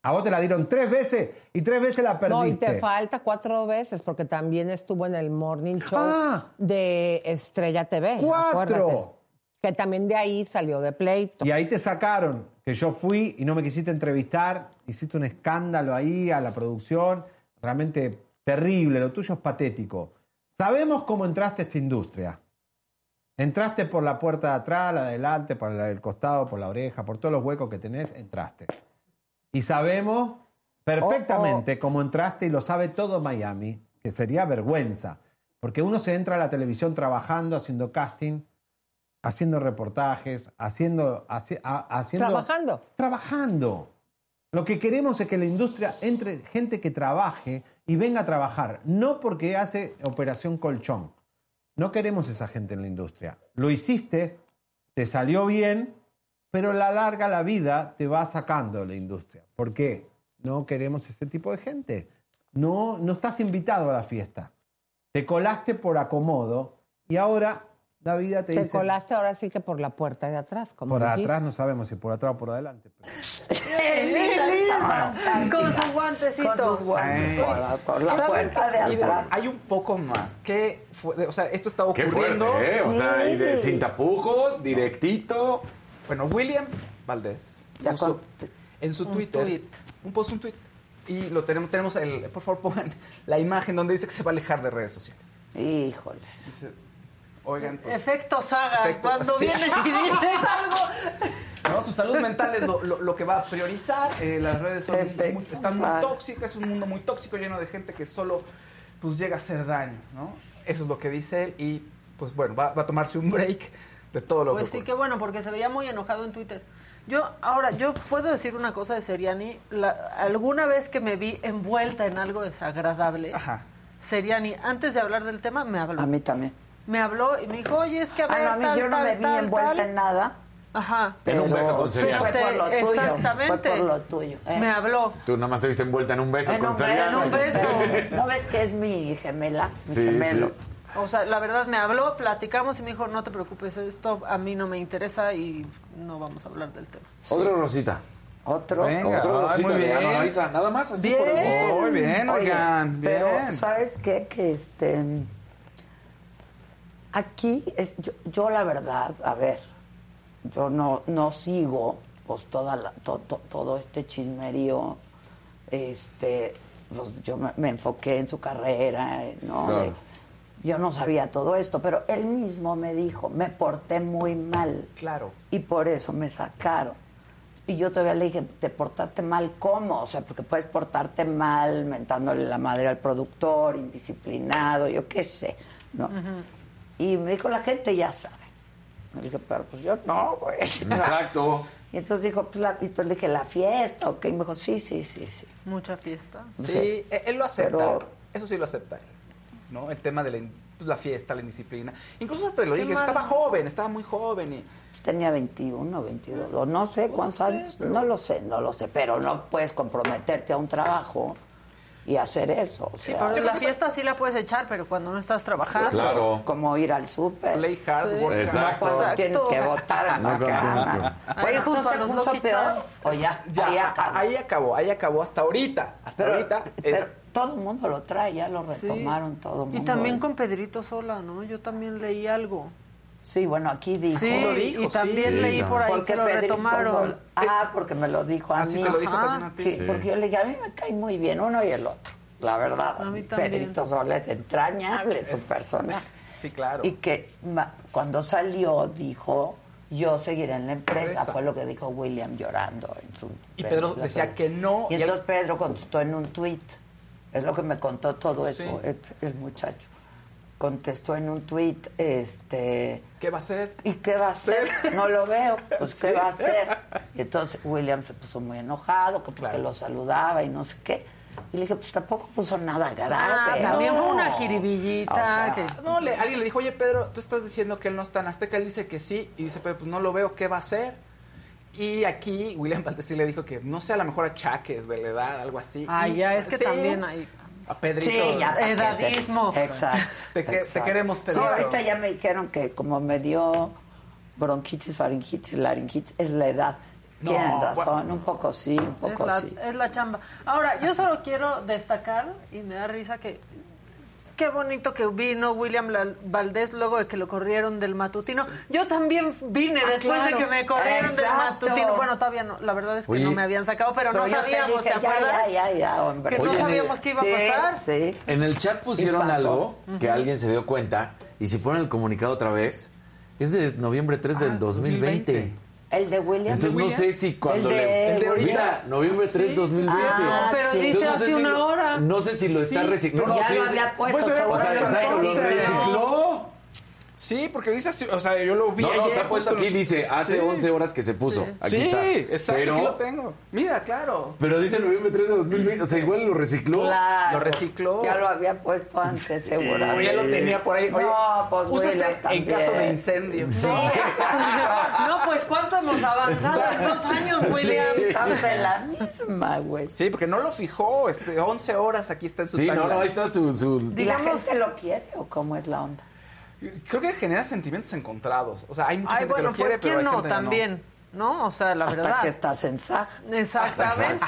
A vos te la dieron tres veces y tres veces la No, y perdiste. te falta cuatro veces porque también estuvo en el Morning Show Ah. de Estrella TV. ¡Cuatro! acuérdate. Que también de ahí salió de pleito. Y ahí te sacaron, que yo fui y no me quisiste entrevistar, hiciste un escándalo ahí a la producción, realmente terrible, lo tuyo es patético. Sabemos cómo entraste a esta industria. Entraste por la puerta de atrás, la de adelante, por del costado, por la oreja, por todos los huecos que tenés, entraste. Y sabemos perfectamente cómo entraste y lo sabe todo Miami, que sería vergüenza. Porque uno se entra a la televisión trabajando, haciendo casting, haciendo reportajes, haciendo, haci- haciendo Trabajando. trabajando. Lo que queremos es que la industria entre gente que trabaje y venga a trabajar, no porque hace operación colchón. No queremos esa gente en la industria. Lo hiciste, te salió bien, pero a la larga la vida te va sacando la industria. ¿Por qué? No queremos ese tipo de gente. No, no estás invitado a la fiesta. Te colaste por acomodo y ahora la vida te, Te dice... colaste ahora sí que por la puerta de atrás, como Por dijiste. atrás no sabemos si por atrás o por adelante. pero- Con sus guantecitos. Con sus guantes. Sí. Por la, por la ¿Saben puerta de qué? Atrás. hay un poco más. ¿Qué fue? o sea, esto está Qué ocurriendo. fuerte, ¿eh? O sea, y de, sin tapujos, directito. Bueno, William Valdés Ya puso con- en su Un Twitter tuit. un post, un tweet. Y lo tenemos, tenemos el, por favor pongan la imagen donde dice que se va a alejar de redes sociales. Híjoles. Dice, Oigan, pues, Efecto saga. Efecto- Cuando sí. vienes y dices algo. no, su salud mental es lo, lo- lo que va a priorizar. Eh, las redes son muy- están muy tóxicas, es un mundo muy tóxico lleno de gente que solo pues llega a hacer daño, ¿no? Eso es lo que dice él y pues bueno, va, va a tomarse un break de todo lo Pues que sí, ocurre. qué bueno, porque se veía muy enojado en Twitter. Yo, ahora, yo puedo decir una cosa de Seriani. La- alguna vez que me vi envuelta en algo desagradable, Ajá. Seriani, antes de hablar del tema, me habló. A mí también. Me habló y me dijo, oye, es que a Ah, ver, no, a mí tal, yo no tal, me vi tal, envuelta tal. en nada. Ajá. En un beso con Seriani. fue por lo tuyo. Exactamente. Fue por lo tuyo. ¿eh? Me habló. Tú nada más te viste envuelta en un beso En con Seriani. en un beso. ¿No ves que es mi gemela? Mi Sí, gemelo. sí. O sea, la verdad me habló, platicamos y me dijo, no te preocupes, esto a mí no me interesa y no vamos a hablar del tema. Otro Rosita. Otro. Venga, Otro ay, Rosita muy de Ana bien. Nada más así Bien. por el gusto. Muy bien, Oye, oigan, bien. Pero, ¿sabes qué? Que este. Aquí, es, yo, yo la verdad, a ver, yo no, no sigo pues toda la- to- to- todo este chismerío. Este, pues, yo me, me enfoqué en su carrera, ¿no? Claro. De- yo no sabía todo esto, pero él mismo me dijo, me porté muy mal. Claro. Y por eso me sacaron. Y yo todavía le dije, ¿te portaste mal cómo? O sea, porque puedes portarte mal mentándole la madre al productor, indisciplinado, yo qué sé, ¿no? Y me dijo, la gente ya sabe. Le dije, pero pues yo no, güey. Exacto. Y entonces dijo, pues la, y entonces le dije, ¿la fiesta? ¿Ok? Y me dijo, sí, sí, sí, sí. Mucha fiesta. Sí, Sí. él lo acepta. Pero- Eso sí lo acepta él. ¿no? El tema de la, pues, la fiesta, la indisciplina. Incluso hasta te lo dije, estaba joven, estaba muy joven. Y, Tenía 21, 22, o no sé cuántos sé, años, pero- no lo sé, no lo sé, pero no puedes comprometerte a un trabajo y hacer eso. O Sí, sea, pero la fiesta sí la puedes echar, pero cuando no estás trabajando. Claro. como ir al súper. play hard, Sí. Exacto. Cuando Exacto. tienes que votar. No ¿no? con Caramba. tiempo. Bueno, Ahí junto entonces a los se puso peor. O ya, Ya, ahí acabó. ahí acabó, ahí acabó hasta ahorita. Hasta pero, ahorita pero es... todo el mundo lo trae, ya lo retomaron todo el mundo. Y también con Pedrito Sola, ¿no? Yo también leí algo. Sí, bueno, aquí dijo. Sí, lo dijo, y también Sí, leí por ahí Porque que lo Pedrito retomaron. Sol- Ah, porque me lo dijo a Así mí. te lo dijo Ajá. también a ti. Sí, Sí. porque yo le dije, a mí me cae muy bien uno y el otro. La verdad, A mí también. Pedrito Sola es entrañable, su personaje. Sí, claro. Y que ma- cuando salió dijo, yo seguiré en la empresa, fue lo que dijo William llorando en su... Y Pedro decía que no, Y y él- entonces Pedro contestó en un tuit. Es lo que me contó todo eso Sí. el, el muchacho. Contestó en un tuit, este... ¿Qué va a hacer? ¿Y qué va a hacer? No lo veo. Pues, ¿qué Sí. va a hacer? Y entonces William se puso muy enojado, que porque Claro. lo saludaba y no sé qué. Y le dije, pues tampoco puso nada grave. Ah, también una jiribillita. O sea, que... No, le, alguien le dijo, oye Pedro, tú estás diciendo que él no está en Azteca. Él dice que sí. Y dice, pero pues no lo veo, ¿qué va a hacer? Y aquí William Valdés sí le dijo que no sé, a lo mejor achaques de la edad, algo así. Ah, Y- ya, es que sí, también hay... A Pedrito. Sí, ya. Edadismo. Exacto. Te que- te exacto. queremos, Sí, Pedrito. ahorita ya me dijeron que como me dio bronquitis, faringitis, laringitis, es la edad. No, Tienen razón, bueno. un poco sí, un Es poco la, sí. es la chamba. Ahora, yo solo quiero destacar, y me da risa que qué bonito que vino William Valdés luego de que lo corrieron del matutino. Yo también vine Ah, después claro. de que me corrieron Exacto. del matutino. Bueno, todavía no, la verdad es que Oye. no me habían sacado, pero, no sabíamos, ¿te, dije, acuerdas? Ya, ya, ya, hombre. Que no el- sabíamos qué iba a pasar. Sí. En el chat pusieron algo que alguien se dio cuenta y si ponen el comunicado otra vez, es de noviembre 3 del 2020. 2020. El de William. Entonces no William? sé si cuando El de- le... el de. Mira, noviembre 3, 2020. Ah, Pero sí. dice Entonces, no sé hace si una lo- hora. No sé si lo está Sí, reciclando. ya sí, lo había puesto, Pues, O sea, exacto, lo Sí. recicló. Sí, porque dice así, o sea, yo lo vi No, no, ayer, está puesto aquí, los- dice, hace Sí. 11 horas que se puso. Aquí sí, está. exacto, Pero, aquí lo tengo. Mira, claro. pero dice noviembre 3 de 2020, o sea, igual lo recicló. Claro. Lo recicló. Ya lo había puesto antes, seguramente. O ya lo tenía por ahí. Oye, no, pues úsese en caso de incendio. No, pues cuánto hemos avanzado en dos años, William. Sí. Estamos en la misma, güey. Sí, porque no lo fijó. Este, 11 horas aquí está en su Sí, no, no, ahí está su... su- ¿Y la gente lo quiere o cómo es la onda? Creo que genera sentimientos encontrados. O sea, hay mucha Ay, gente bueno, que lo quiere, pues pero quién hay no gente que también, ¿no? O sea, la Hasta verdad. que estás en SAG. Exactamente.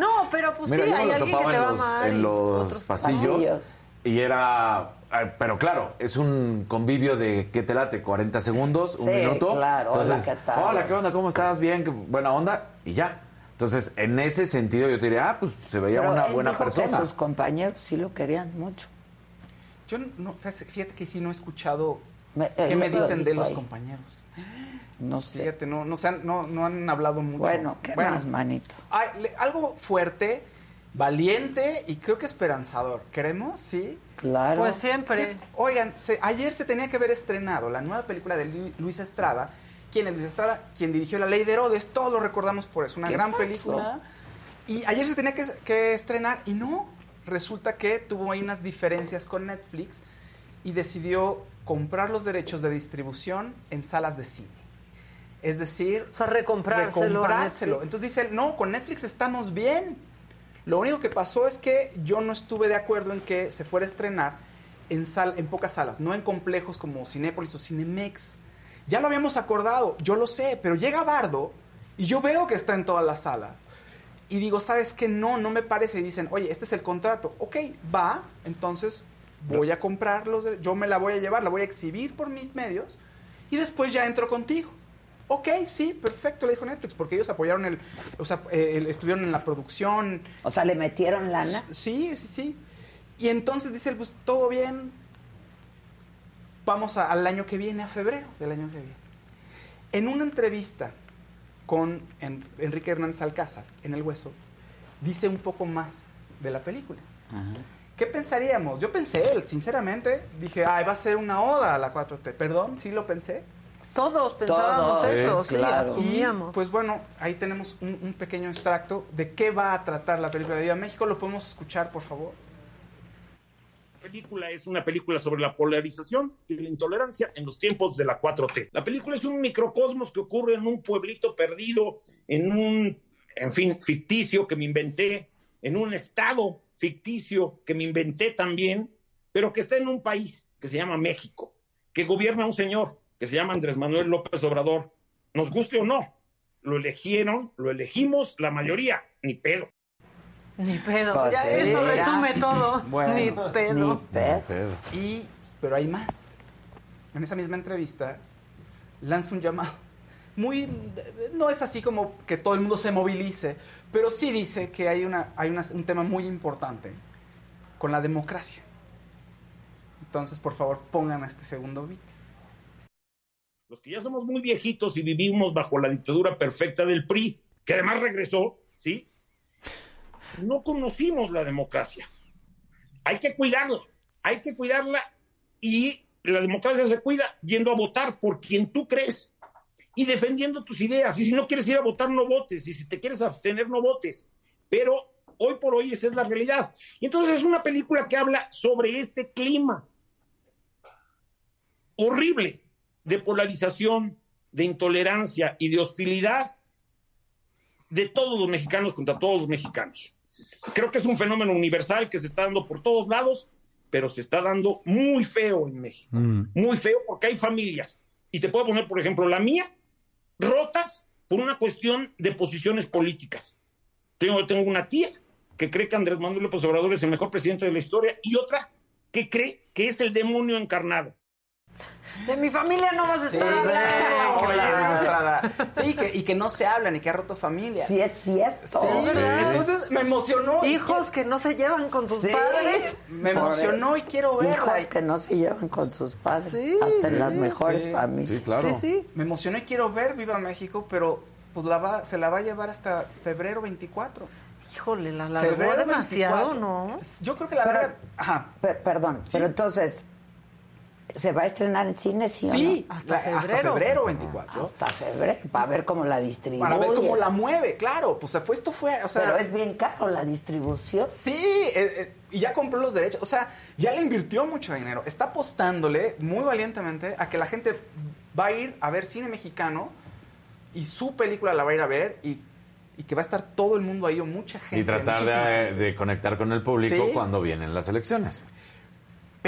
No, pero pues Mira, sí, yo hay alguien que topaba te en va los, en los pasillos, Pasillos. y era... eh, Pero claro, es un convivio de ¿qué te late? 40 segundos, un Sí, minuto. claro. Hola, Entonces, ¿qué tal? Hola, ¿qué onda? ¿Cómo estás? Bien, qué buena onda. Y ya. Entonces, en ese sentido yo te diría, ah, pues se veía Pero una él buena dijo persona. Que sus compañeros sí lo querían mucho. Yo no, fíjate que sí no he escuchado Me- qué me dicen de los ahí. compañeros. No sé. Fíjate, no, no, se han, no, no han hablado mucho. Bueno, ¿qué más, manito? ay, le- algo fuerte, valiente y creo que esperanzador. ¿Queremos? Sí. Claro. Pues siempre. Oigan, se- ayer se tenía que haber estrenado la nueva película de Lu- Luis Estrada. ¿Quién es Luis Estrada? Quien dirigió La Ley de Herodes. Todos lo recordamos por eso. Una ¿Qué gran pasó? película. Y ayer se tenía que, que estrenar y no. Resulta que tuvo ahí unas diferencias con Netflix y decidió comprar los derechos de distribución en salas de cine. Es decir, O sea, recomprárselo recomprárselo. Entonces dice él, no, con Netflix estamos bien. Lo único que pasó es que yo no estuve de acuerdo en que se fuera a estrenar en, sal, en pocas salas, no en complejos como Cinépolis o Cinemex. Ya lo habíamos acordado, yo lo sé, pero llega Bardo y yo veo que está en toda la sala. Y digo, ¿sabes qué? No, no me parece. Y dicen, oye, este es el contrato. Ok, va, entonces voy a comprar los dere- yo me la voy a llevar, la voy a exhibir por mis medios y después ya entro contigo. Ok, sí, perfecto, le dijo Netflix, porque ellos apoyaron el, o sea, el- estuvieron en la producción. O sea, ¿le metieron lana? Sí, sí, sí. Y entonces dice él, pues todo bien, vamos a- al año que viene, a febrero del año que viene. En una entrevista con En- Enrique Hernández Alcázar, en El Hueso, dice un poco más de la película. ¿Qué pensaríamos? Yo pensé, él, sinceramente, dije, ay, va a ser una oda a la 4T. Perdón, sí lo pensé. Todos pensábamos Todos, eso, sí, sí, claro. asumíamos. Y, pues bueno, ahí tenemos un, un pequeño extracto de qué va a tratar la película de Viva México. ¿Lo podemos escuchar, por favor? La película es una película sobre la polarización y la intolerancia en los tiempos de la 4T. La película es un microcosmos que ocurre en un pueblito perdido, en un, en fin, ficticio que me inventé, en un estado ficticio que me inventé también, pero que está en un país que se llama México, que gobierna un señor que se llama Andrés Manuel López Obrador. Nos guste o no, lo eligieron, lo elegimos la mayoría, ni pedo. Ni pedo. Pues Ya, sí. eso resume todo. Bueno, Ni pedo. Y, pero hay más. En esa misma entrevista lanza un llamado. Muy, no es así como que todo el mundo se movilice, pero sí dice que hay, una, hay una- un tema muy importante con la democracia. Entonces, por favor, pongan a este segundo beat. los que ya somos muy viejitos y vivimos bajo la dictadura perfecta del PRI, que además regresó, ¿sí? No conocimos la democracia. Hay que cuidarla, hay que cuidarla y la democracia se cuida yendo a votar por quien tú crees y defendiendo tus ideas. Y si no quieres ir a votar, no votes. Y si te quieres abstener, no votes. Pero hoy por hoy esa es la realidad. Y entonces es una película que habla sobre este clima horrible de polarización, de intolerancia y de hostilidad de todos los mexicanos contra todos los mexicanos. Creo que es un fenómeno universal que se está dando por todos lados, pero se está dando muy feo en México. Muy feo porque hay familias. Y te puedo poner, por ejemplo, la mía, rotas por una cuestión de posiciones políticas. Tengo, tengo una tía que cree que Andrés Manuel López Obrador es el mejor presidente de la historia y otra que cree que es el demonio encarnado. De mi familia no vas a Sí, estar sí, hablando. oye, Luis Estrada. Sí, que, y que no se hablan y que ha roto familias. Sí, es cierto. Sí, Sí. entonces me emocionó. Hijos que no se llevan con sus Sí. padres. Me emocionó y quiero verla. Hijos que no se llevan con sus padres. Sí. hasta en las mejores Sí. familias. Sí, sí. Me emocionó y quiero ver Viva México, pero pues la va, se la va a llevar hasta febrero 24. Híjole, la Febrero demasiado, 24. ¿no? Yo creo que la Pero- verdad. Ajá. Per- perdón, pero entonces, ¿se va a estrenar en cine, sí o Sí, no? hasta febrero. Hasta febrero 24. Hasta febrero, para ver cómo la distribuye. Para ver cómo la mueve, claro. Pues fue, esto fue, o sea... Pero es bien caro la distribución. Sí, eh, eh, y ya compró los derechos. O sea, ya le invirtió mucho dinero. Está apostándole muy valientemente a que la gente va a ir a ver cine mexicano y su película la va a ir a ver y, y que va a estar todo el mundo ahí o mucha gente. Y tratar de, conectar con el público Sí. cuando vienen las elecciones.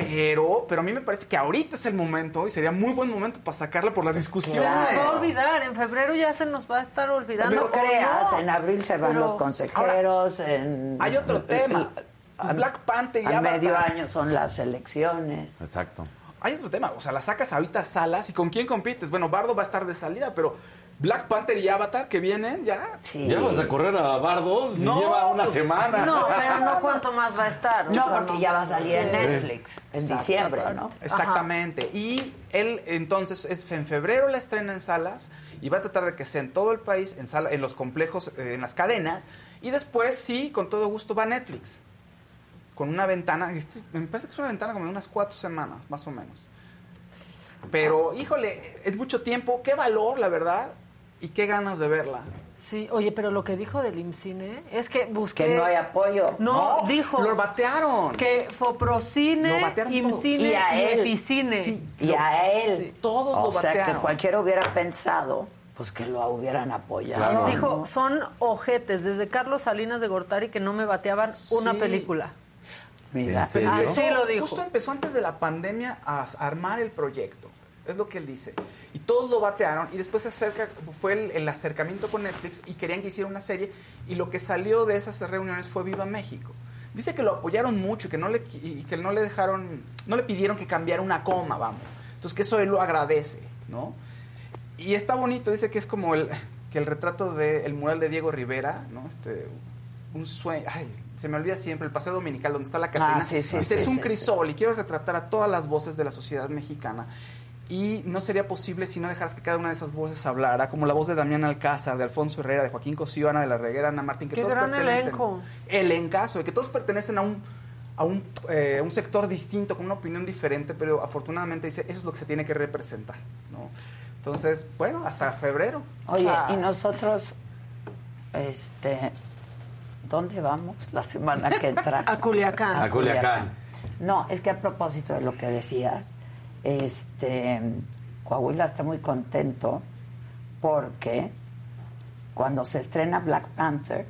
Pero, pero a mí me parece que ahorita es el momento y sería muy buen momento para sacarla por la discusión. Se nos va a olvidar, en febrero ya se nos va a estar olvidando. No ¿o creas, no? en abril se van Pero- los consejeros. en, Hay otro tema. Pues a- Black Panther y a medio año son las elecciones. Exacto. Hay otro tema, o sea, la sacas ahorita a salas y con quién compites. Bueno, Bardo va a estar de salida, pero Black Panther y Avatar que vienen ya. ¿Ya vas a correr a Bardo? Si lleva una semana. No, pero no cuánto más va a estar. No, porque ya va a salir en Sí. Netflix en Exacto. diciembre, ¿no? Exactamente. Y él entonces es en febrero la estrena en salas y va a tratar de que sea en todo el país, en sala, en los complejos, eh, en las cadenas. Y después sí, con todo gusto va a Netflix. Con una ventana, este, me parece que es una ventana como de unas cuatro semanas, más o menos. Pero, híjole, es mucho tiempo, qué valor, la verdad, y qué ganas de verla. Sí, oye, pero lo que dijo del IMCINE es que busqué... Que no hay apoyo. No, No, dijo... lo batearon. Que Foprocine, batearon. IMCINE Y a y él. Eficine. Sí, Y a él. todos o lo sea, que batearon. cualquiera hubiera pensado pues que lo hubieran apoyado. Claro. Dijo, son ojetes, desde Carlos Salinas de Gortari que no me bateaban una Sí. película. Mira. ¿En serio? Ah, sí lo dijo. Justo empezó antes de la pandemia a armar el proyecto. Es lo que él dice. Y todos lo batearon y después se acerca, fue el, el acercamiento con Netflix y querían que hiciera una serie y lo que salió de esas reuniones fue Viva México. Dice que lo apoyaron mucho y que no le, y que no le dejaron, no le pidieron que cambiara una coma, vamos. Entonces que eso él lo agradece, ¿no? Y está bonito, dice que es como el, que el retrato del mural de Diego Rivera, ¿no? Este, un sueño, ay, se me olvida siempre, el Paseo Dominical, donde está la Catrina. Ah, sí, sí, Dice, sí, es un crisol y quiero retratar a todas las voces de la sociedad mexicana. Y no sería posible si no dejaras que cada una de esas voces hablara, como la voz de Damián Alcázar, de Alfonso Herrera, de Joaquín Cosío, Ana de la Reguera, Ana Martín, que Qué todos gran pertenecen. elenco. Elencazo, y que todos pertenecen a un, a un, eh, un sector distinto, con una opinión diferente, pero afortunadamente dice, eso es lo que se tiene que representar, ¿no? Entonces, bueno, hasta febrero. Oye, Ah. y nosotros, este, ¿dónde vamos la semana que entra? A Culiacán. A Culiacán. No, es que a propósito de lo que decías, este, Coahuila está muy contento porque cuando se estrena Black Panther,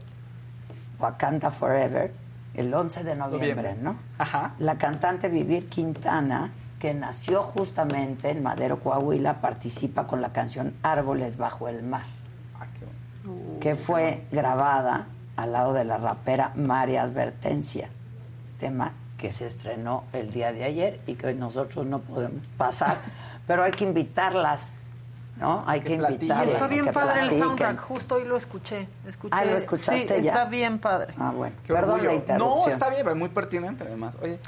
Wakanda Forever, el 11 de noviembre. ¿no? Ajá. La cantante Vivir Quintana, que nació justamente en Madero, Coahuila, participa con la canción Árboles bajo el mar, Ah, bueno. que fue grabada al lado de la rapera María Advertencia, tema que se estrenó el día de ayer y que nosotros no podemos pasar, pero hay que invitarlas, ¿no? Hay que, Que invitarlas. Está bien que padre el soundtrack, justo hoy lo escuché. escuché Ah, ¿lo escuchaste sí, ya? Está bien padre. Ah, bueno. Qué Perdón orgullo. la interrupción. No, está bien, muy pertinente además. Oye,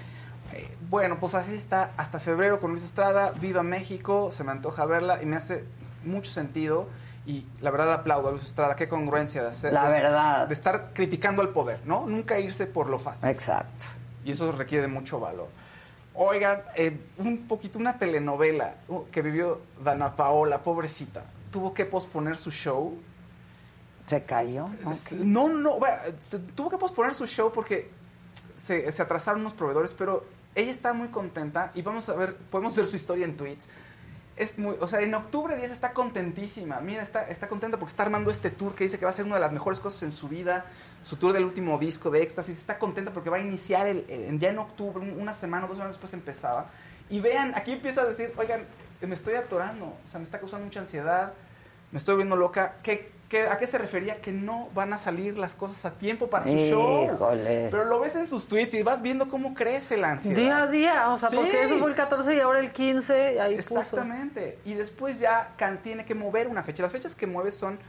eh, bueno, pues así está hasta febrero con Luis Estrada. Viva México, se me antoja verla y me hace mucho sentido. Y la verdad aplaudo a Luis Estrada, qué congruencia de hacer. La de- verdad. De estar criticando al poder, ¿no? Nunca irse por lo fácil. Exacto. Y eso requiere mucho valor. Oigan, eh, un poquito, una telenovela uh, que vivió Dana Paola, pobrecita. Tuvo que posponer su show Se cayó. ¿no? no, no, bueno, tuvo que posponer su show porque se, se atrasaron unos proveedores, pero ella está muy contenta y vamos a ver, podemos ver su historia en tweets. Es muy, o sea, en octubre 10 está contentísima. Mira, está, está contenta porque está armando este tour que dice que va a ser una de las mejores cosas en su vida. Su tour del último disco de Éxtasis. Está contenta porque va a iniciar el, el- ya en octubre, un- una semana o dos semanas después empezaba. Y vean, aquí empieza a decir, oigan, me estoy atorando. O sea, me está causando mucha ansiedad me estoy volviendo loca. ¿Qué, qué, a qué se refería? Que no van a salir las cosas a tiempo para su show. Híjoles. Pero lo ves en sus tweets y vas viendo cómo crece la ansiedad. Día a día, o sea, Sí. porque eso fue el 14 y ahora el 15, y ahí puso. Exactamente. Y después ya Can tiene que mover una fecha. Las fechas que mueve son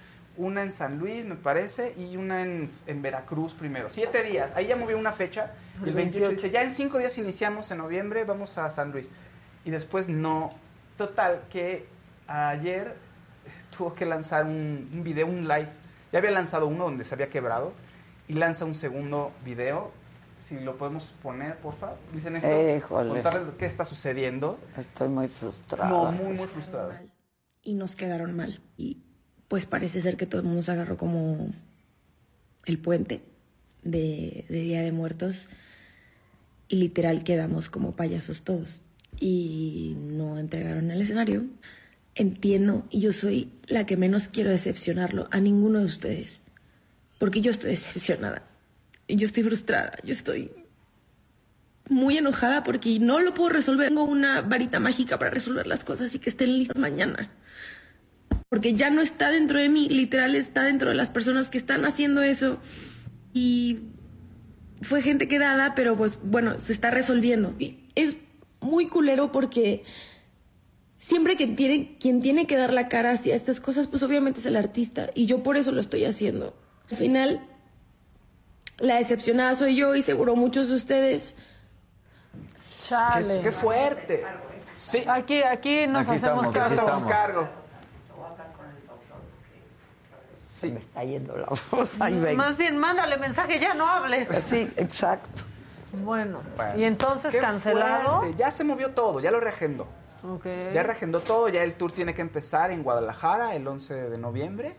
una en San Luis, me parece, y una en, en Veracruz primero. Siete días. Ahí ya movió una fecha. Y el 28 dice, ya en cinco días iniciamos en noviembre, vamos a San Luis. Y después no. Total, que ayer tuvo que lanzar un, un video, un live. Ya había lanzado uno donde se había quebrado. Y lanza un segundo video. Si lo podemos poner, por favor. Dicen esto. Híjoles. Contarles qué está sucediendo. Estoy muy frustrada. No, muy, muy frustrado. y nos quedaron mal. Y pues parece ser que todo el mundo se agarró como el puente de, Día de Muertos y literal quedamos como payasos todos. Y no entregaron el escenario. Entiendo, y yo soy la que menos quiero decepcionarlo a ninguno de ustedes, porque yo estoy decepcionada. Yo estoy frustrada, yo estoy muy enojada porque no lo puedo resolver. Tengo una varita mágica para resolver las cosas y que estén listas mañana. Porque ya no está dentro de mí, literal está dentro de las personas que están haciendo eso. Y fue gente quedada, pero pues bueno, se está resolviendo. Y es muy culero porque siempre que tiene, quien tiene que dar la cara hacia estas cosas, pues obviamente es el artista. Y yo por eso lo estoy haciendo. Al final, la decepcionada soy yo y seguro muchos de ustedes. Chale. Qué, qué fuerte. Sí. Aquí, aquí nos Aquí hacemos estamos, aquí estamos. cargo. Se me está yendo la voz. Ay, ven. Más bien, mándale mensaje, ya no hables. Sí, exacto. Bueno, Bueno, y entonces qué cancelado. fuerte. Ya se movió todo, ya lo reagendó. Ok. Ya reagendó todo, ya el tour tiene que empezar en Guadalajara el 11 de noviembre.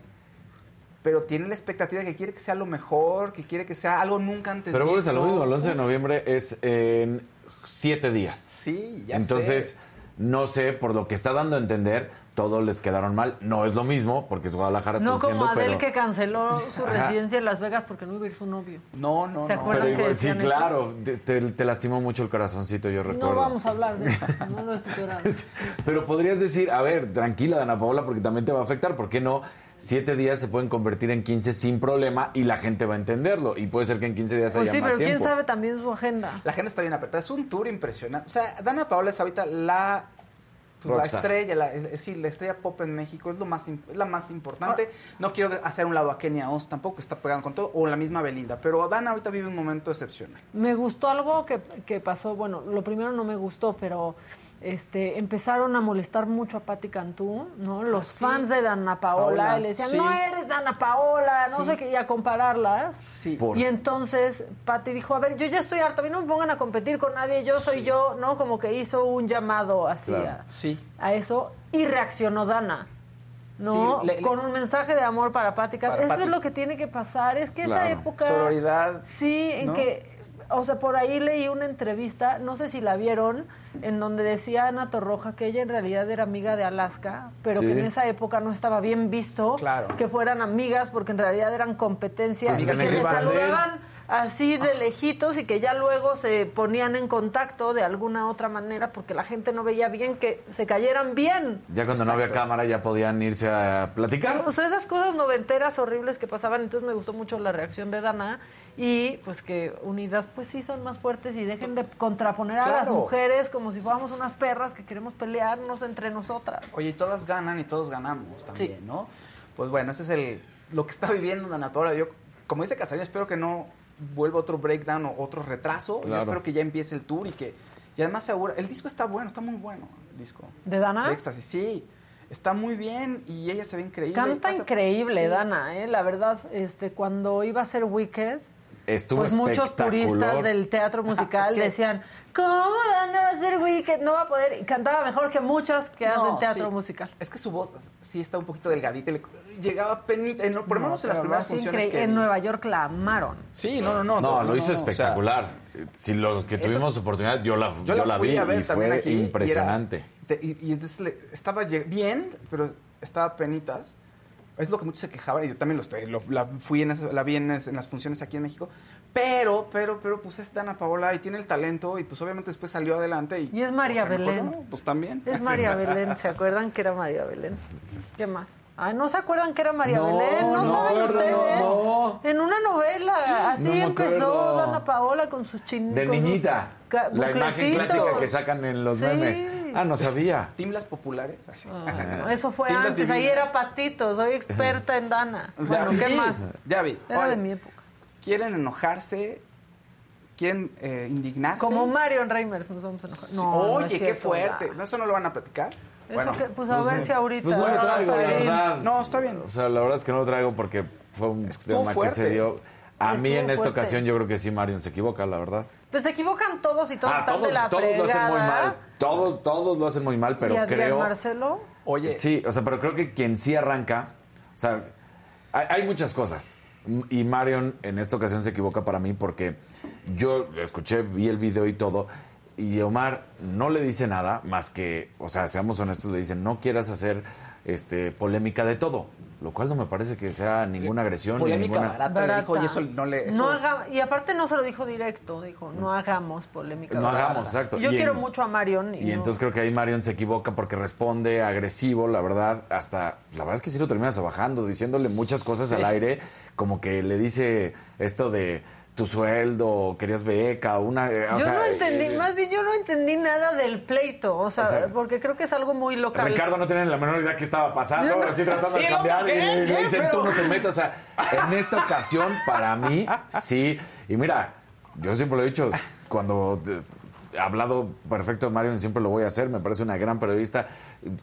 Pero tiene la expectativa de que quiere que sea lo mejor, que quiere que sea algo nunca antes Pero vuelves a lo mismo, el 11 de noviembre es en siete días. Sí, ya Entonces, sé. no sé, por lo que está dando a entender, todos les quedaron mal. No es lo mismo, porque es Guadalajara, No estoy como pero... que canceló su Ajá. residencia en Las Vegas porque no iba a ir su novio. No, no, ¿Se no. acuerdan Pero que igual- sí, claro, te, lastimó mucho el corazoncito, yo recuerdo. No vamos a hablar de eso, no lo esperaba. Pero podrías decir, a ver, tranquila, Dana Paola, porque también te va a afectar. ¿Por qué no? Siete días se pueden convertir en 15 sin problema y la gente va a entenderlo. Y puede ser que en 15 días Pues haya sí, más pero quién tiempo. sabe también su agenda. La gente está bien apretada. Es un tour impresionante. O sea, Dana Paola es ahorita la, pues, la estrella, la, es decir, la estrella pop en México. Es lo más es la más importante. No quiero hacer un lado a Kenia Oz tampoco, que está pegando con todo, o la misma Belinda. Pero Dana ahorita vive un momento excepcional. Me gustó algo que, que pasó, bueno, lo primero no me gustó, pero este empezaron a molestar mucho a Patti Cantú, ¿no? Los sí. fans de Dana Paola, Paola, y le decían, sí. no eres Dana Paola, no sé qué, y a compararlas. Sí. Por- Y entonces Patti dijo, a ver, yo ya estoy harta, a mí no me pongan a competir con nadie, yo soy yo, ¿no? Como que hizo un llamado así Claro. a, Sí. a eso y reaccionó Dana. ¿no? Sí, le- le- con un mensaje de amor para Patti Cantú. Eso Patti. es lo que tiene que pasar. Es que esa época... Sororidad. Sí, en ¿no? que, o sea, por ahí leí una entrevista, no sé si la vieron, en donde decía Ana Torroja que ella en realidad era amiga de Alaska, pero Sí. que en esa época no estaba bien visto Claro. que fueran amigas porque en realidad eran competencias y que se saludaban así de lejitos y que ya luego se ponían en contacto de alguna otra manera porque la gente no veía bien que se cayeran bien. Ya cuando no había cámara ya podían irse a platicar. O sea, esas cosas noventeras horribles que pasaban, entonces me gustó mucho la reacción de Dana y pues que unidas pues sí son más fuertes y dejen de contraponer a las mujeres como si fuéramos unas perras que queremos pelearnos entre nosotras. Oye, y todas ganan y todos ganamos también, Sí. ¿no? Pues bueno, ese es el lo que está viviendo Dana Paola. Yo, como dice Casarín, espero que no vuelva otro breakdown o otro retraso. Yo Claro. espero que ya empiece el tour y que... Y además segura, el disco está bueno, está muy bueno, el disco. ¿De Dana? De Éxtasis, sí. Está muy bien y ella se ve increíble. Canta Pasa- increíble Sí, Dana, ¿eh? la verdad, este cuando iba a ser Wicked, Estuvo pues muchos espectacular. puristas del teatro musical Es que- decían, ¿cómo Dana va a ser Wicked? No va a poder. Y cantaba mejor que muchas que No, hacen teatro sí. musical. Es que su voz sí está un poquito delgadita. y le- llegaba penita, en por lo menos en las primeras funciones que En vi. Nueva York la amaron. Sí, no, no, no. No, lo hizo o sea, espectacular. si los que esas- tuvimos oportunidad, yo la, Yo la, fui vi a ver y también fue aquí, y era- impresionante. te- Y, y entonces le- estaba bien, pero estaba penitas. Es lo que muchos se quejaban y yo también lo estoy, lo- la fui en eso- la vi en, las funciones aquí en México. Pero, pero, pero, pues es Dana Paola y tiene el talento y pues obviamente después salió adelante y... Y es María o sea, mejor Belén. no, pues también. Es María Belén, ¿se acuerdan que era María Belén? ¿Qué más? Ay, ¿no se acuerdan que era María No, Belén? ¿No, no saben acuerdo, ustedes? no. En una novela, así empezó acuerdo. Dana Paola con sus chinitos. De niñita. La imagen clásica que sacan en los Sí. memes. Ah, no sabía. Timblas populares. así. Eso fue Timblas antes, ahí era patito, soy experta en Dana. Ya Bueno, ¿qué más? Ya vi. Era Oye, de mi época. Quieren enojarse, quieren eh, indignarse. Como Marion Reimers nos vamos a enojar. No, no Oye, qué fuerte. ya. ¿No, ¿Eso no lo van a platicar? Eso que- pues a ver si ahorita. Pues no lo traigo, Está la bien. verdad. No, está bien. O sea, la verdad es que no lo traigo porque fue un estuvo tema que se dio. A mí en esta fuerte. ocasión yo creo que sí Marion se equivoca, la verdad. Pues se equivocan todos y todos Ah, están todos, de la todos lo hacen muy mal. Todos, todos lo hacen muy mal, pero ¿Y Adrián creo. Marcelo? Oye, Sí, o sea, pero creo que quien sí arranca, o sea, hay, hay muchas cosas. Y Marion en esta ocasión se equivoca para mí porque yo escuché, vi el video y todo, y Omar no le dice nada más que, o sea, seamos honestos, le dicen, no quieras hacer este polémica de todo, lo cual no me parece que sea ninguna agresión ni polémica ninguna... barata, le dijo, y eso no le... eso- No haga- y aparte no se lo dijo directo, dijo, no hagamos polémica. No barata. hagamos, exacto. Yo Y quiero en- mucho a Marion. Y, Y no- entonces creo que ahí Marion se equivoca porque responde agresivo, la verdad, hasta, la verdad es que sí lo terminas bajando, diciéndole muchas cosas Sí. al aire, como que le dice esto de tu sueldo, querías beca, una... eh, o yo sea, no entendí, eh, más bien yo no entendí nada del pleito, o sea, O sea, porque creo que es algo muy local. Ricardo no tiene la menor idea qué estaba pasando, no- así tratando Sí, de cambiar, y que le, dicen, tú no te metas, o sea, en esta ocasión, para mí, sí, y mira, yo siempre lo he dicho, cuando eh, hablado perfecto de Marion, siempre lo voy a hacer, me parece una gran periodista,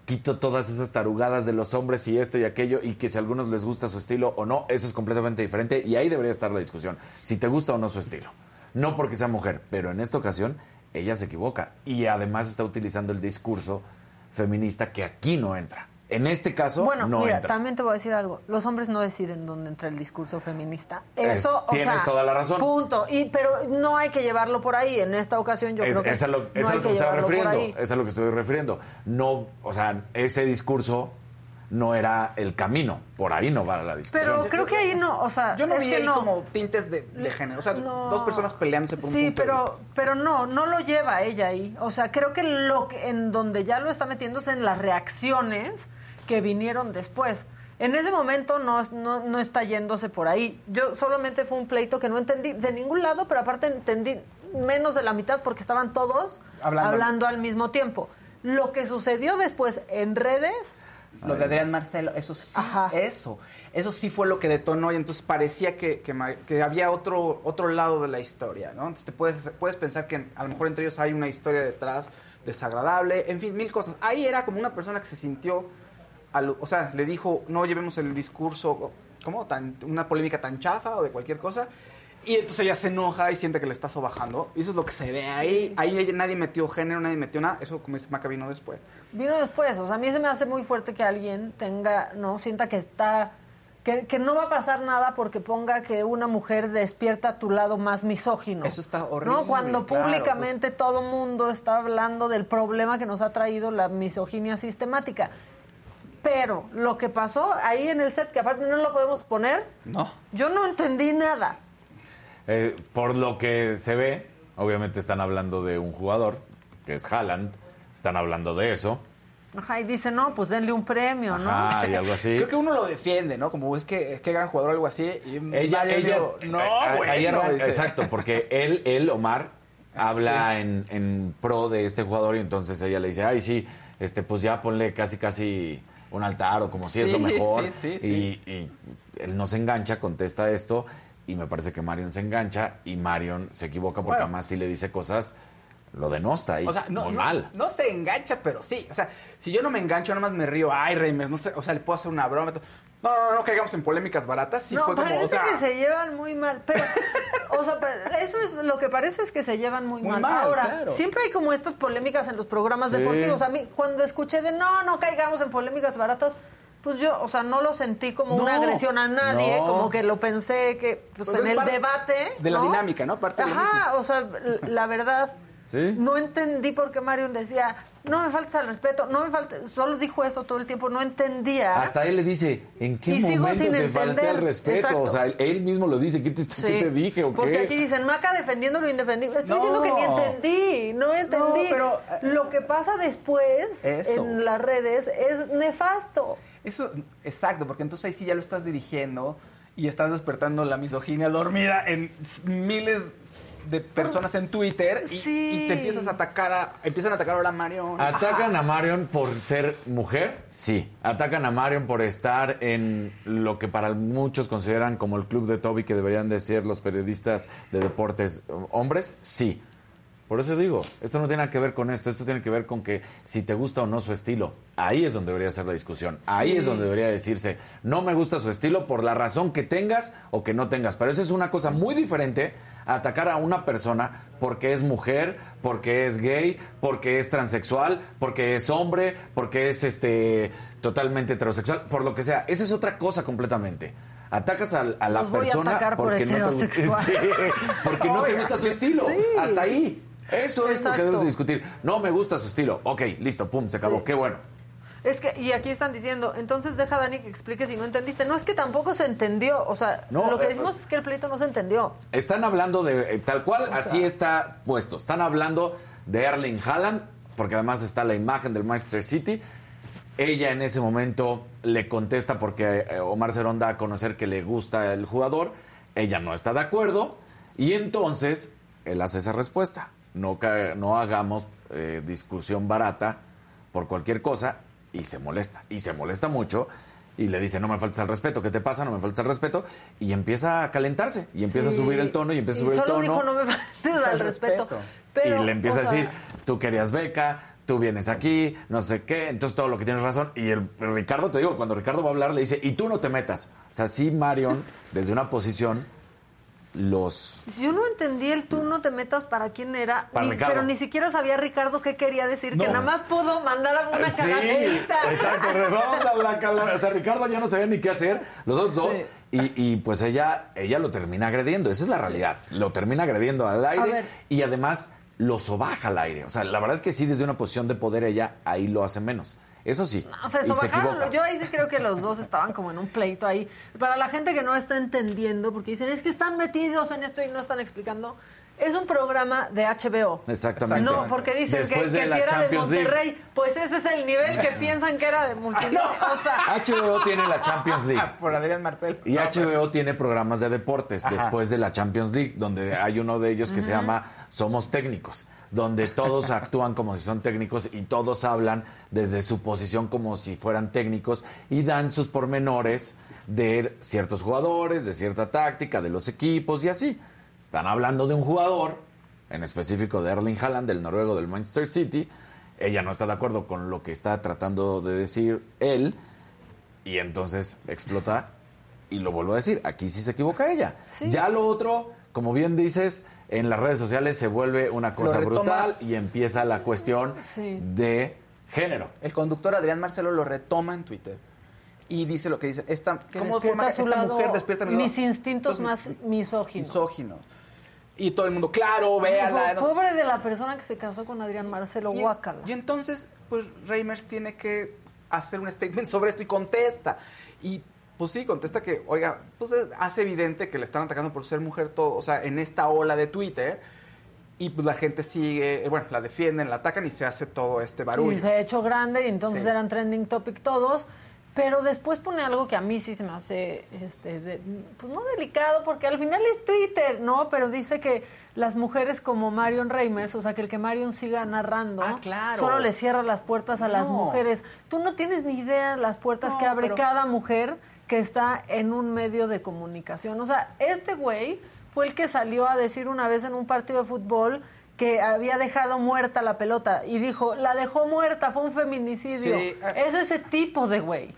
quito todas esas tarugadas de los hombres y esto y aquello, y que si a algunos les gusta su estilo o no, eso es completamente diferente, y ahí debería estar la discusión, si te gusta o no su estilo. No porque sea mujer, pero en esta ocasión ella se equivoca y además está utilizando el discurso feminista que aquí no entra. En este caso, Bueno, no mira, entra. también te voy a decir algo. Los hombres no deciden dónde entra el discurso feminista. Es- Eso, o tienes sea, toda la razón. Punto. Y, pero no hay que llevarlo por ahí. En esta ocasión yo es, creo que es a lo, no es a hay lo que que me estaba refiriendo. Es a lo que estoy refiriendo. No, o sea, ese discurso no era el camino. Por ahí no va la discusión. Pero creo que ahí no, o sea, Yo no es vi que ahí no. como tintes de, de género. O sea, No. dos personas peleándose por un Sí, punto de pero, vista. pero no, no lo lleva ella ahí. O sea, creo que lo que, en donde ya lo está metiéndose en las reacciones que vinieron después. En ese momento no, no, no está yéndose por ahí. Yo solamente fue un pleito que no entendí de ningún lado, pero aparte entendí menos de la mitad porque estaban todos Hablando. hablando, al mismo tiempo. Lo que sucedió después en redes, Lo de Adrián Marcelo, eso sí, eso. Eso sí fue lo que detonó y entonces parecía que, que, que había otro, otro lado de la historia, ¿no? Entonces te puedes, puedes pensar que a lo mejor entre ellos hay una historia detrás desagradable, en fin, mil cosas. Ahí era como una persona que se sintió, o sea, le dijo, no llevemos el discurso, ¿cómo? Tan, una polémica tan chafa o de cualquier cosa. Y entonces ella se enoja y siente que le está sobajando. Y eso es lo que se ve ahí. Ahí nadie metió género, nadie metió nada. Eso, como dice Maca, vino después. Vino después, o sea, a mí se me hace muy fuerte que alguien tenga, no, sienta que está, que, que no va a pasar nada porque ponga que una mujer despierta tu lado más misógino. Eso está horrible, No, cuando claro, pues. públicamente todo mundo está hablando del problema que nos ha traído la misoginia sistemática. Pero lo que pasó ahí en el set, que aparte no lo podemos poner, No. yo no entendí nada. Eh, por lo que se ve, obviamente están hablando de un jugador, que es Haaland. Están hablando de eso. Ajá, y dice, no, pues denle un premio, ¿no? Ajá, y algo así. Creo que uno lo defiende, ¿no? Como es que, es que gran jugador o algo así. Y Ella, Mario ella, dijo, no, eh, bueno, arranca- dice. exacto, porque él, él, Omar, habla Sí. en, en pro de este jugador y entonces ella le dice, ay, sí, este, pues ya ponle casi, casi un altar o como si es lo Sí, mejor. sí, sí, y, sí. y él no se engancha, contesta esto y me parece que Marion se engancha y Marion se equivoca porque Bueno. además si le dice cosas, lo denosta ahí, O sea, no, muy no, mal. no se engancha, pero sí. O sea, si yo no me engancho, nada más me río. Ay, Reimers, no sé. O sea, le puedo hacer una broma. No, no, no, caigamos en polémicas baratas. Sí no, fue como, parece o sea, que se llevan muy mal. Pero, o sea, eso es lo que parece es que se llevan muy, Muy mal. mal, Ahora, claro. siempre hay como estas polémicas en los programas Sí. deportivos. A mí, cuando escuché de no, no caigamos en polémicas baratas, pues yo, o sea, no lo sentí como una agresión a nadie, no. como que lo pensé que, pues, Pues en el debate. de la dinámica, ¿no? Parte de lo Ajá, mismo. o sea, la verdad. Sí. No entendí por qué Marion decía, no me faltes al respeto, no me falta, solo dijo eso todo el tiempo, no entendía. Hasta él le dice, ¿en qué Y momento te falté al respeto? Exacto. O sea, él, él mismo lo dice, ¿qué te, qué te dije o Porque qué? aquí dicen, Maca defendiendo lo indefendible. Estoy No. diciendo que ni entendí, no entendí. No, pero, lo que pasa después Eso. en las redes es nefasto. Eso, exacto, porque entonces ahí sí ya lo estás dirigiendo y estás despertando la misoginia dormida en miles de personas en Twitter y, y te empiezas a atacar a, empiezan a atacar ahora a Marion. ¿Atacan a Marion por ser mujer? Sí. ¿Atacan a Marion por estar en lo que para muchos consideran como el club de Toby que deberían de ser los periodistas de deportes hombres? Sí. Por eso digo, esto no tiene nada que ver con esto, esto tiene que ver con que si te gusta o no su estilo, ahí es donde debería ser la discusión, ahí Sí. es donde debería decirse, no me gusta su estilo por la razón que tengas o que no tengas, pero eso es una cosa muy diferente a atacar a una persona porque es mujer, porque es gay, porque es transexual, porque es hombre, porque es este totalmente heterosexual, por lo que sea, esa es otra cosa completamente. Atacas a, a la a persona por porque no te gusta. Sí, porque no te gusta su estilo. sí. Hasta ahí. Eso es lo que debes de discutir. No me gusta su estilo. Ok, listo, pum, se acabó. Sí. Qué bueno. Es que, y aquí están diciendo, entonces deja a Dani que explique si no entendiste. No es que tampoco se entendió, o sea, No, lo que eh, decimos pues- es que el pleito no se entendió. Están hablando de, eh, tal cual, O así está puesto. Están hablando de Erling Haaland, porque además está la imagen del Manchester City. Ella en ese momento le contesta porque eh, Omar Cerón da a conocer que le gusta el jugador. Ella no está de acuerdo. Y entonces él hace esa respuesta. No, no hagamos eh, discusión barata por cualquier cosa. Y se molesta. Y se molesta mucho. Y le dice, no me faltes al respeto. ¿Qué te pasa? No me faltes al respeto. Y empieza a calentarse. Y empieza a subir el tono. Y empieza a subir el tono. dijo, no me faltes al respeto. Pero, y le empieza a sea, decir, tú querías beca, tú vienes aquí, no sé qué, entonces todo lo que tienes razón. Y el, el Ricardo, te digo, cuando Ricardo va a hablar, le dice, y tú no te metas. O sea, sí, Marion, desde una posición los Yo no entendí el tú no te metas para quién era, Para ni- Ricardo. pero ni siquiera sabía Ricardo qué quería decir, No. que nada más pudo mandar a una Sí, calaverita. exacto, vamos a la calavera. O sea, Ricardo ya no sabía ni qué hacer, los otros dos. Sí. Y, y, pues ella, ella lo termina agrediendo, esa es la realidad. Lo termina agrediendo al aire y además lo sobaja al aire. O sea, la verdad es que sí, desde una posición de poder ella ahí lo hace menos. Eso sí. O sea, y se sobajaron, yo ahí sí creo que los dos estaban como en un pleito ahí. Para la gente que no está entendiendo, porque dicen, es que están metidos en esto y no están explicando, es un programa de HBO. Exactamente. No, porque dicen Después que, de que si era de League. Monterrey, pues ese es el nivel que piensan que era de. O sea, HBO tiene la Champions League. Por Adrián Marcel. Y HBO tiene programas de deportes Ajá. después de la Champions League, donde hay uno de ellos que se llama Somos Técnicos, donde todos actúan como si son técnicos y todos hablan desde su posición como si fueran técnicos y dan sus pormenores de ciertos jugadores, de cierta táctica, de los equipos y así. Están hablando de un jugador, en específico de Erling Haaland, del noruego del Manchester City. Ella no está de acuerdo con lo que está tratando de decir él y entonces explota y lo vuelvo a decir, aquí sí se equivoca ella. Ya lo otro, como bien dices, en las redes sociales se vuelve una cosa brutal y empieza la cuestión Sí. de género. El conductor Adrián Marcelo lo retoma en Twitter y dice lo que dice. Esta, que ¿Cómo forma esta lado- mujer despierta mi mis instintos más misóginos. misóginos? Y todo el mundo, claro, véala. Po- Pobre de la persona que se casó con Adrián Marcelo Y- Guácala. Y entonces, pues Reimers tiene que hacer un statement sobre esto y contesta. Y pues sí, contesta que, oiga, pues es- hace evidente que le están atacando por ser mujer todo, o sea, en esta ola de Twitter. Y pues la gente sigue, eh, bueno, la defienden, la atacan y se hace todo este barullo. Sí, se ha hecho grande y entonces Sí. eran trending topic todos. Pero después pone algo que a mí sí se me hace, este, de- pues no delicado, porque al final es Twitter, ¿no? Pero dice que las mujeres como Marion Reimers, o sea, que el que Marion siga narrando, Ah, claro. solo le cierra las puertas a las mujeres. Tú no tienes ni idea las puertas No, que abre pero- cada mujer que está en un medio de comunicación. O sea, este güey fue el que salió a decir una vez en un partido de fútbol que había dejado muerta la pelota y dijo, la dejó muerta, fue un feminicidio. Sí, ah. es ese tipo de güey.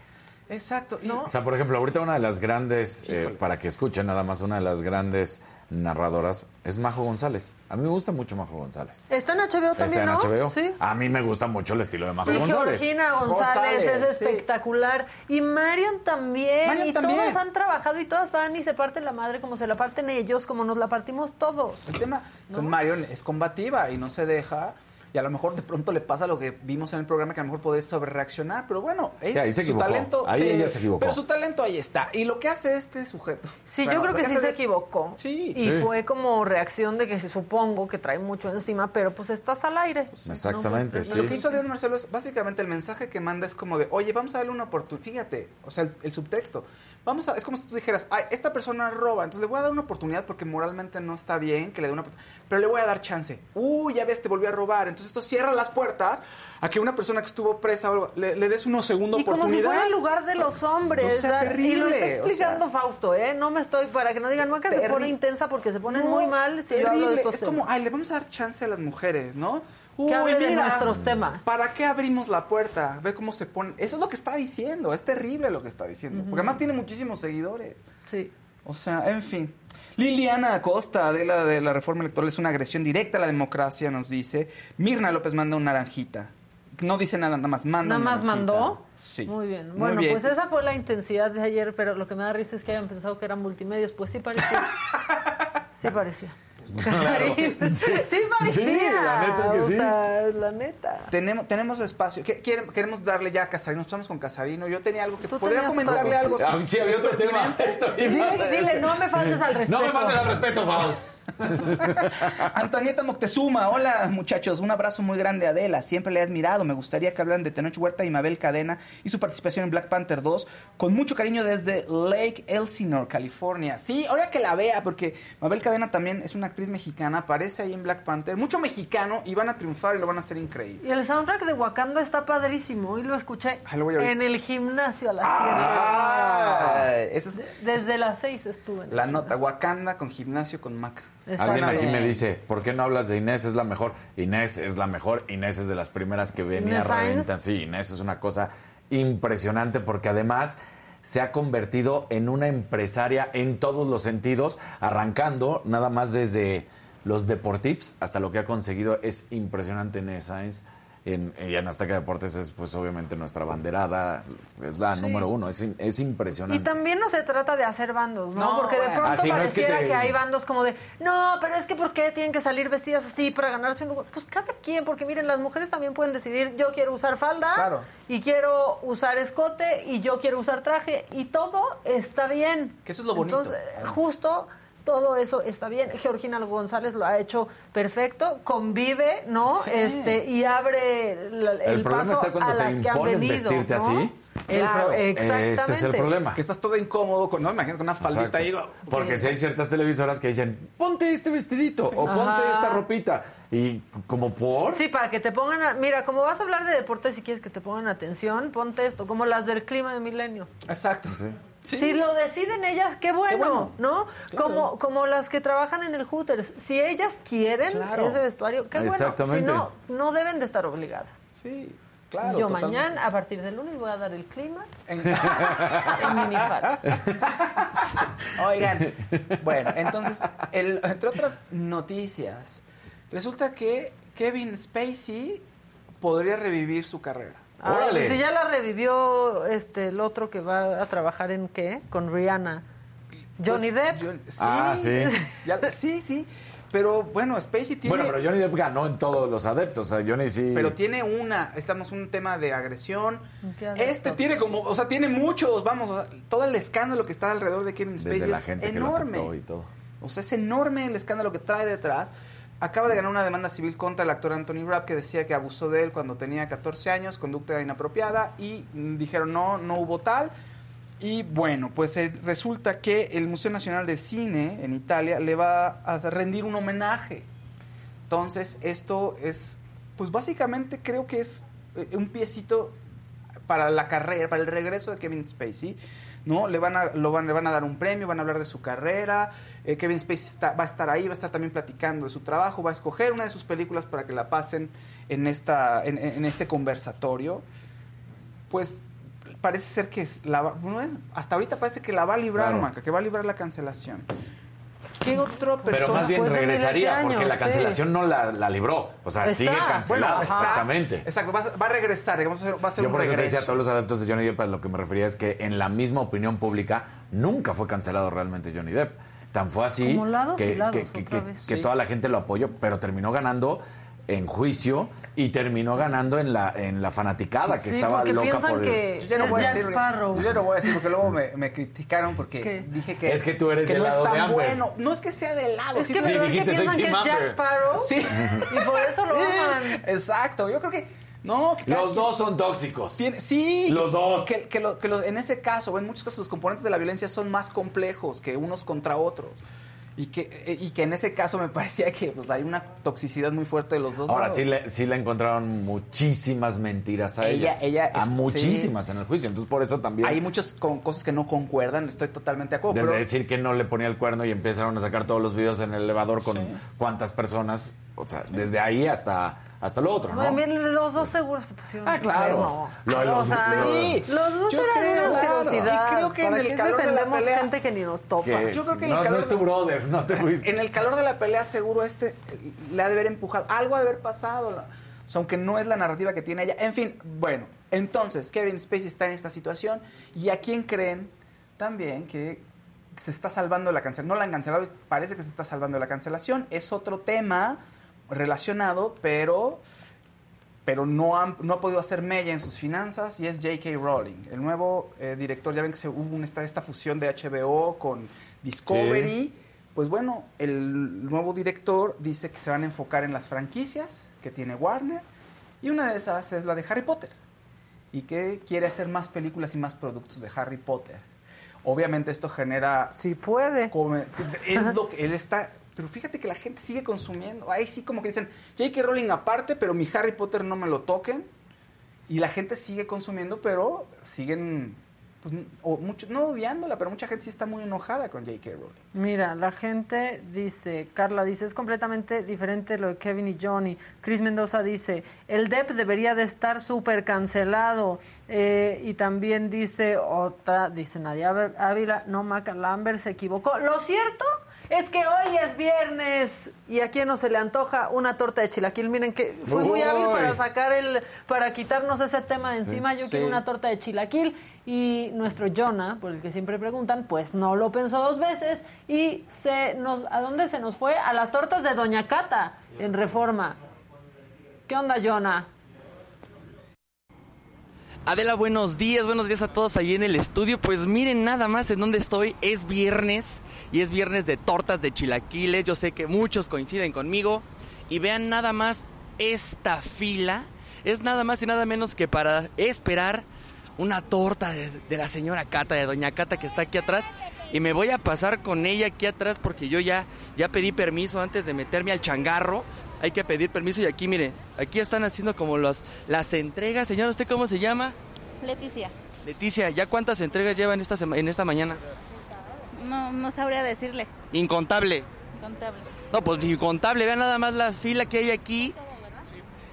Exacto. O sea, por ejemplo, ahorita una de las grandes, eh, para que escuchen nada más, una de las grandes narradoras es Majo González. A mí me gusta mucho Majo González. Está en HBO también, Está en ¿no? HBO. Sí. A mí me gusta mucho el estilo de Majo Sí, González. Georgina González, González, es sí. espectacular. Y Marion también. Marion y también. todas han trabajado y todas van y se parten la madre como se la parten ellos, como nos la partimos todos. El tema con Marion es combativa y no se deja. Y a lo mejor de pronto le pasa lo que vimos en el programa, que a lo mejor puede sobrereaccionar. Pero bueno, es Sí, ahí se su talento. Ahí ella se equivocó. Pero su talento ahí está. Y lo que hace este sujeto. Sí, Bueno, yo creo que sí se de- equivocó. Sí. Y Sí. fue como reacción de que se supongo que trae mucho encima, pero pues estás al aire. Exactamente, No, pues, sí. Lo que hizo Adrián Marcelo es básicamente el mensaje que manda es como de, oye, vamos a darle una oportunidad. Fíjate, o sea, el, el subtexto. Vamos a, es como si tú dijeras, ay, esta persona roba, entonces le voy a dar una oportunidad porque moralmente no está bien que le dé una oportunidad, pero le voy a dar chance. Uy, ya ves, te volvió a robar. Entonces esto cierra las puertas a que una persona que estuvo presa o algo, le, le des una segunda Y como si oportunidad. fuera el lugar de los hombres. Sea o sea, y lo está terrible, o explicando sea. Fausto, ¿eh? No me estoy, para que no digan, que se pone intensa porque se ponen No, muy mal si yo hablo de terrible. estos Es como, ay, le vamos a dar chance a las mujeres, ¿no? Que hable de nuestros temas. ¿Para qué abrimos la puerta? Ve cómo se pone. Eso es lo que está diciendo. Es terrible lo que está diciendo. Porque además tiene muchísimos seguidores. Sí. O sea, en fin. Liliana Acosta, de la, de la reforma electoral, es una agresión directa a la democracia, nos dice. Mirna López manda una naranjita. No dice nada, nada más manda ¿Nada más naranjita. mandó? Sí. Muy bien. Muy Bueno, bien. pues esa fue la intensidad de ayer, pero lo que me da risa es que hayan pensado que eran multimedios. Pues sí parecía. sí parecía. Claro. sí, Sí. la neta es que o sí. sea, la neta. Tenemos, tenemos espacio. ¿Qué- quieren- queremos darle ya a Casarino. Nos pasamos con Casarino. Yo tenía algo que Tú podría comentarle algo. Ah, sí, había otro tema. Esto sí. Dile, dile, no me faltes al respeto. No me faltes al respeto, Faust. Antonieta Moctezuma, hola muchachos, un abrazo muy grande a Adela, siempre le he admirado, me gustaría que hablaran de Tenoch Huerta y Mabel Cadena y su participación en Black Panther 2, con mucho cariño desde Lake Elsinore, California. Sí, ahora que la vea, porque Mabel Cadena también es una actriz mexicana, aparece ahí en Black Panther, mucho mexicano y van a triunfar y lo van a hacer increíble. Y el soundtrack de Wakanda está padrísimo. Y lo escuché Ah, lo en el gimnasio a las Ah, es 7. Desde las 6 estuve. en la nota, Wakanda con gimnasio con Maca. Alguien aquí me dice, ¿por qué no hablas de Inés? Es la mejor. Inés es la mejor. Inés es de las primeras que venía Inés Sainz. reventan. Sí, Inés es una cosa impresionante porque además se ha convertido en una empresaria en todos los sentidos, arrancando nada más desde los deportips hasta lo que ha conseguido. Es impresionante Sáenz. En, y en Azteca Deportes es pues obviamente nuestra banderada, es la número uno, es, es Y impresionante. también no se trata de hacer bandos, ¿no? No, Porque de pronto sí, no es que pareciera te- que, hay bandos como de, no, pero es que ¿por qué tienen que salir vestidas así para ganarse un lugar? Pues cada quien, porque miren, las mujeres también pueden decidir, yo quiero usar falda Claro. y quiero usar escote y yo quiero usar traje y todo está bien. Que eso es lo bonito. Entonces, justo todo eso está bien. Georgina González lo ha hecho perfecto, convive, ¿no? Sí. Este y abre el, El paso a las que han venido, vestirte ¿no? así. Claro, exactamente. Ese es el problema. Que estás todo incómodo, con, ¿no? Imagínate con una faldita Exacto. ahí. Porque si hay ciertas televisoras que dicen, ponte este vestidito o ponte esta ropita. Y como por... Sí, para que te pongan, a- mira, como vas a hablar de deportes y quieres que te pongan atención, ponte esto, como las del clima de milenio. Exacto. Sí. Si lo deciden ellas, qué bueno, bueno. ¿no? Claro. Como, como las que trabajan en el Hooters. Si ellas quieren Claro. ese vestuario, qué bueno. Exactamente. Si no, no deben de estar obligadas. Sí, claro. Yo totalmente. mañana, a partir del lunes, voy a dar el clima En- en minifalda. Oigan, bueno, entonces, el- entre otras noticias, resulta que Kevin Spacey podría revivir su carrera. Ah, ¡Órale! pues si ya la revivió este el otro que va a trabajar en qué? Con Rihanna. Johnny Pues, Depp. yo- sí, Ah, sí. ya- sí, sí. Pero bueno, Spacey tiene. Bueno, pero Johnny Depp ganó en todos los adeptos. O sea, Johnny sí... pero tiene una, estamos un tema de agresión. Este tiene como, o sea, tiene muchos, vamos, o sea, todo el escándalo que está alrededor de Kevin Spacey Desde la es gente que lo enorme. aceptó y todo. O sea, es enorme el escándalo que trae detrás. Acaba de ganar una demanda civil contra el actor Anthony Rapp que decía que abusó de él cuando tenía 14 años, conducta inapropiada, y dijeron no, no hubo tal. Y bueno, pues eh, resulta que el Museo Nacional de Cine en Italia le va a rendir un homenaje. Entonces, esto es, pues básicamente creo que es eh, un piecito para la carrera, para el regreso de Kevin Spacey, ¿no? Le van a, lo van, le van a dar un premio, van a hablar de su carrera, eh, Kevin Spacey está- va a estar ahí, va a estar también platicando de su trabajo, va a escoger una de sus películas para que la pasen en, esta, en, en este conversatorio. Pues parece ser que es la, va- bueno, hasta ahorita parece que la va a librar, Claro. Maca, que va a librar la cancelación. ¿Qué otro persona? Pero más bien regresaría, porque la sí. cancelación no la, la libró. O sea, Está, sigue cancelada. Bueno, exactamente. Exacto, va, a- va a regresar, digamos, va a ser Yo un por eso te regreso. decía a todos los adeptos de Johnny Depp, a lo que me refería es que en la misma opinión pública nunca fue cancelado realmente Johnny Depp. Tan fue así lados que, lados, que- que- otra que- vez. que Sí. toda la gente lo apoyó, pero terminó ganando en juicio y terminó ganando en la, en la fanaticada que Sí, estaba loca por el- que Yo ya no voy a decir, Sparrow. yo ya no voy a decir porque luego me, me criticaron porque ¿Qué? dije que Es que tú eres que del no lado es tan de Amber. bueno. No es que sea del lado, Es que sí, verdad que piensan que es Jack. Sparrow Sí. y por eso lo aman. Exacto, yo creo que no, que Los dos son tóxicos. tiene- sí, Los dos. Que, que lo- que lo- en ese caso, o en muchos casos, los componentes de la violencia son más complejos que unos contra otros. Y que, eh, y que en ese caso me parecía que pues, hay una toxicidad muy fuerte de los dos. Ahora lados. sí le, sí le encontraron muchísimas mentiras a Ella- ellas. ella a es- muchísimas en el juicio. Entonces por eso también. Hay muchas con- cosas que no concuerdan, estoy totalmente de acuerdo. Desde pero- decir que no le ponía el cuerno y empezaron a sacar todos los videos en el elevador con cuántas personas. O sea, desde ahí hasta, hasta lo otro, ¿no? Miren, los dos seguros se pusieron. Ah, claro. de los- O sea, lo- Sí. Los dos Yo eran creo, una claro. asquerosidad. Y creo que en ¿Para el calor de la pelea- gente que ni nos topa? Que Yo creo que en el no, no calor es tu brother, no te fuiste. En el calor de la pelea seguro este eh, le ha de haber empujado, algo ha de haber pasado, aunque no es la narrativa que tiene ella. En fin, bueno, entonces Kevin Spacey está en esta situación y a quién creen también que se está salvando la cancelación. No la han cancelado, y parece que se está salvando la cancelación. Es otro tema relacionado, pero pero no, han- no ha podido hacer mella en sus finanzas y es J.K. Rowling, el nuevo eh, director. Ya ven que se, hubo una- esta, esta fusión de HBO con Discovery. Pues bueno, el nuevo director dice que se van a enfocar en las franquicias que tiene Warner y una de esas es la de Harry Potter y que quiere hacer más películas y más productos de Harry Potter. Obviamente esto genera... Si puede. come- es lo que él está... Pero fíjate que la gente sigue consumiendo. Ahí sí como que dicen, J.K. Rowling aparte, pero mi Harry Potter no me lo toquen. Y la gente sigue consumiendo, pero siguen pues, o mucho, no odiándola, pero mucha gente sí está muy enojada con J.K. Rowling. Mira, la gente dice, Carla dice, es completamente diferente lo de Kevin y Johnny. Chris Mendoza dice, el DEP debería de estar súper cancelado. Eh, y también dice otra, dice Nadia Ávila, no, Maca Lambert se equivocó. Lo cierto es que hoy es viernes y a quién no se le antoja una torta de chilaquil. Miren que fue muy hábil para sacar el, para quitarnos ese tema de encima. Yo quiero una torta de chilaquil y nuestro Jonah, por el que siempre preguntan, pues no lo pensó dos veces y se nos, ¿a dónde se nos fue? A las tortas de Doña Cata en Reforma. ¿Qué onda, Jonah? Adela, buenos días, buenos días a todos allí en el estudio. Pues miren nada más en dónde estoy. Es viernes y es viernes de tortas de chilaquiles. Yo sé que muchos coinciden conmigo. Y vean nada más esta fila. Es nada más y nada menos que para esperar una torta de, la señora Cata, de doña Cata que está aquí atrás. Y me voy a pasar con ella aquí atrás porque yo ya, ya pedí permiso antes de meterme al changarro hay que pedir permiso y aquí, mire, aquí están haciendo como los, las entregas. Señora, ¿usted cómo se llama? Leticia. Leticia, ¿ya cuántas entregas lleva en esta, en esta mañana? No, no sabría decirle. Incontable. Incontable. No, pues incontable. Vean nada más la fila que hay aquí.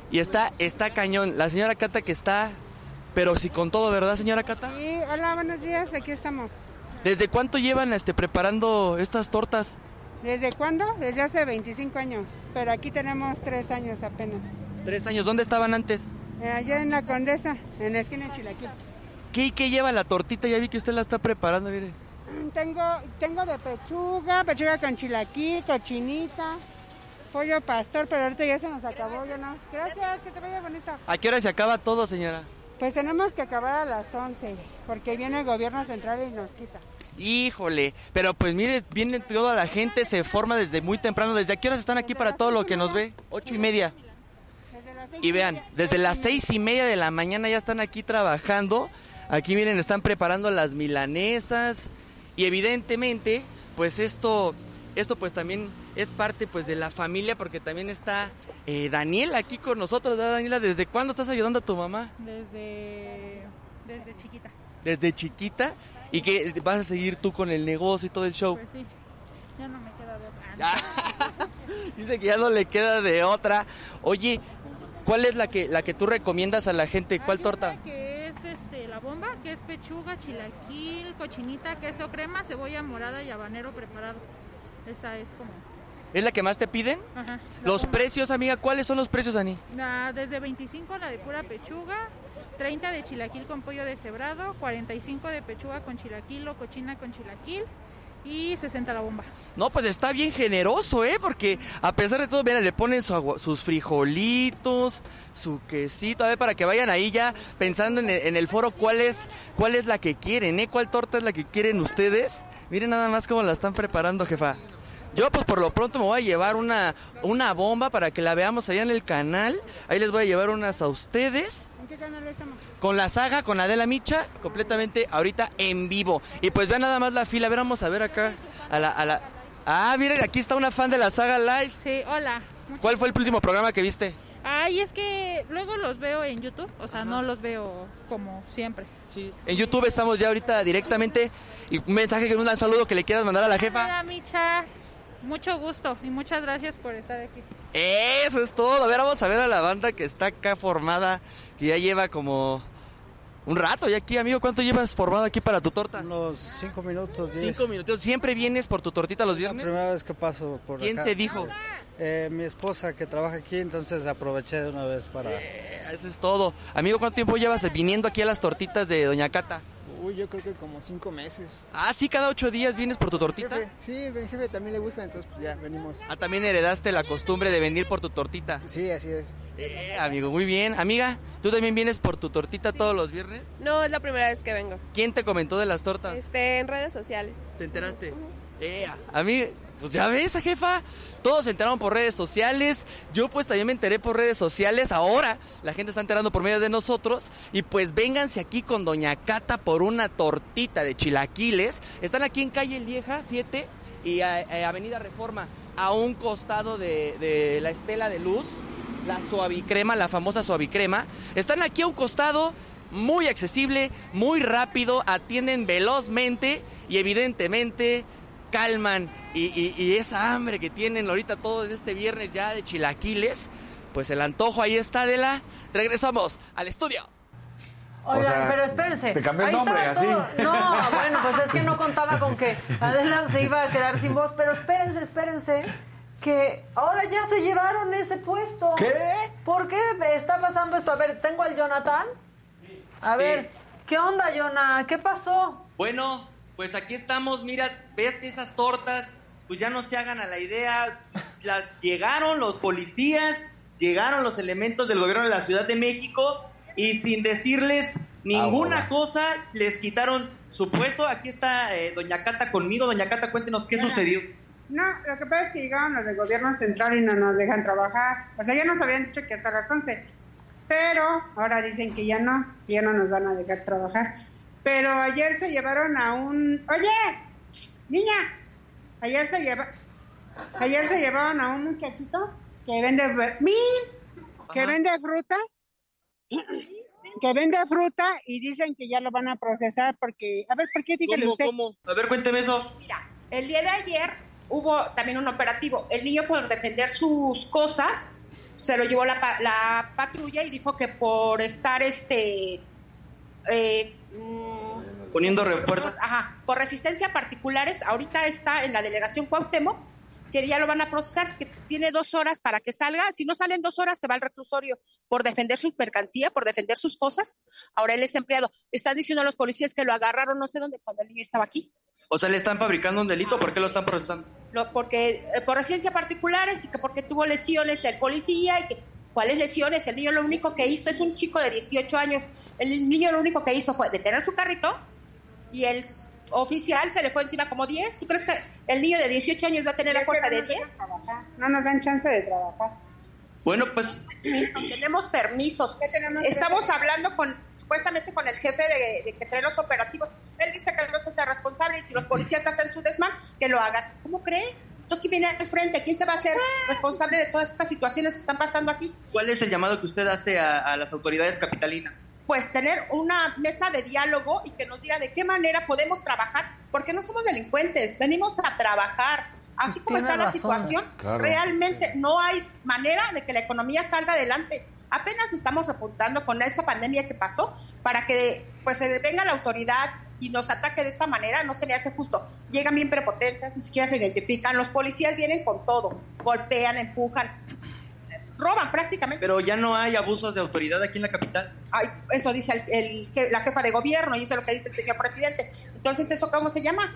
Y está, está cañón. La señora Cata que está, pero sí con todo, ¿verdad, señora Cata? Sí, hola, buenos días, aquí estamos. ¿Desde cuánto llevan este, preparando estas tortas? ¿Desde cuándo? Desde hace 25 años, pero aquí tenemos tres años apenas. ¿Tres años? ¿Dónde estaban antes? Eh, allá en la Condesa, en la esquina de Chilaquil. ¿Qué, ¿Qué lleva la tortita? Ya vi que usted la está preparando, mire. Tengo, tengo de pechuga, pechuga con chilaquil, cochinita, pollo pastor, pero ahorita ya se nos acabó, ya no. Gracias, que te vaya bonito. ¿A qué hora se acaba todo, señora? Pues tenemos que acabar a las 11, porque viene el gobierno central y nos quita. Híjole, pero pues mire, viene toda la gente, se forma desde muy temprano. ¿Desde a qué horas están aquí para todo lo que nos ve? Ocho y media. Y vean, desde las seis y media de la mañana ya están aquí trabajando. Aquí miren, están preparando las milanesas. Y evidentemente, pues esto, esto pues también es parte pues de la familia porque también está eh, Daniela aquí con nosotros. ¿verdad, Daniela? ¿Desde cuándo estás ayudando a tu mamá? Desde, desde chiquita. ¿Desde chiquita? ¿Y que vas a seguir tú con el negocio y todo el show? Pues sí, ya no me queda de otra. Dice que ya no le queda de otra. Oye, ¿cuál es la que la que tú recomiendas a la gente? ¿Cuál torta? Que es este la bomba, que es pechuga, chilaquil, cochinita, queso crema, cebolla morada y habanero preparado. Esa es como ¿Es la que más te piden? Ajá. Los precios, amiga, ¿cuáles son los precios, Ani? desde 25 la de pura pechuga, 30 de chilaquil con pollo deshebrado, 45 de pechuga con chilaquil o cochina con chilaquil y 60 la bomba. No, pues está bien generoso, ¿eh? Porque a pesar de todo, mira, le ponen sus frijolitos, su quesito, a ver, para que vayan ahí ya pensando en el, en el, foro cuál es, cuál es la que quieren, ¿eh? ¿Cuál torta es la que quieren ustedes? Miren nada más cómo la están preparando, jefa. Yo pues por lo pronto me voy a llevar una, una bomba para que la veamos allá en el canal. Ahí les voy a llevar unas a ustedes. ¿En qué canal estamos? Con la saga, con Adela Micha, completamente ahorita en vivo. Y pues vean nada más la fila, a ver, vamos a ver acá a la... A la... Ah, miren, aquí está una fan de la saga live. Sí, hola. ¿Cuál fue el último programa que viste? Ay, es que luego los veo en YouTube, o sea, no los veo como siempre. Sí. En YouTube estamos ya ahorita directamente. Y un mensaje, un saludo que le quieras mandar a la jefa. Hola, Micha. Mucho gusto y muchas gracias por estar aquí. Eso es todo. A ver, vamos a ver a la banda que está acá formada, que ya lleva como un rato ya aquí, amigo. ¿Cuánto llevas formado aquí para tu torta? Unos cinco minutos. Diez. Cinco minutos. ¿Siempre vienes por tu tortita los viernes? La primera vez que paso por ¿Quién te dijo? Eh, mi esposa que trabaja aquí, entonces aproveché de una vez para... Eh, eso es todo. Amigo, ¿cuánto tiempo llevas viniendo aquí a las tortitas de Doña Cata? Uy, yo creo que como cinco meses. Ah, sí, cada ocho días vienes por tu tortita. Sí, mi jefe también le gusta, entonces pues, ya venimos. Ah, también heredaste la costumbre de venir por tu tortita. Sí, así es. Eh, amigo, muy bien. Amiga, ¿tú también vienes por tu tortita todos los viernes? No, es la primera vez que vengo. ¿Quién te comentó de las tortas? Este, en redes sociales. ¿Te enteraste? Eh, a mí, pues ya ves, jefa. Todos se enteraron por redes sociales. Yo pues también me enteré por redes sociales. Ahora la gente está enterando por medio de nosotros. Y pues vénganse aquí con Doña Cata por una tortita de chilaquiles. Están aquí en calle Lieja 7 y eh, Avenida Reforma. A un costado de, de la estela de luz. La suavicrema, la famosa suavicrema. Están aquí a un costado muy accesible, muy rápido, atienden velozmente y evidentemente calman y, y- y esa hambre que tienen ahorita todo este viernes ya de chilaquiles, pues el antojo ahí está de la... Regresamos al estudio. Oigan, O sea, pero espérense. te cambió el nombre, así. No, bueno, pues es que no contaba con que Adela se iba a quedar sin voz, pero espérense, espérense, que ahora ya se llevaron ese puesto. ¿Qué? ¿Por qué está pasando esto? A ver, tengo al Jonathan. A Sí. ver, ¿qué onda, Jonah? ¿Qué pasó? Bueno, pues aquí estamos, mira, ves esas tortas, pues ya no se hagan a la idea, las llegaron los policías, llegaron los elementos del gobierno de la Ciudad de México y sin decirles ninguna Ah, cosa les quitaron su puesto. Aquí está eh, doña Cata conmigo, doña Cata, cuéntenos qué sucedió. No, lo que pasa es que llegaron los del gobierno central y no nos dejan trabajar. O sea, ya nos habían dicho que hasta las 11. Pero ahora dicen que ya no, que ya no nos van a dejar trabajar. Pero ayer se llevaron a un... Oye, niña, ayer se lleva... Ayer se llevaron a un muchachito que vende... ¡Min! Que vende fruta. Que vende fruta y dicen que ya lo van a procesar porque... A ver, ¿por qué dígale ¿Cómo, usted? cómo? A ver, cuénteme eso. Mira, el día de ayer hubo también un operativo. El niño por defender sus cosas se lo llevó la, pa- la patrulla y dijo que por estar este eh, Poniendo refuerzo. ajá, por resistencia a particulares, ahorita está en la delegación Cuauhtémoc, que ya lo van a procesar, que tiene dos horas para que salga. Si no salen dos horas, se va al reclusorio por defender su mercancía, por defender sus cosas. Ahora él es empleado. Están diciendo los policías que lo agarraron no sé dónde cuando el niño estaba aquí. O sea, le están fabricando un delito, ¿por qué lo están procesando? Lo- porque eh, por residencia particulares y que porque tuvo lesiones el policía y que cuáles lesiones el niño lo único que hizo es un chico de 18 años el niño lo único que hizo fue detener su carrito y el oficial se le fue encima como 10 ¿tú crees que el niño de 18 años va a tener la fuerza de nos 10? dejan trabajar, No nos dan chance de trabajar. Bueno, pues tenemos permisos estamos hablando con supuestamente con el jefe de, de que trae los operativos él dice que él no se hace responsable y si los policías hacen su desmán que lo hagan ¿cómo cree? entonces ¿quién viene al frente? ¿quién se va a hacer responsable de todas estas situaciones que están pasando aquí? ¿cuál es el llamado que usted hace a, a las autoridades capitalinas? Pues tener una mesa de diálogo y que nos diga de qué manera podemos trabajar, porque no somos delincuentes, venimos a trabajar. Así como está la razón. situación, Claro. realmente no hay manera de que la economía salga adelante. Apenas estamos repuntando con esta pandemia que pasó para que pues se venga la autoridad y nos ataque de esta manera, no se me hace justo. Llegan bien prepotentes, ni siquiera se identifican, los policías vienen con todo, golpean, empujan, roban prácticamente. Pero ya no hay abusos de autoridad aquí en la capital. Ay, eso dice el, el la jefa de gobierno y eso es lo que dice el señor presidente. Entonces, ¿eso cómo se llama?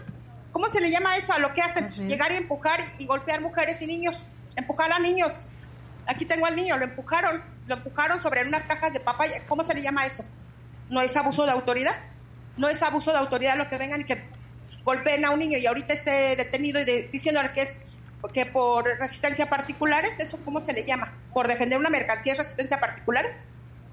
¿Cómo se le llama eso a lo que hacen? Llegar y empujar y, y golpear mujeres y niños. Empujar a niños. Aquí tengo al niño, lo empujaron. Lo empujaron sobre unas cajas de papaya. ¿Cómo se le llama eso? ¿No es abuso de autoridad? ¿No es abuso de autoridad lo que vengan y que golpeen a un niño y ahorita esté detenido y de- diciéndole que es que por resistencia particulares? ¿Eso cómo se le llama? ¿Por defender una mercancía es resistencia a particulares?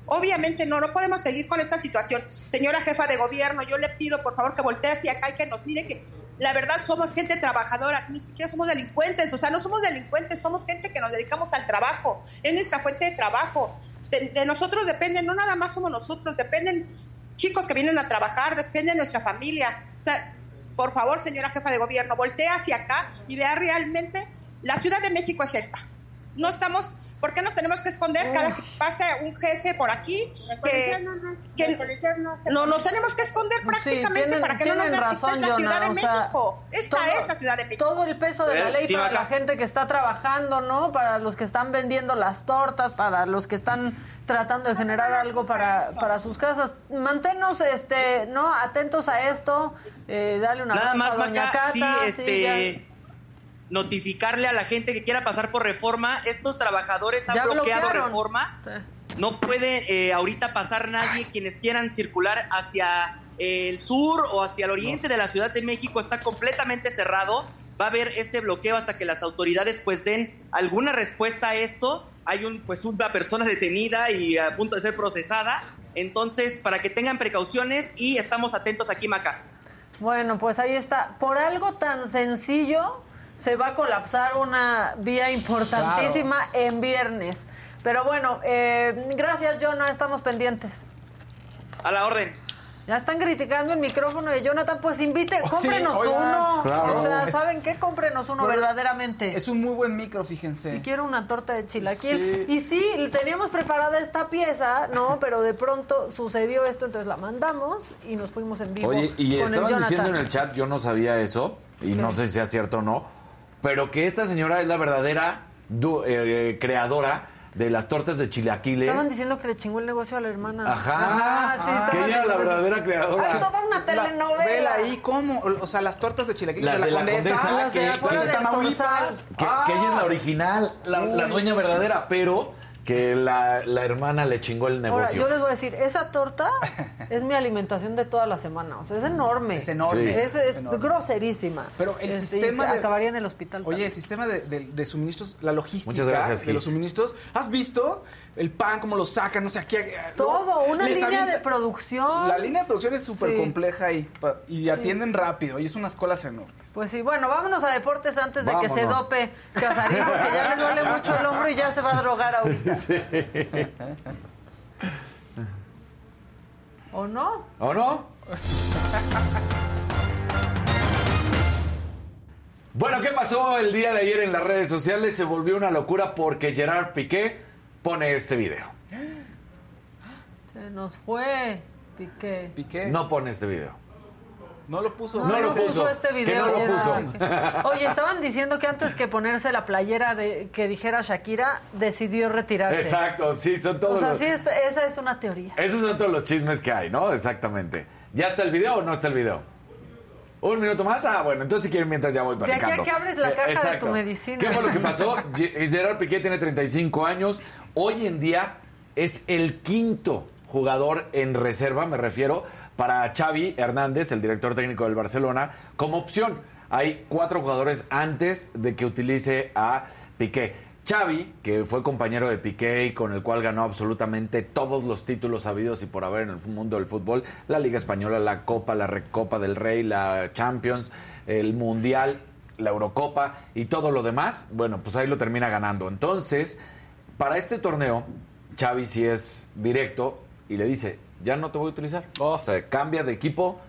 Obviamente no, no podemos seguir con esta situación. Señora jefa de gobierno, yo le pido por favor que voltee hacia acá y que nos mire que la verdad somos gente trabajadora, ni siquiera somos delincuentes, o sea, no somos delincuentes, somos gente que nos dedicamos al trabajo, es nuestra fuente de trabajo. De, de nosotros dependen, no nada más somos nosotros, dependen chicos que vienen a trabajar, depende nuestra familia. O sea, por favor, señora jefa de gobierno, voltee hacia acá y vea realmente, la Ciudad de México es esta. No estamos, ¿por qué nos tenemos que esconder cada que pase un jefe por aquí? policía Que, no nos- que- no no, nos tenemos que esconder prácticamente tienen- para que no nos vean. Esta es la Ciudad Jonah, de sea, México. Esta todo- es la Ciudad de México. Todo el peso de la Ver, ley sí, para la gente que está trabajando, ¿no? Para los que están vendiendo las tortas, para los que están tratando de generar algo para, para sus casas. Manténnos, este, ¿no? Atentos a esto. Eh, dale una Nada más, a Doña Maca, Cata, sí, sí, este, notificarle a la gente que quiera pasar por reforma, estos trabajadores han Ya bloqueado bloquearon. reforma. No puede eh, ahorita pasar nadie, quienes quieran circular hacia el sur o hacia el oriente de la Ciudad de México está completamente cerrado. Va a haber este bloqueo hasta que las autoridades pues den alguna respuesta a esto. Hay un pues una persona detenida y a punto de ser procesada. Entonces, para que tengan precauciones y estamos atentos aquí, Maca. Bueno, pues ahí está. Por algo tan sencillo se va a colapsar una vía importantísima en viernes. Pero bueno, eh, gracias, Jonah. Estamos pendientes. A la orden. Ya están criticando el micrófono de Jonathan, pues invite, Oh, cómprenos uno. claro. O sea, ¿saben qué? Cómprenos uno verdaderamente. Es un muy buen micro, fíjense. Y quiero una torta de chilaquil. Sí. Y sí, teníamos preparada esta pieza, ¿no? Pero de pronto sucedió esto, entonces la mandamos y nos fuimos en vivo. Oye, y con estaban diciendo en el chat, yo no sabía eso, y no sé si sea cierto o no, pero que esta señora es la verdadera du- eh, creadora de las tortas de chilaquiles. Estaban diciendo que le chingó el negocio a la hermana. Ajá. Ah, sí, que estaban ella era la verdadera creadora. Ay, toda una La- telenovela. Vela ahí, ¿cómo? O sea, las tortas de chilaquiles Las de la, de la condesa. Condesa, Las de que- afuera que- del Tamaulipas. Zorzal. Que, que ella es la original, la, la dueña verdadera, pero que la, la hermana le chingó el Ahora, negocio. yo les voy a decir, esa torta es mi alimentación de toda la semana. O sea, es enorme. Es enorme. Sí. Es, es Es enorme. groserísima. Pero el Este, sistema de- Acabaría en el hospital. Oye, el sistema de, de- de suministros, la logística Muchas gracias, de los suministros. ¿Has visto el pan, cómo lo sacan? No sé, aquí... eh, Todo, lo- una línea avienta- de producción. La línea de producción es súper Sí. compleja y, atienden rápido. Y es unas colas enormes. Pues sí, bueno, vámonos a deportes antes de que se dope Casarín, porque ya le duele mucho el hombro y ya se va a drogar ahorita. ¿O no? ¿O no? Bueno, ¿qué pasó el día de ayer en las redes sociales? Se volvió una locura porque Gerard Piqué pone este video. Se nos fue, Piqué. Piqué. No pone este video. No lo puso. No lo puso, este que video. no lo puso. Oye, estaban diciendo que antes que ponerse la playera de que dijera Shakira, decidió retirarse. Exacto, sí, son O todos sea, los... sí, esta- esa es una teoría. Esos son todos los chismes que hay, ¿no? Exactamente. ¿Ya está el video o no está el video? ¿Un minuto más? Ah, bueno, entonces si quieren mientras ya voy De aquí a platicando. que abres la Eh, caja de tu medicina. ¿Qué fue lo que pasó? Ge- Gerard Piqué tiene 35 años. Hoy en día es el quinto jugador en reserva, me refiero, para Xavi Hernández, el director técnico del Barcelona, como opción. Hay cuatro jugadores antes de que utilice a Piqué. Xavi, que fue compañero de Piqué y con el cual ganó absolutamente todos los títulos habidos y por haber en el mundo del fútbol, la Liga Española, la Copa, la Recopa del Rey, la Champions, el Mundial, la Eurocopa y todo lo demás, bueno, pues ahí lo termina ganando. Entonces, para este torneo, Xavi sí es directo y le dice, ya no te voy a utilizar. O sea, cambia de equipo,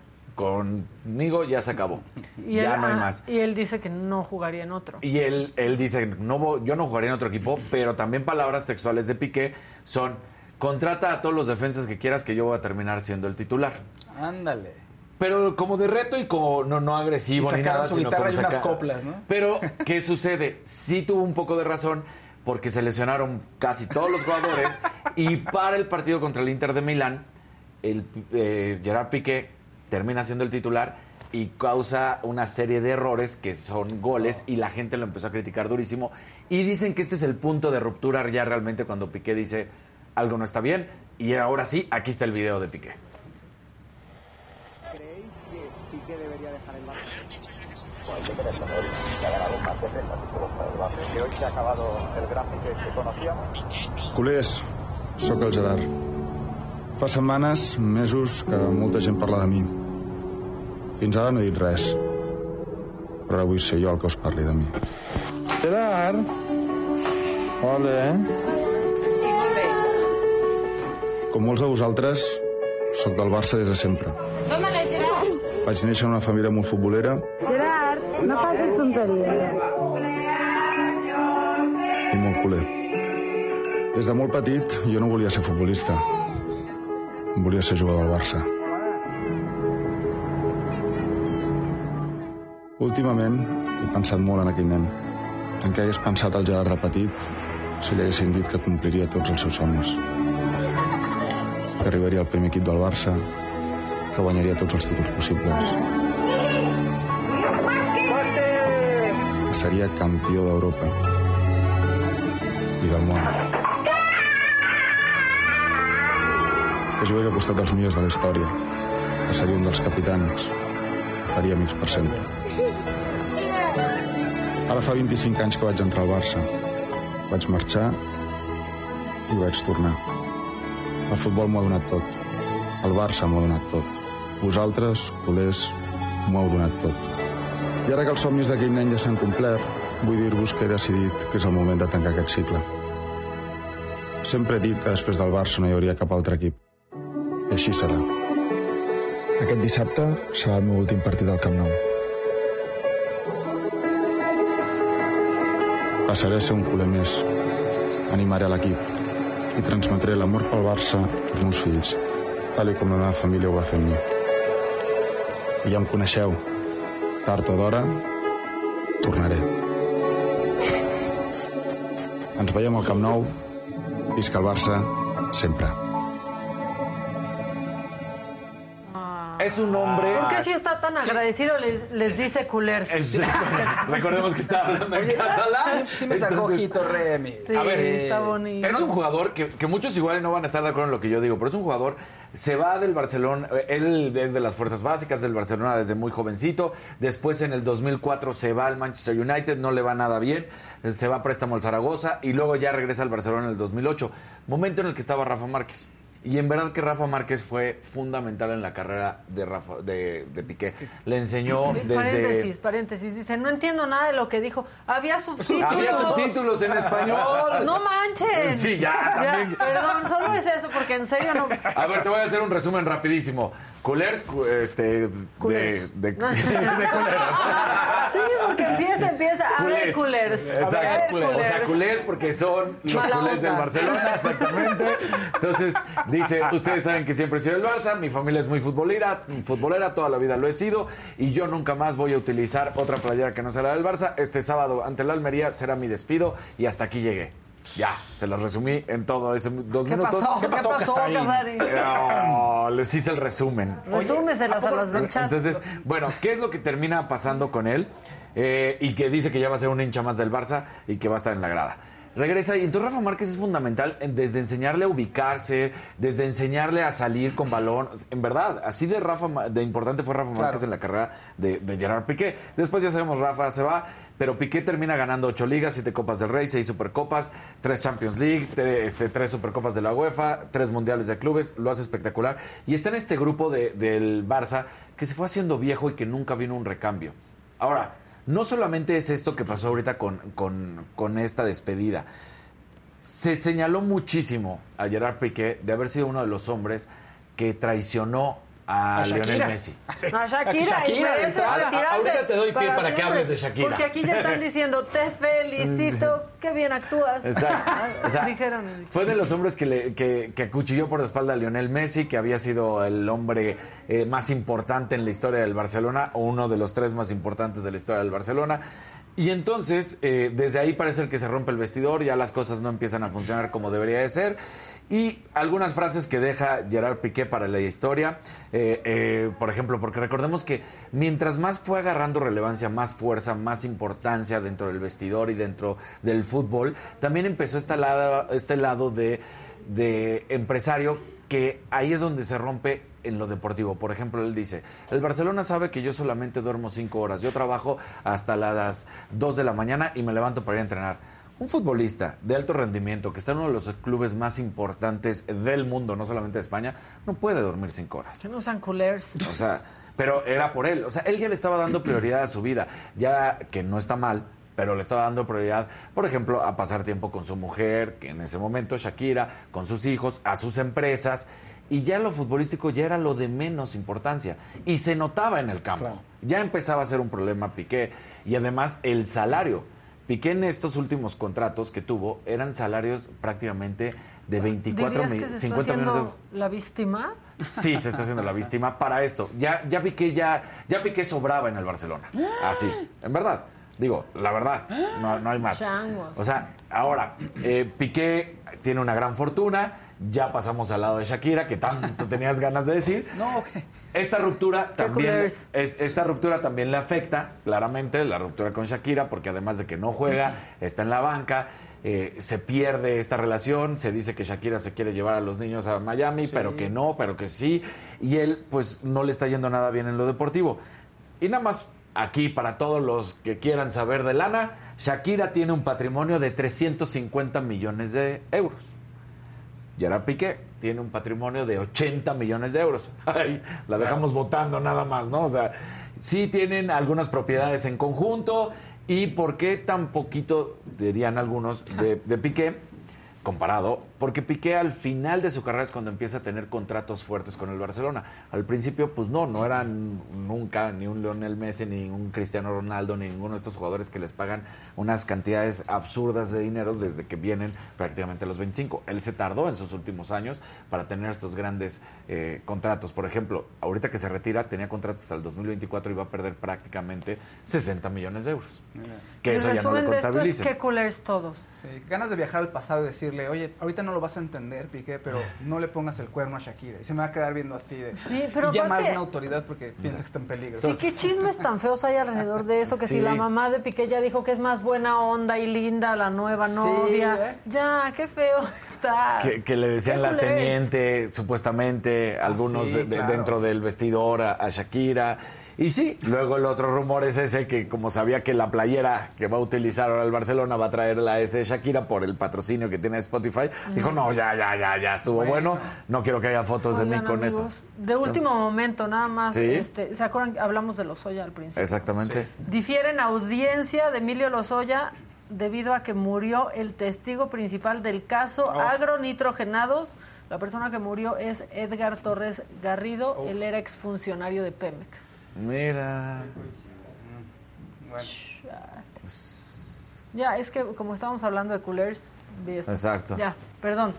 conmigo ya se acabó. Y ya él, no hay ah, más. Y él dice que no jugaría en otro. Y él, él dice, no, yo no jugaría en otro equipo, pero también palabras textuales de Piqué son, contrata a todos los defensas que quieras que yo voy a terminar siendo el titular. Ándale. Pero como de reto y como no, no agresivo Y ni nada. su sino como y unas coplas, ¿no? Pero, ¿qué sucede? Sí tuvo un poco de razón porque se lesionaron casi todos los jugadores y para el partido contra el Inter de Milán, el eh, Gerard Piqué termina siendo el titular y causa una serie de errores que son goles y la gente lo empezó a criticar durísimo y dicen que este es el punto de ruptura ya realmente cuando Piqué dice algo no está bien y ahora sí, aquí está el video de Piqué. ¿Creéis que Piqué debería dejar el Barça? que hoy se ha acabado el gráfico que conocíamos. Culers, sóc el Gerard. Fa setmanes, mesos, que molta gent parla de mi. Fins ara no he dit res. Però ara vull ser jo el que us parli de mi. Gerard! Hola. Sí, molt bé. Com molts de vosaltres, sóc del Barça des de sempre. Toma-la, Gerard. Vaig néixer en una família molt futbolera Gerard, no facis tonteries. i molt culer. Des de molt petit jo no volia ser futbolista. Volia ser jugador del Barça. Últimament he pensat molt en aquell nen. En què hagués pensat el Gerard de petit si li haguessin dit que compliria tots els seus somnis. Que arribaria al primer equip del Barça, que guanyaria tots els títols possibles. Que seria campió d'Europa i del món. Que jugaria al costat dels millors de la història, que seria un dels capitans, faria amics per sempre. Ara fa 25 anys que vaig entrar al Barça. Vaig marxar i vaig tornar. El futbol m'ho ha donat tot. El Barça m'ho ha donat tot. Vosaltres, culers, m'ho heu donat tot. I ara que els somnis d'aquell nen ja s'han complert, vull dir-vos que he decidit que és el moment de tancar aquest cicle. Sempre he dit que després del Barça no hi hauria cap altre equip. I així serà. Aquest dissabte serà el meu últim partit al Camp Nou. Passaré a ser un culer més. Animaré l'equip i transmetré l'amor pel Barça als meus fills, tal com la meva família ho va fer amb mi. I ja em coneixeu. Tard o d'hora, tornaré. Ens veiem al Camp Nou. Visca el Barça, sempre. Es un hombre. ¿Por qué si está tan agradecido les, les dice culers? Es- Recordemos que estaba hablando en Oye, catalán. sí- sí me sacó Remy. Sí, A ver, está bonito. Es un jugador que, que muchos igual no van a estar de acuerdo en lo que yo digo, pero es un jugador, se va del Barcelona, eh, él es de las fuerzas básicas del Barcelona desde muy jovencito, después en el 2004 se va al Manchester United, no le va nada bien, eh, se va a préstamo al Zaragoza y luego ya regresa al Barcelona en el 2008, momento en el que estaba Rafa Márquez. Y en verdad que Rafa Márquez fue fundamental en la carrera de Rafa de, de Piqué. Le enseñó desde Paréntesis, paréntesis. Dice, no entiendo nada de lo que dijo. Había subtítulos. Había subtítulos en español. No manchen. Sí, ya, también. Perdón, solo es eso, porque en serio no... A ver, te voy a hacer un resumen rapidísimo. Culers, cu- este, Culers. de, de, No. de culeros. Sí, porque empieza, empieza. A ver, culers. A ver, Exacto. culers. O sea, culés porque son los Mala culés onda. del Barcelona, exactamente. Entonces, dice, ustedes saben que siempre he sido el Barça, mi familia es muy futbolera, futbolera, toda la vida lo he sido, y yo nunca más voy a utilizar otra playera que no sea la del Barça. Este sábado ante la Almería será mi despido y hasta aquí llegué. Ya, se los resumí en todo ese dos ¿Qué minutos. pasó? ¿Qué pasó, Casarín? No, les hice el resumen. Resúmeselas a las del chat. Entonces, bueno, ¿qué es lo que termina pasando con él? Eh, y que dice que ya va a ser un hincha más del Barça y que va a estar en la grada. Regresa y entonces Rafa Márquez es fundamental en- desde enseñarle a ubicarse, desde enseñarle a salir con balón. En verdad, así de Rafa de importante fue Rafa Márquez en la carrera de, de Gerard Piqué. Después ya sabemos, Rafa se va, pero Piqué termina ganando ocho ligas, siete Copas del Rey, seis Supercopas, tres Champions League, tre- este, tres Supercopas de la UEFA, tres Mundiales de Clubes, lo hace espectacular. Y está en este grupo de- del Barça que se fue haciendo viejo y que nunca vino un recambio. Ahora, no solamente es esto que pasó ahorita con, con- esta despedida. Se señaló muchísimo a Gerard Piqué de haber sido uno de los hombres que traicionó a, A Shakira. Lionel Messi. A Shakira, Shakira, de entrada. retirarse Ahorita te doy pie para que siempre. hables de Shakira. Porque aquí ya están diciendo, te felicito, qué bien actúas. Exacto. O sea, Dijeron. Fue de los hombres que, le, que, que acuchilló por la espalda a Lionel Messi, que había sido el hombre eh, más importante en la historia del Barcelona, o uno de los tres más importantes de la historia del Barcelona. Y entonces, eh, desde ahí parece que se rompe el vestidor, ya las cosas no empiezan a funcionar como debería de ser. Y algunas frases que deja Gerard Piqué para la historia, eh, eh, por ejemplo, porque recordemos que mientras más fue agarrando relevancia, más fuerza, más importancia dentro del vestidor y dentro del fútbol, también empezó este lado, este lado de, de empresario que ahí es donde se rompe en lo deportivo. Por ejemplo, él dice, el Barcelona sabe que yo solamente duermo cinco horas, yo trabajo hasta las 2 de la mañana y me levanto para ir a entrenar. Un futbolista de alto rendimiento que está en uno de los clubes más importantes del mundo, no solamente de España, no puede dormir cinco horas. No sean culers. O sea, pero era por él. O sea, él ya le estaba dando prioridad a su vida. Ya que no está mal, pero le estaba dando prioridad, por ejemplo, a pasar tiempo con su mujer, que en ese momento Shakira, con sus hijos, a sus empresas. Y ya lo futbolístico ya era lo de menos importancia. Y se notaba en el campo. Ya empezaba a ser un problema Piqué. Y además el salario. Piqué en estos últimos contratos que tuvo eran salarios prácticamente de 24 ¿Dirías mil, que se está 50 millones de euros. la víctima? Sí, se está haciendo la víctima para esto. Ya, ya Piqué ya, ya Piqué sobraba en el Barcelona. Así, en verdad. Digo, la verdad, no, no hay más. O sea, ahora, eh, Piqué tiene una gran fortuna. Ya pasamos al lado de Shakira, que tanto tenías ganas de decir. No, ok. Esta ruptura también es- esta ruptura también le afecta claramente la ruptura con Shakira porque además de que no juega, está en la banca, eh, se pierde esta relación, se dice que Shakira se quiere llevar a los niños a Miami, pero que no, pero que sí, y él pues no le está yendo nada bien en lo deportivo. Y nada más aquí para todos los que quieran saber de lana, Shakira tiene un patrimonio de 350 millones de euros. Gerard Piqué tiene un patrimonio de 80 millones de euros. Ay, la dejamos votando nada más, ¿no? O sea, sí tienen algunas propiedades en conjunto. ¿Y por qué tan poquito, dirían algunos, de, de Piqué, comparado Porque Piqué al final de su carrera es cuando empieza a tener contratos fuertes con el Barcelona. Al principio, pues no, no eran nunca ni un Lionel Messi, ni un Cristiano Ronaldo, ni ninguno de estos jugadores que les pagan unas cantidades absurdas de dinero desde que vienen prácticamente a los 25. Él se tardó en sus últimos años para tener estos grandes eh, contratos. Por ejemplo, ahorita que se retira, tenía contratos hasta el 2024 y va a perder prácticamente 60 millones de euros. Que El eso ya no lo esto es coolers todos. Sí, ganas de viajar al pasado y decirle, oye, ahorita no lo vas a entender, Piqué, pero no le pongas el cuerno a Shakira. Y se me va a quedar viendo así de... Sí, pero y llama a alguna autoridad porque piensa que está en peligro. Sí, qué chismes tan feos hay alrededor de eso, que si la mamá de Piqué ya dijo que es más buena onda y linda la nueva novia. ¿eh? Ya, qué feo está. Que, que le decían la teniente, supuestamente, algunos sí, de- de- claro. dentro del vestidor a, a Shakira. Y sí, luego el otro rumor es ese que como sabía que la playera que va a utilizar ahora el Barcelona va a traer la S de Shakira por el patrocinio que tiene Spotify, dijo, no, ya, ya, ya, ya estuvo bueno, no quiero que haya fotos de mí con amigos, eso. De último momento, nada más. Sí. Este, ¿Se acuerdan? que Hablamos de Lozoya al principio. Exactamente. Difieren audiencia de Emilio Lozoya debido a que murió el testigo principal del caso Oh. agronitrogenados. La persona que murió es Edgar Torres Garrido, Oh. él era exfuncionario de Pemex. Mira. Ya, es que como estábamos hablando de coolers, vi esto. Exacto. Ya, perdón.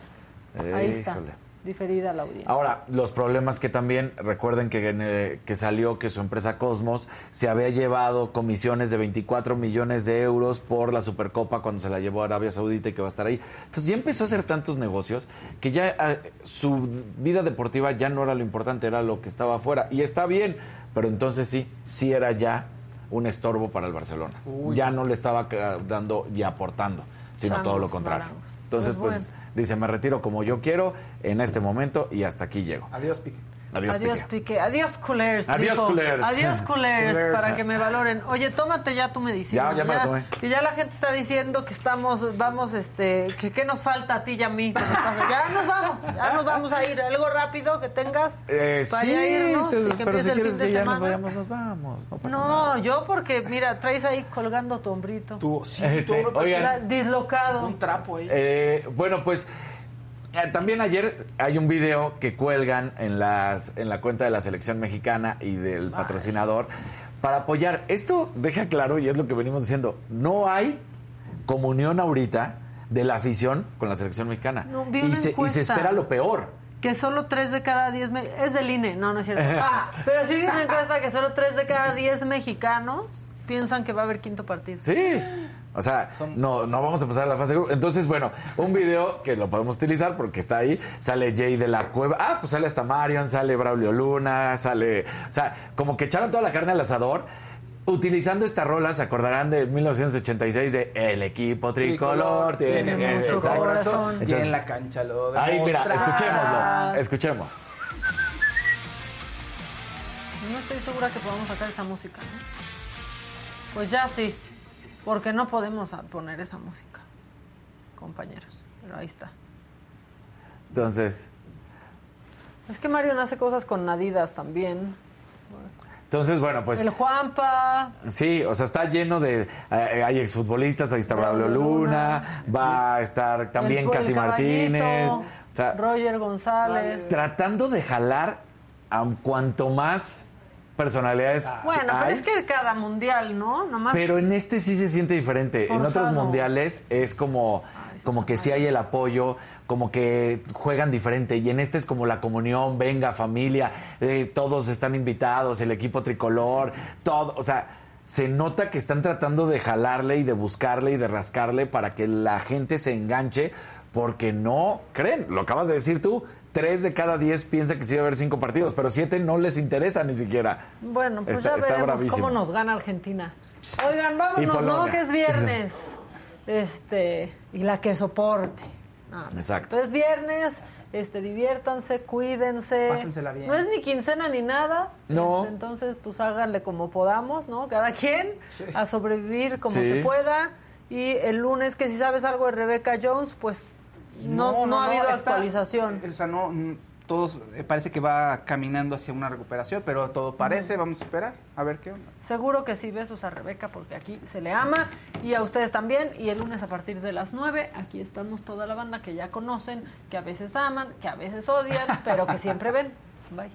Ahí está. Híjole. Diferida la audiencia. Ahora, los problemas que también, recuerden que, eh, que salió que su empresa Cosmos se había llevado comisiones de 24 millones de euros por la Supercopa cuando se la llevó a Arabia Saudita y que va a estar ahí. Entonces ya empezó a hacer tantos negocios que ya eh, su vida deportiva ya no era lo importante, era lo que estaba afuera. Y está bien, pero entonces sí, sí era ya un estorbo para el Barcelona. Uy. Ya no le estaba eh, dando y aportando, sino todo lo contrario. Entonces, Pues pues, dice, me retiro como yo quiero en este momento y hasta aquí llego. Adiós, Piqué. Adiós, Adiós, Piqué. Piqué. Adiós, culers. Adiós, dijo. culers. Adiós, culers, Culers. para que me valoren. Oye, tómate ya tu medicina. Ya, ya me la tomé. Que ya la gente está diciendo que estamos, vamos, este, que qué nos falta a ti y a mí. Ya nos vamos, ya nos vamos a ir. Algo rápido que tengas Eh, para sí, irnos te- y que pero empiece si el quieres fin de que ya nos semana. vayamos, nos vamos. No pasa No, nada. yo porque, mira, traes ahí colgando tu hombrito. Tú, sí, Este, tú, oigan. Dislocado. Un trapo ahí. Eh, bueno, pues también ayer hay un video que cuelgan en, las, en la cuenta de la selección mexicana y del patrocinador para apoyar. Esto deja claro, y es lo que venimos diciendo, no hay comunión ahorita de la afición con la selección mexicana. No, y, se, y se espera lo peor. Que solo 3 de cada 10... me- Es del INE, no, no es cierto. Ah, pero sí una encuesta que solo 3 de cada 10 mexicanos piensan que va a haber quinto partido. Sí. O sea, no, no vamos a pasar a la fase de grupo. Entonces, bueno, un video que lo podemos utilizar porque está ahí. Sale Jay de la Cueva. Ah, pues sale hasta Marion, sale Braulio Luna, sale. O sea, como que echaron toda la carne al asador. Utilizando esta rola, se acordarán de 1986 de El equipo tricolor. tiene eh, mucho exacto. corazón. y en la cancha lo Ahí, mira, escuchémoslo. Escuchemos. No estoy segura que podamos sacar esa música, ¿no? Pues ya sí, porque no podemos poner esa música, compañeros. Pero ahí está. Entonces, Es que Mario hace cosas con Nadidas también. entonces, bueno, pues. El Juanpa. Sí, o sea, está lleno de... eh, hay exfutbolistas, ahí está Braulio Luna, va a estar también el- Katy Martínez. O sea, Roger González. tratando de jalar a cuanto más personalidades Bueno, pero es que cada mundial, ¿no? Nomás Pero en este sí se siente diferente. En otros mundiales es como, como que sí hay el apoyo, como que juegan diferente. Y en este es como la comunión, venga familia, eh, todos están invitados, el equipo tricolor, todo. O sea, se nota que están tratando de jalarle y de buscarle y de rascarle para que la gente se enganche. Porque no creen, lo acabas de decir tú, tres de cada diez piensa que sí va a haber cinco partidos, pero siete no les interesa ni siquiera. Bueno, pues Está- ya está veremos bravísimo. cómo nos gana Argentina. Oigan, Y vámonos, ¿no? Que es viernes. Este, y la que soporte. Ah, Exacto. Entonces, viernes, este, diviértanse, cuídense. Pásensela bien. No es ni quincena ni nada. No. Este, Entonces, pues háganle como podamos, ¿no? Cada quien a sobrevivir como Sí. se pueda. Y el lunes, que si sabes algo de Rebecca Jones, pues no, no, ha habido está- actualización. O sea, no, mm, todos eh, parece que va caminando hacia una recuperación, pero todo parece, vamos a esperar a ver qué onda. Seguro que sí, besos a Rebeca porque aquí se le ama y a ustedes también. Y el lunes a partir de las 9, aquí estamos toda la banda que ya conocen, que a veces aman, que a veces odian, pero que siempre ven. Bye.